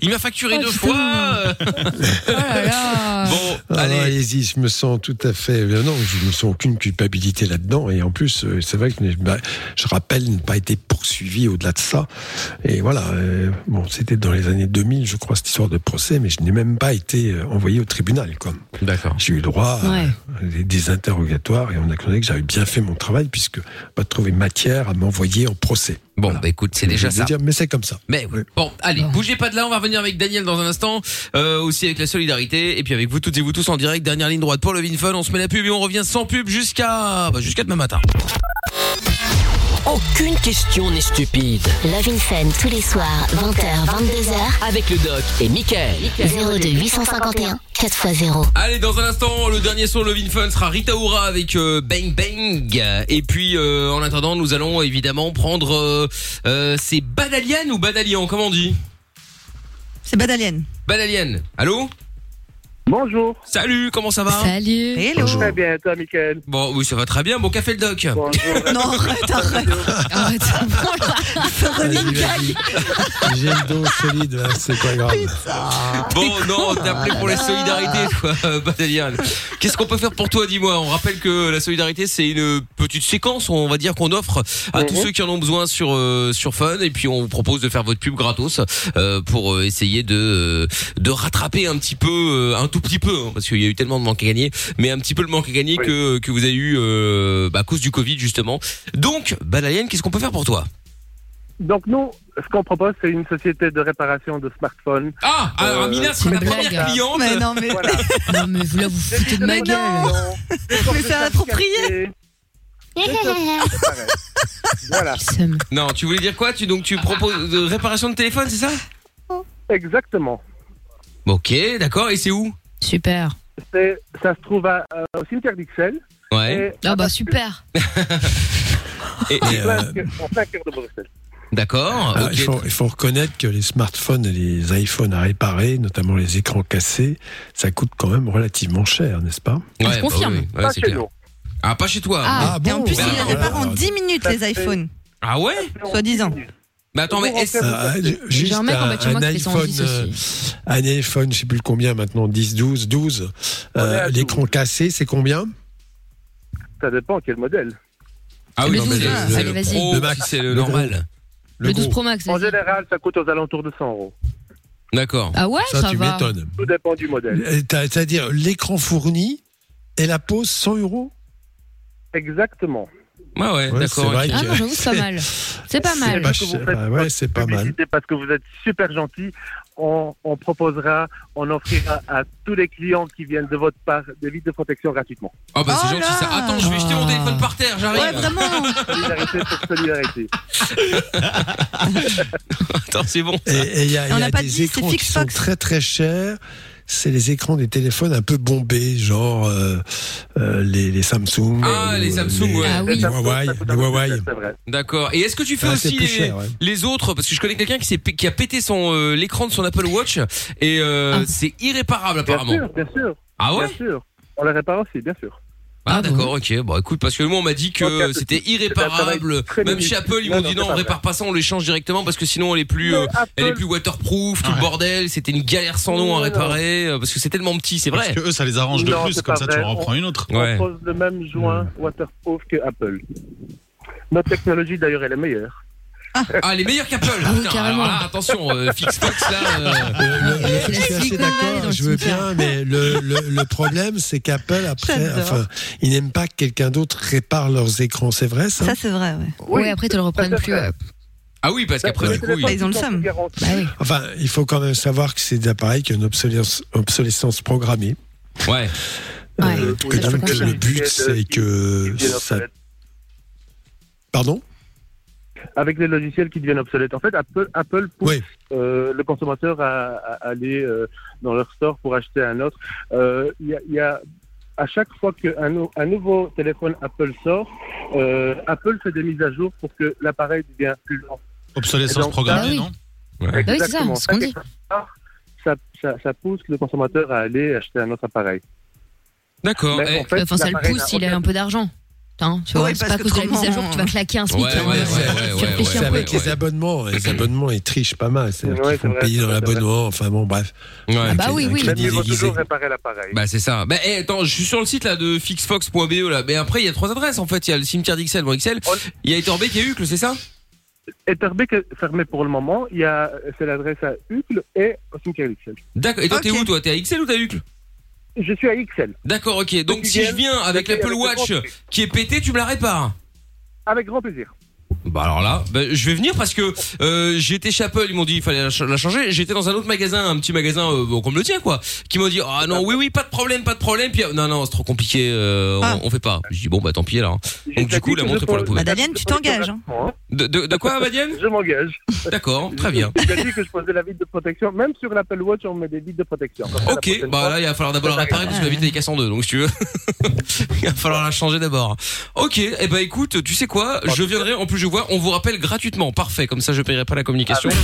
il m'a facturé Oh, deux putain. fois. Bon, allez-y, je me sens tout à fait. euh, Non, je me sens aucune culpabilité là-dedans. Et en plus, euh, c'est vrai que bah, je rappelle ne pas été poursuivi au-delà de ça. Et voilà. euh, bon, c'était dans les années 2000, je crois, cette histoire de procès, mais je n'ai même pas été euh, envoyé au tribunal. quoi. D'accord. J'ai eu droit à des, des interrogatoires et on a considéré que j'avais bien fait mon travail puisque pas trouvé matière à m'envoyer en procès. Bon, bah écoute, c'est déjà Je veux ça. dire, mais c'est comme ça. Mais oui. bon, allez, bougez pas de là, on va revenir avec Daniel dans un instant, euh, aussi avec la solidarité, et puis avec vous toutes et vous tous en direct, dernière ligne droite pour le Vin Fun, on se met la pub et on revient sans pub jusqu'à bah, jusqu'à demain matin. Aucune question n'est stupide. Love in Fun tous les soirs, 20h, 22h. Avec le doc et Mickaël. 02 851 4x0. Allez, dans un instant, le dernier son de Love in Fun sera Rita Ora avec euh, Bang Bang. Et puis, euh, en attendant, nous allons évidemment prendre... Euh, euh, c'est Badalian ou Badalian, comment on dit? C'est Badalienne. Badalian, allô? Bonjour. Salut, comment ça va Salut. Hello. Très bien, toi, Michael. Bon, oui, ça va très bien. Bon, café le doc. Non, arrête, arrête. Arrête. J'ai le dos solide, là, c'est pas grave. Bon, non, t'as appelé pour la solidarité, toi, Badalian. Qu'est-ce qu'on peut faire pour toi, dis-moi? On rappelle que la solidarité, c'est une petite séquence, on va dire, qu'on offre à tous ceux qui en ont besoin sur euh, sur Fun, et puis on vous propose de faire votre pub gratos euh, pour euh, essayer de euh, de rattraper un petit peu, euh, un tout petit peu, hein, parce qu'il y a eu tellement de manque à gagner, mais un petit peu le manque à gagner que que vous avez eu euh, bah, à cause du Covid justement. Donc, Badalian, qu'est-ce qu'on peut faire pour toi? Donc, nous, ce qu'on propose, c'est une société de réparation de smartphones. Ah, alors Euh, Amina, c'est la première cliente. Mais non, mais, Non mais vous là vous foutez de ma gueule. mais c'est approprié. Voilà. Non, tu voulais dire quoi? Tu donc tu proposes de réparation de téléphone, c'est ça? Exactement. Ok, d'accord. Et c'est où? Super. C'est- Ça se trouve à, euh, au cimetière d'Ixelles. Ouais. Ah bah super. Et, En et, plein, euh, en plein cœur de Bruxelles. d'accord. Ah, ok. il, faut, il faut reconnaître que les smartphones et les iPhones à réparer, notamment les écrans cassés, ça coûte quand même relativement cher, n'est-ce pas? Ouais, Je bah confirme. oui, ouais, Pas c'est chez clair. nous. Ah, pas chez toi. Ah, Ah et en bon plus, Ben, il les voilà. répare en 10 minutes, les iPhones. Ah ouais? Soi-disant. Mais attends, mais est-ce Ah, juste un en iPhone, 10 euh, un iPhone, je sais plus le combien maintenant, 10, 12, 12. On est euh, L'écran 12. cassé, c'est combien? Ça dépend quel modèle. Ah oui, Le non, mais 12, le- le vas-y. pro, Le max, c'est le, le normal. Le 12 gros. Pro Max. En général, ça coûte aux alentours de 100 euros. D'accord. Ah ouais, Ça, ça, tu va. m'étonnes. Tout dépend du modèle. Euh, C'est-à-dire l'écran fourni et la pose 100 euros? Exactement. Ah ouais, Ouais, d'accord. c'est vrai ok. Ah non, j'avoue, c'est pas mal. C'est pas mal. Bah, bah ouais, c'est pas mal. publicité parce que vous êtes super gentil. On, on proposera, on offrira à tous les clients qui viennent de votre part des vides de protection gratuitement. Ah bah c'est Oh gentil ça. Attends, je vais jeter mon téléphone par terre, j'arrive. Ouais, vraiment. Solidarité pour solidarité. Attends, c'est bon. Et et il y a, On y n'a a pas des dit, c'est écrans qui sont très très chers. C'est les écrans des téléphones un peu bombés, genre euh, euh, les, les Samsung. Ah, euh, les Samsung, ouais. Ah oui. Les Huawei. Les Huawei. D'accord. Et est-ce que tu fais Ah, aussi les, cher, ouais. les autres Parce que je connais quelqu'un qui, a pété son euh, l'écran de son Apple Watch et euh, Ah. c'est irréparable Bien apparemment. sûr, bien sûr. Ah ouais? Bien sûr. On les répare aussi, bien sûr. Ah Ah d'accord, ok. Bon écoute, parce que moi on m'a dit que c'était irréparable. Même chez Apple, ils Non, m'ont non, dit non, on répare pas ça, on l'échange directement parce que sinon elle est plus, euh, Apple- elle est plus waterproof, tout le bordel. C'était une galère sans nom à réparer euh, parce que c'est tellement petit, c'est Parce vrai. que eux, ça les arrange de Non, plus, c'est comme pas ça tu vrai. en reprends une autre. Ouais. On pose le même joint waterproof que Apple. Notre technologie d'ailleurs est la meilleure. Ah les meilleurs qu'Apple. Ah oui, alors là, attention, euh, Fixbox là. euh, Le- le- C'est je suis assez d'accord, je veux bien, mais le, le, le problème, c'est qu'Apple, après, enfin, ils n'aiment pas que quelqu'un d'autre répare leurs écrans, c'est vrai ça? Ça, c'est vrai, ouais. Oui, après, te le reprennent plus. Ah oui, parce qu'après du coup, ils ont le seum. Bah oui. Enfin, il faut quand même savoir que c'est des appareils qui ont une obsolescence, obsolescence programmée. ouais. Ouais, Euh, que donc, le but, c'est que ça. Pardon Avec les logiciels qui deviennent obsolètes. En fait, Apple, Apple pousse Oui. euh, le consommateur à, à aller euh, dans leur store pour acheter un autre. Euh, Il y, a, il y a à chaque fois qu'un nou- un nouveau téléphone Apple sort, euh, Apple fait des mises à jour pour que l'appareil devienne plus lent. Obsolescence donc, programmée, bah oui. non Ouais. Bah oui, c'est ça, Exactement. c'est ce qu'on dit. Ça, ça, ça pousse le consommateur à aller acheter un autre appareil. D'accord. Mais Eh, en fait, Enfin, ça le pousse s'il a un peu d'argent. Hein, tu vois, c'est pas à que cause de la mise à jour autrement- que tu vas claquer un SMIC. Ouais, hein. ouais, C'est avec les abonnements. Les abonnements, ils trichent pas mal. C'est-à-dire Ouais, qu'ils font c'est vrai, payer dans l'abonnement. Enfin bon, bref. Ouais. Ah bah oui, oui. crédit Mais il faut déguisé. toujours réparer l'appareil. Bah c'est ça. Bah attends, je suis sur le site là de fixfox.be là. Mais après il y a trois adresses en fait. Il y a le cimetière d'Ixelles, bon Excel. On- Il y a Etterbeek et Uccle, c'est ça? Etterbeek est fermé pour le moment. Il y a, c'est l'adresse à Uccle et au cimetière Ixelles. D'accord. Et toi t'es où toi? T'es à Excel ou t'es à Uccle? Je suis à Ixelles. D'accord, ok. Donc si je viens avec l'Apple le Watch qui est pété, tu me la répares Avec grand plaisir. Bah alors là, bah, je vais venir parce que euh, j'étais chez Apple, ils m'ont dit il fallait la, ch- la changer. J'étais dans un autre magasin, un petit magasin euh, bon, comme le tien quoi, qui m'ont dit ah non oui oui pas de problème pas de problème. Puis non non c'est trop compliqué, euh, Ah. on, on fait pas. Je dis bon bah tant pis alors. Donc du coup la montre est pour la poubelle. Madalienne, tu t'engages. hein. De, de, de quoi Madiane Je m'engage. D'accord, très bien. J'ai dit que je posais la vitre de protection. Même sur l'Apple Watch, on met des vitres de protection. Ok, bah fois, là il va falloir d'abord la réparer parce que la vitre elle est cassée en deux, donc si tu veux, il va falloir la changer d'abord. Ok, et eh ben écoute, tu sais quoi, je viendrai. En plus je vois, on vous rappelle gratuitement, parfait. Comme ça je paierai pas la communication.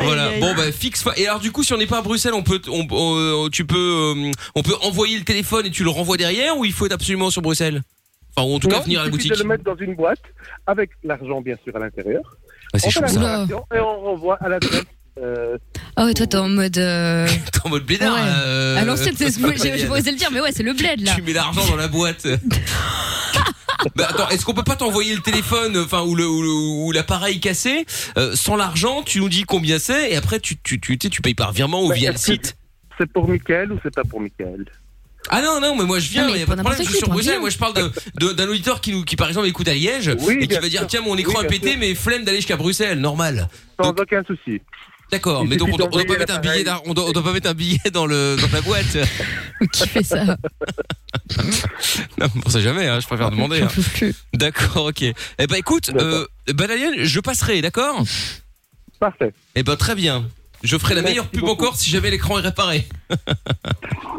Voilà. Aïe, aïe. Bon bah fixe. Et alors du coup, si on n'est pas à Bruxelles, on peut, on, on- tu peux, euh, on peut envoyer le téléphone et tu le renvoies derrière, ou il faut être absolument sur Bruxelles? Enfin, ou en tout cas Non, venir à la boutique. de le mettre dans une boîte avec l'argent bien sûr à l'intérieur. Ah, c'est chaud ça. et on renvoie à l'adresse. Euh, Ah ouais, toi, t'es en mode. euh, T'es en mode blédard. Ouais. euh, À l'ancienne, c'est ce que j'ai osé le dire, mais ouais, c'est le bled là. Tu mets l'argent dans la boîte. Bah attends, est-ce qu'on peut pas t'envoyer le téléphone, enfin ou le ou, l'appareil cassé euh, sans l'argent Tu nous dis combien c'est et après tu tu tu tu, payes par virement ou Bah, via le site. C'est pour Michael ou c'est pas pour Michael Ah non non mais moi je viens, Non, il mais y a pas de problème, je suis sur Bruxelles. Moi je parle d'un auditeur qui nous qui par exemple écoute à Liège Oui, et qui va dire tiens mon écran Oui, bien pété sûr. mais flemme d'aller jusqu'à Bruxelles, normal. Sans Donc- aucun souci. D'accord, mais donc on doit, on doit pas mettre un billet d'ar- on doit, on doit pas mettre un billet dans le dans la boîte. Qui fait ça Non, on sait jamais, hein, je préfère demander. J'en hein. D'accord, ok. Eh ben écoute, euh, Badalienne, je passerai, d'accord? Parfait. Eh ben très bien. Je ferai la Merci meilleure pub beaucoup. encore si jamais l'écran est réparé.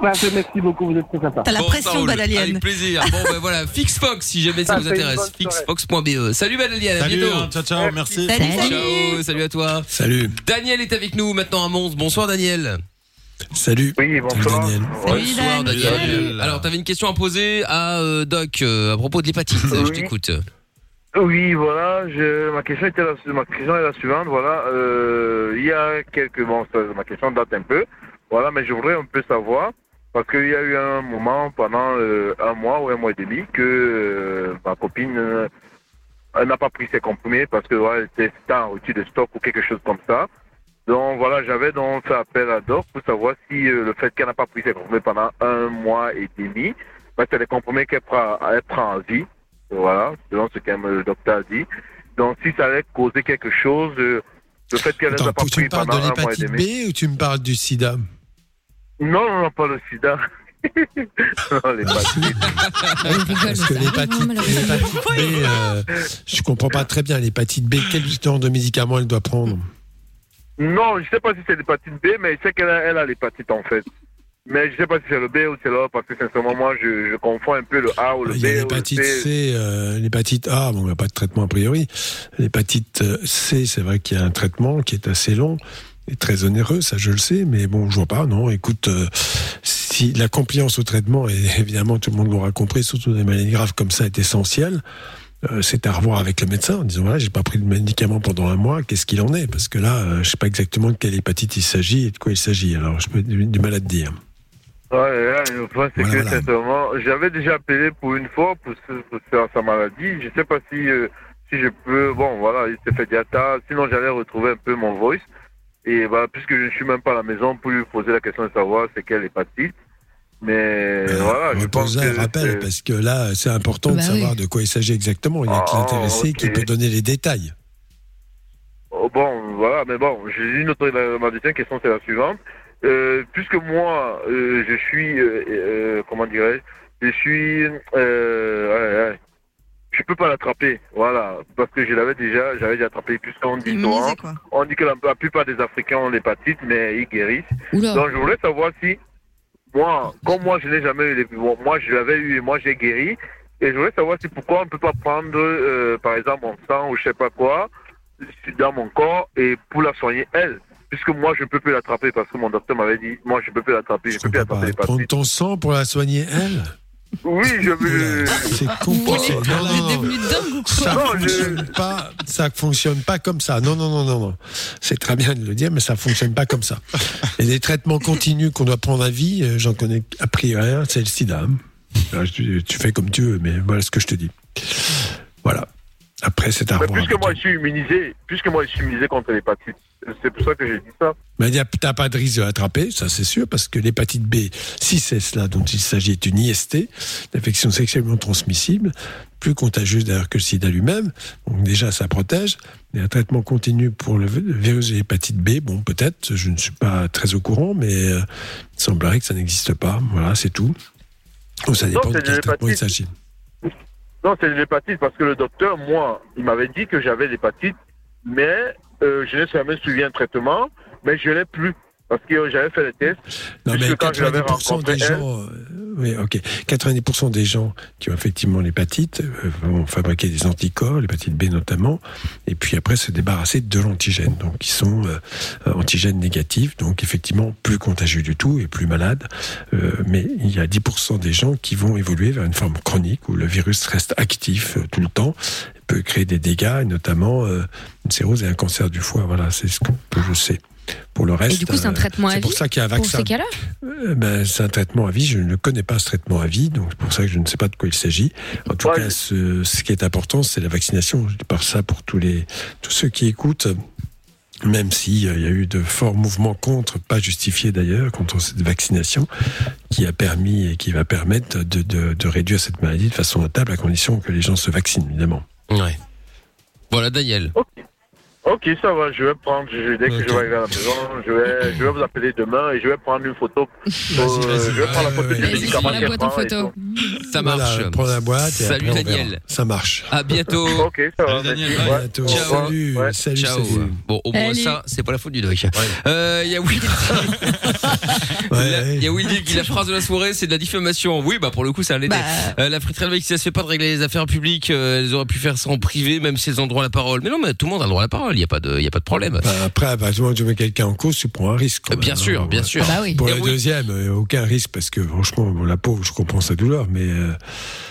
Parfait, merci beaucoup, vous êtes très sympa. T'as la Bon, ça pression, roule. Badalienne. Avec plaisir. Bon ben voilà, FixFox si jamais ça Ah, vous une intéresse. bonne soirée. Fixfox.be. Salut Badalienne, à Salut, bientôt. hein, ciao, ciao, merci. Salut, Salut. Ciao, salut à toi. Salut. Daniel est avec nous maintenant à Mons. Bonsoir Daniel. Salut. Oui, Salut, bonsoir. Daniel. Salut, Bonsoir Dan. Daniel. Alors t'avais une question à poser à euh, Doc euh, à propos de l'hépatite. Je t'écoute. Oui, voilà, je, ma question était la, ma question est la suivante, voilà, euh, il y a quelques, bon, ma question date un peu, voilà, mais je voudrais un peu savoir, parce qu'il y a eu un moment pendant euh, un mois ou un mois et demi que euh, ma copine euh, n'a pas pris ses comprimés parce que ouais, c'était en rupture de stock ou quelque chose comme ça. Donc voilà, j'avais donc fait appel à Doc pour savoir si le fait qu'elle n'a pas pris ses comprimés pendant un mois et demi, bah, c'est des comprimés qu'elle prend, elle prend en vie. Voilà, selon ce que le docteur a dit. Donc si ça allait causer quelque chose, euh, le fait qu'elle ne les a Attends, pas tu me pris parles de l'hépatite. B ou tu me parles du sida? Non, non, non, pas le sida. non, l'hépatite. Parce que l'hépatite l'hépatite B, euh, je comprends pas très bien. L'hépatite B, quel genre de médicament elle doit prendre? Non, je sais pas si c'est l'hépatite B, mais je sais qu'elle a, elle a l'hépatite en fait. Mais je sais pas si c'est le B ou c'est l'A, parce que sincèrement, moi, je, je confonds un peu le A ou le Il B y a l'hépatite C. Euh, l'hépatite A, bon, il n'y a pas de traitement a priori. L'hépatite euh, C, c'est vrai qu'il y a un traitement qui est assez long et très onéreux, ça je le sais, mais bon, je vois pas, non. Écoute, euh, si la compliance au traitement, et évidemment tout le monde l'aura compris, surtout des maladies graves comme ça, est essentielle, c'est à revoir avec le médecin en disant voilà, j'ai pas pris de médicament pendant un mois, qu'est-ce qu'il en est? Parce que là, je sais pas exactement de quelle hépatite il s'agit et de quoi il s'agit, alors je peux du mal à te dire. Ouais, ouais, le point, c'est Voilà, que voilà. sincèrement, j'avais déjà appelé pour une fois pour, ce- pour sa, sa maladie. Je sais pas si, euh, si je peux. Bon, voilà, il s'est fait diata. Sinon, j'allais retrouver un peu mon voice. Et voilà, puisque je ne suis même pas à la maison pour lui poser la question de savoir c'est quelle hépatite. Mais voilà, je pense un rappel, parce que là, c'est important de Bah savoir oui. de quoi il s'agit exactement. Il n'y a que Ah, l'intéressé qui ok. peut donner les détails. Oh, bon, voilà, mais bon, j'ai une autre la- ma deuxième question, c'est la suivante. Euh, puisque moi, euh, je suis, euh, comment dirais-je, je suis, ouais, ouais, je peux pas l'attraper, voilà, parce que je l'avais déjà, j'avais déjà attrapé, puisqu'on dit souvent, on dit que la, la plupart des Africains ont l'hépatite, mais ils guérissent. Oula. Donc je voulais savoir si, moi, comme moi je n'ai jamais eu, les, bon, moi je l'avais eu et moi j'ai guéri, et je voulais savoir si pourquoi on ne peut pas prendre, par exemple, mon sang ou je sais pas quoi, dans mon corps et pour la soigner elle. Puisque moi, je ne peux plus l'attraper parce que mon docteur m'avait dit, moi, je ne peux plus l'attraper, je ne peux plus attraper l'hépatite. Prendre ton sang pour la soigner, elle Oui, je veux. C'est compliqué. Non, non, non. Ça Non, je- fonctionne pas. Ça fonctionne pas comme ça. Non, non, non, non, non. C'est très bien de le dire, mais ça fonctionne pas comme ça. Et les traitements continus qu'on doit prendre à vie, euh, j'en connais a priori un, c'est le SIDA. Alors, tu, tu fais comme tu veux, mais voilà ce que je te dis. Voilà. Après, c'est à Mais revoir. puisque moi, je suis immunisé, puisque moi, je suis immunisé contre l'hépatite, c'est pour ça que j'ai dit ça. Mais il y a- t'as pas de risque de l'attraper, ça c'est sûr, parce que l'hépatite B, si c'est cela dont il s'agit, est une IST, l'infection sexuellement transmissible, plus contagieuse d'ailleurs que le sida lui-même. Donc déjà, ça protège. Il a un traitement continu pour le virus de l'hépatite B. Bon, peut-être, je ne suis pas très au courant, mais euh, il semblerait que ça n'existe pas. Voilà, c'est tout. Ou ça Non, dépend de quel traitement il s'agit. Non, c'est l'hépatite parce que le docteur, moi, il m'avait dit que j'avais l'hépatite, mais euh, je n'ai jamais suivi un traitement, mais je l'ai plus. Parce que j'avais fait les tests. Non, mais puisque quand je l'avais 90% rencontré, des gens, euh, oui, ok, 90% des gens qui ont effectivement l'hépatite euh, vont fabriquer des anticorps, l'hépatite B notamment, et puis après se débarrasser de l'antigène. Donc, ils sont euh, euh, antigènes négatifs, donc effectivement plus contagieux du tout et plus malades. Euh, mais il y a 10% des gens qui vont évoluer vers une forme chronique où le virus reste actif euh, tout le temps, peut créer des dégâts, et notamment une cirrhose et un cancer du foie. Voilà, c'est ce que je sais. Pour le reste, Et du coup, c'est un euh, traitement à c'est pour ça qu'il y a un pour vaccin. ces cas-là Euh, ben, c'est un traitement à vie. Je ne connais pas ce traitement à vie, donc c'est pour ça que je ne sais pas de quoi il s'agit. En tout cas, ce, ce qui est important, c'est la vaccination. Je dis par ça pour tous les tous ceux qui écoutent. Même s'il y a eu de forts mouvements contre, pas justifiés d'ailleurs, contre cette vaccination, qui a permis et qui va permettre de, de, de réduire cette maladie de façon notable, à condition que les gens se vaccinent, évidemment. Ouais. Voilà, Daniel. Ok, ça va, je vais prendre, je, dès que je vais arriver à la maison, je vais, je vais vous appeler demain et je vais prendre une photo. Euh, je vais prendre la photo du médicament qu'elle prend et tout. Ça marche. Voilà, prends la boîte. et Salut, après. Daniel. Ça marche. À bientôt. Ok, ça va. Daniel, bientôt. Ciao. Salut, salut, Ciao. salut. Bon, au moins Allez. ça, c'est pas la faute du doc. Euh, Il y a Will. La-. Il y a Will dit que la phrase de la soirée, c'est de la diffamation. Oui, bah pour le coup, ça allait. Bah. Euh, la friterie si ça se fait pas de régler les affaires publiques, euh, elles auraient pu faire ça en privé, même si elles ont le droit à la parole. Mais non, mais tout le monde a le droit à la parole. Il y a pas de, il y a pas de problème. Bah, après, à partir du moment où tu mets quelqu'un en cause, tu prends un risque. quand bien même, sûr, hein. bien sûr. Ah bah oui. Pour y la deuxième, euh, aucun risque parce que franchement, bon, la pauvre, je comprends sa douleur, mais euh,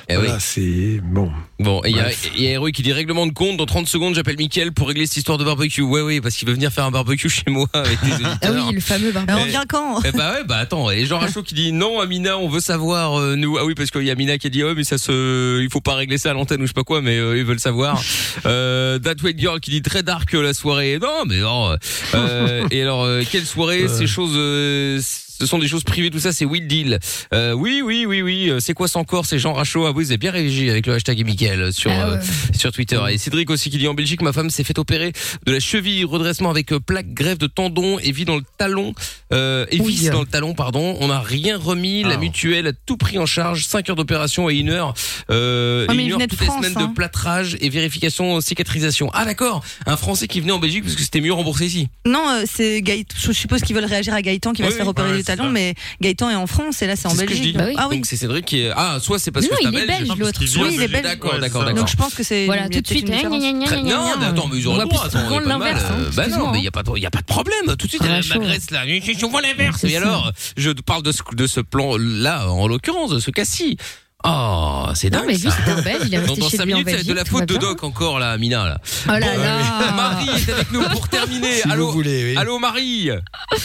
Eh voilà, oui. c'est bon. Bon, et il y a, Bref. il y a Héroï qui dit règlement de compte. Dans 30 secondes, j'appelle Mickaël pour régler cette histoire de barbecue. Ouais, oui, parce qu'il veut venir faire un barbecue chez moi avec des auditeurs. Ah oui, le fameux barbecue. on vient quand Eh bah ouais, bah attends, et Jean Rachaud qui dit non, Amina, on veut savoir euh, nous. Ah oui, parce qu'il y a Amina qui a dit oh mais ça se, il faut pas régler ça à l'antenne ou je sais pas quoi, mais euh, ils veulent savoir. Euh, That White Girl qui dit très dark euh, la soirée. Non, mais non. Euh, et alors euh, quelle soirée Ces choses, euh, ce sont des choses privées, tout ça, c'est Will Deal. Euh, oui, oui, oui, oui. euh, C'est quoi ça encore C'est Jean Rachaud. Ah oui, vous avez bien réagi avec le hashtag Mickaël sur Ah euh, sur Twitter. Et Cédric aussi qui dit en Belgique, ma femme s'est fait opérer de la cheville, redressement avec euh, plaque, grève de tendon et vie dans le talon, euh, et vis dans le talon, pardon. On n'a rien remis. Ah. La mutuelle a tout pris en charge. 5 heures d'opération et une heure, euh, et une heure toutes les semaines hein. de plâtrage et vérification cicatrisation. Ah d'accord, un Français qui venait en Belgique parce que c'était mieux remboursé ici. Non, euh, c'est Gaëtan. Je suppose qu'ils veulent réagir à Gaëtan qui va Oui, se faire oui, opérer du talon, mais Gaëtan est en France et là c'est en Belgique. dis. Ah oui. Donc c'est Cédric qui est. Ah, soit c'est parce Non, que c'est il un est belge. belge, l'autre. Oui, il est belge. D'accord, d'accord, d'accord. Donc je pense que c'est. Voilà, tout de suite. une Gna, différence. gna, gna, Très- gna, Non, mais attends, mais ils va le droit. Euh, Bah non, mais il y a pas, de- problème. Tout de suite, Ah, elle m'agresse là. Je souvent l'inverse. Ça. alors, je parle de ce, de ce plan-là, en l'occurrence, de ce cas-ci. Oh, c'est Non, dingue. mais lui, ça. c'est un Belge, il est Dans, resté dans chez 5 lui en minutes, ça va être de Belgique, la tout faute de. Doc encore, là, Mina. Là. Oh là Bon, là. Marie est avec nous pour terminer. Si allô, vous voulez, oui. allô, Marie.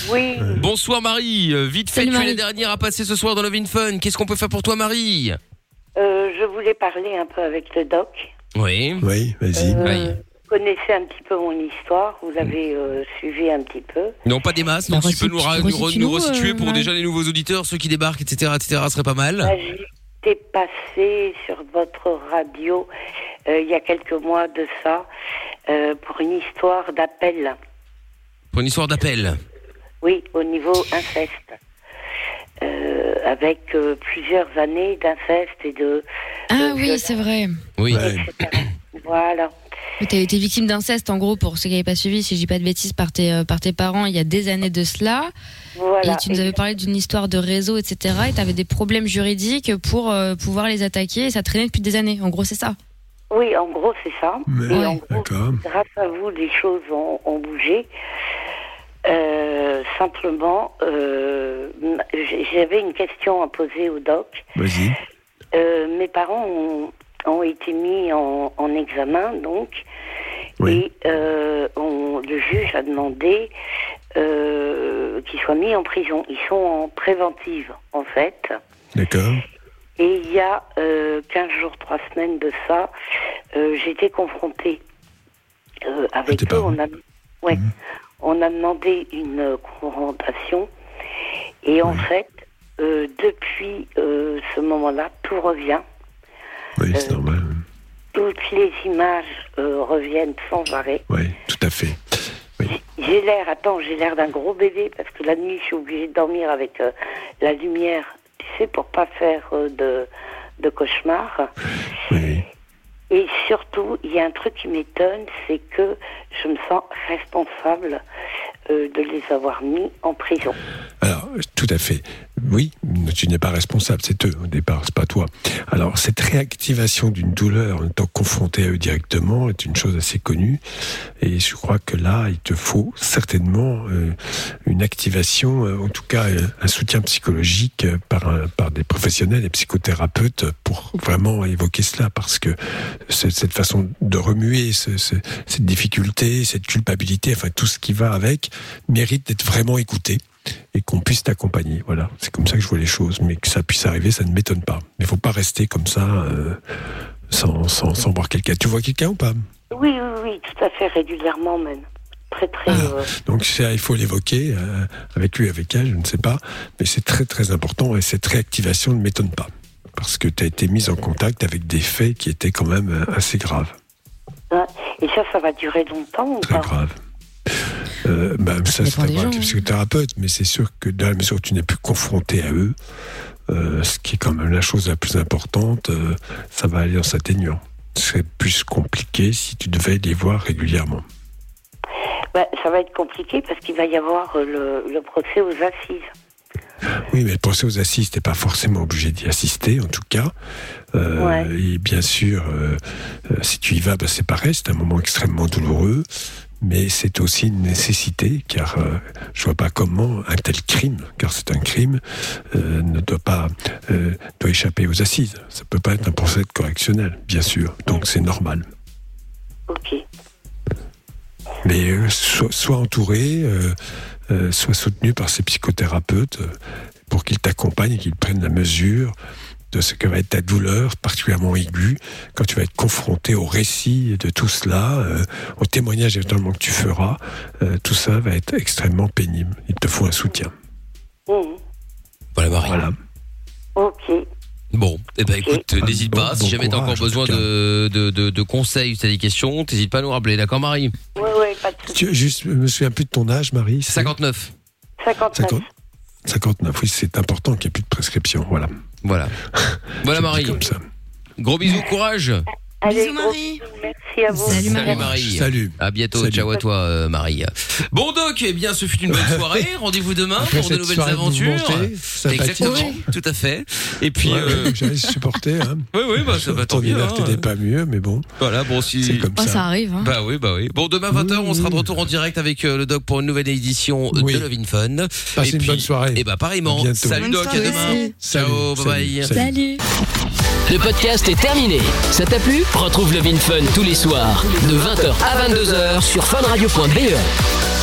Oui, Bonsoir, Marie. Euh, Vite fait, Salut, tu es Marie. la dernière à passer ce soir dans Love in Fun. Qu'est-ce qu'on peut faire pour toi, Marie euh, je voulais parler un peu avec le doc. Oui. Oui, vas-y. Euh, Oui. Vous connaissez un petit peu mon histoire, vous l'avez euh, suivi un petit peu. Non, pas des masses. Bah, Donc, tu peux nous, ra- nous, re- resitue-nous, nous resituer euh, pour déjà les nouveaux auditeurs, ceux qui débarquent, etc., etc., serait pas mal. Là, Passée sur votre radio euh, il y a quelques mois de ça euh, pour une histoire d'appel. Pour une histoire d'appel. Oui, au niveau inceste. Euh, avec euh, plusieurs années d'inceste et de. Ah de oui, c'est vrai. Oui. Etc. Voilà. Tu as été victime d'inceste, en gros, pour ceux qui n'avaient pas suivi, si je dis pas de bêtises, par tes, euh, par tes parents il y a des années de cela. Voilà. Et tu nous avais parlé d'une histoire de réseau, etc. Et tu avais des problèmes juridiques pour euh, pouvoir les attaquer. Et ça traînait depuis des années. En gros, c'est ça. Oui, en gros, c'est ça. Mais- Et en gros, D'accord. grâce à vous, les choses ont, ont bougé. Euh, simplement, euh, j'avais une question à poser au doc. Vas-y. Euh, mes parents ont, ont été mis en, en examen, donc, Oui. et euh, on- le juge a demandé euh, qu'ils soient mis en prison. Ils sont en préventive, en fait. D'accord. Et il y a euh, 15 jours, 3 semaines de ça, euh, été confrontée avec eux. On a, ouais, on a demandé une confrontation. Et en fait, depuis ce moment-là, tout revient. Oui, c'est Euh, normal. Toutes les images euh, reviennent sans arrêt. Oui, tout à fait. J'ai l'air, attends, j'ai l'air d'un gros bébé parce que la nuit, je suis obligée de dormir avec euh, la lumière, tu sais, pour pas faire euh, de, de cauchemar. Oui. Et surtout, il y a un truc qui m'étonne, c'est que je me sens responsable euh, de les avoir mis en prison. Alors, tout à fait. Oui, tu n'es pas responsable, c'est eux au départ, c'est pas toi. Alors, cette réactivation d'une douleur en étant confronté à eux directement est une chose assez connue. Et je crois que là, il te faut certainement euh, une activation, euh, en tout cas euh, un soutien psychologique par, des professionnels et psychothérapeutes pour vraiment évoquer cela, parce que cette façon de remuer ce- ce- cette difficulté, cette culpabilité, enfin tout ce qui va avec, mérite d'être vraiment écouté et qu'on puisse t'accompagner. Voilà, c'est comme ça que je vois les choses. Mais que ça puisse arriver, ça ne m'étonne pas. Mais il faut pas rester comme ça euh, sans, sans, sans voir quelqu'un. Tu vois quelqu'un ou pas? Oui, oui, oui, tout à fait, régulièrement même. Très, très. euh, Donc ça, il faut l'évoquer euh, avec lui, avec elle, je ne sais pas. Mais c'est très très important et cette réactivation ne m'étonne pas. Parce que tu as été mise en contact avec des faits qui étaient quand même assez graves. ouais. Et ça, ça va durer longtemps ou Très pas? grave. Euh, bah, ça, c'est à des voir avec gens, les hein. psychothérapeutes, mais c'est sûr que dans la mesure où tu n'es plus confronté à eux, euh, ce qui est quand même la chose la plus importante, euh, ça va aller en s'atténuant. Ce serait plus compliqué si tu devais les voir régulièrement. bah, Ça va être compliqué parce qu'il va y avoir euh, le, le procès aux assises. Oui, mais le procès aux assises, t'es pas forcément obligé d'y assister, en tout cas. Euh, Ouais. Et bien sûr, si tu y vas, bah, c'est pareil, c'est un moment extrêmement douloureux. Mais c'est aussi une nécessité, car euh, je vois pas comment un tel crime, car c'est un crime, euh, ne doit pas euh, doit échapper aux assises. Ça peut pas être un procès correctionnel, bien sûr. Donc c'est normal. Ok. Mais euh, soit, soit entouré, soit soutenu par ses psychothérapeutes pour qu'ils t'accompagnent et qu'ils prennent la mesure de ce que va être ta douleur particulièrement aiguë quand tu vas être confronté au récit de tout cela, euh, au témoignage éventuellement que tu feras. euh, tout ça va être extrêmement pénible. Il te faut un soutien. Mhm. Voilà, Marie. Voilà. Ok. Bon, eh ben écoute, n'hésite bon- pas. si bon jamais t'as encore courage, en besoin de, de, de, de conseils ou si t'as des questions, t'hésites pas à nous rappeler, d'accord, Marie? Ouais, ouais, pas de Tu, juste, je me souviens plus de ton âge, Marie. c'est? 59. 59. 50 59, oui, c'est important qu'il n'y ait plus de prescription. Voilà. Voilà. Voilà, Marie. Comme ça. Gros bisous, courage. Allez, Marie. Merci à vous. Salut Marie. Salut. À bientôt. Salut. Ciao à toi, euh, Marie. Bon, Doc, eh bien, ce fut une bonne soirée. Rendez-vous demain Après pour de cette nouvelles soirée aventures. sympathique. Exactement. Tout à fait. Et puis, Ouais, euh, J'allais supporter. Hein. oui, oui, bah, ça va tant Ton mieux. hiver, hein. t'étais pas mieux, mais bon. Voilà, bon, si. C'est comme Oh, ça arrive, hein. Bah oui, bah oui. Bon, demain 20h, on sera de retour en direct avec euh, le Doc pour une nouvelle édition Oui. de Love in Fun. Passez une bonne soirée. Et bah pareillement. À bientôt. Salut Bonne Doc, à soirée demain. aussi. Ciao, Salut, bye bye. salut. Salut. Le podcast est terminé. Ça t'a plu? Retrouve Love in Fun tous les soirs de 20h à 22h sur funradio.be.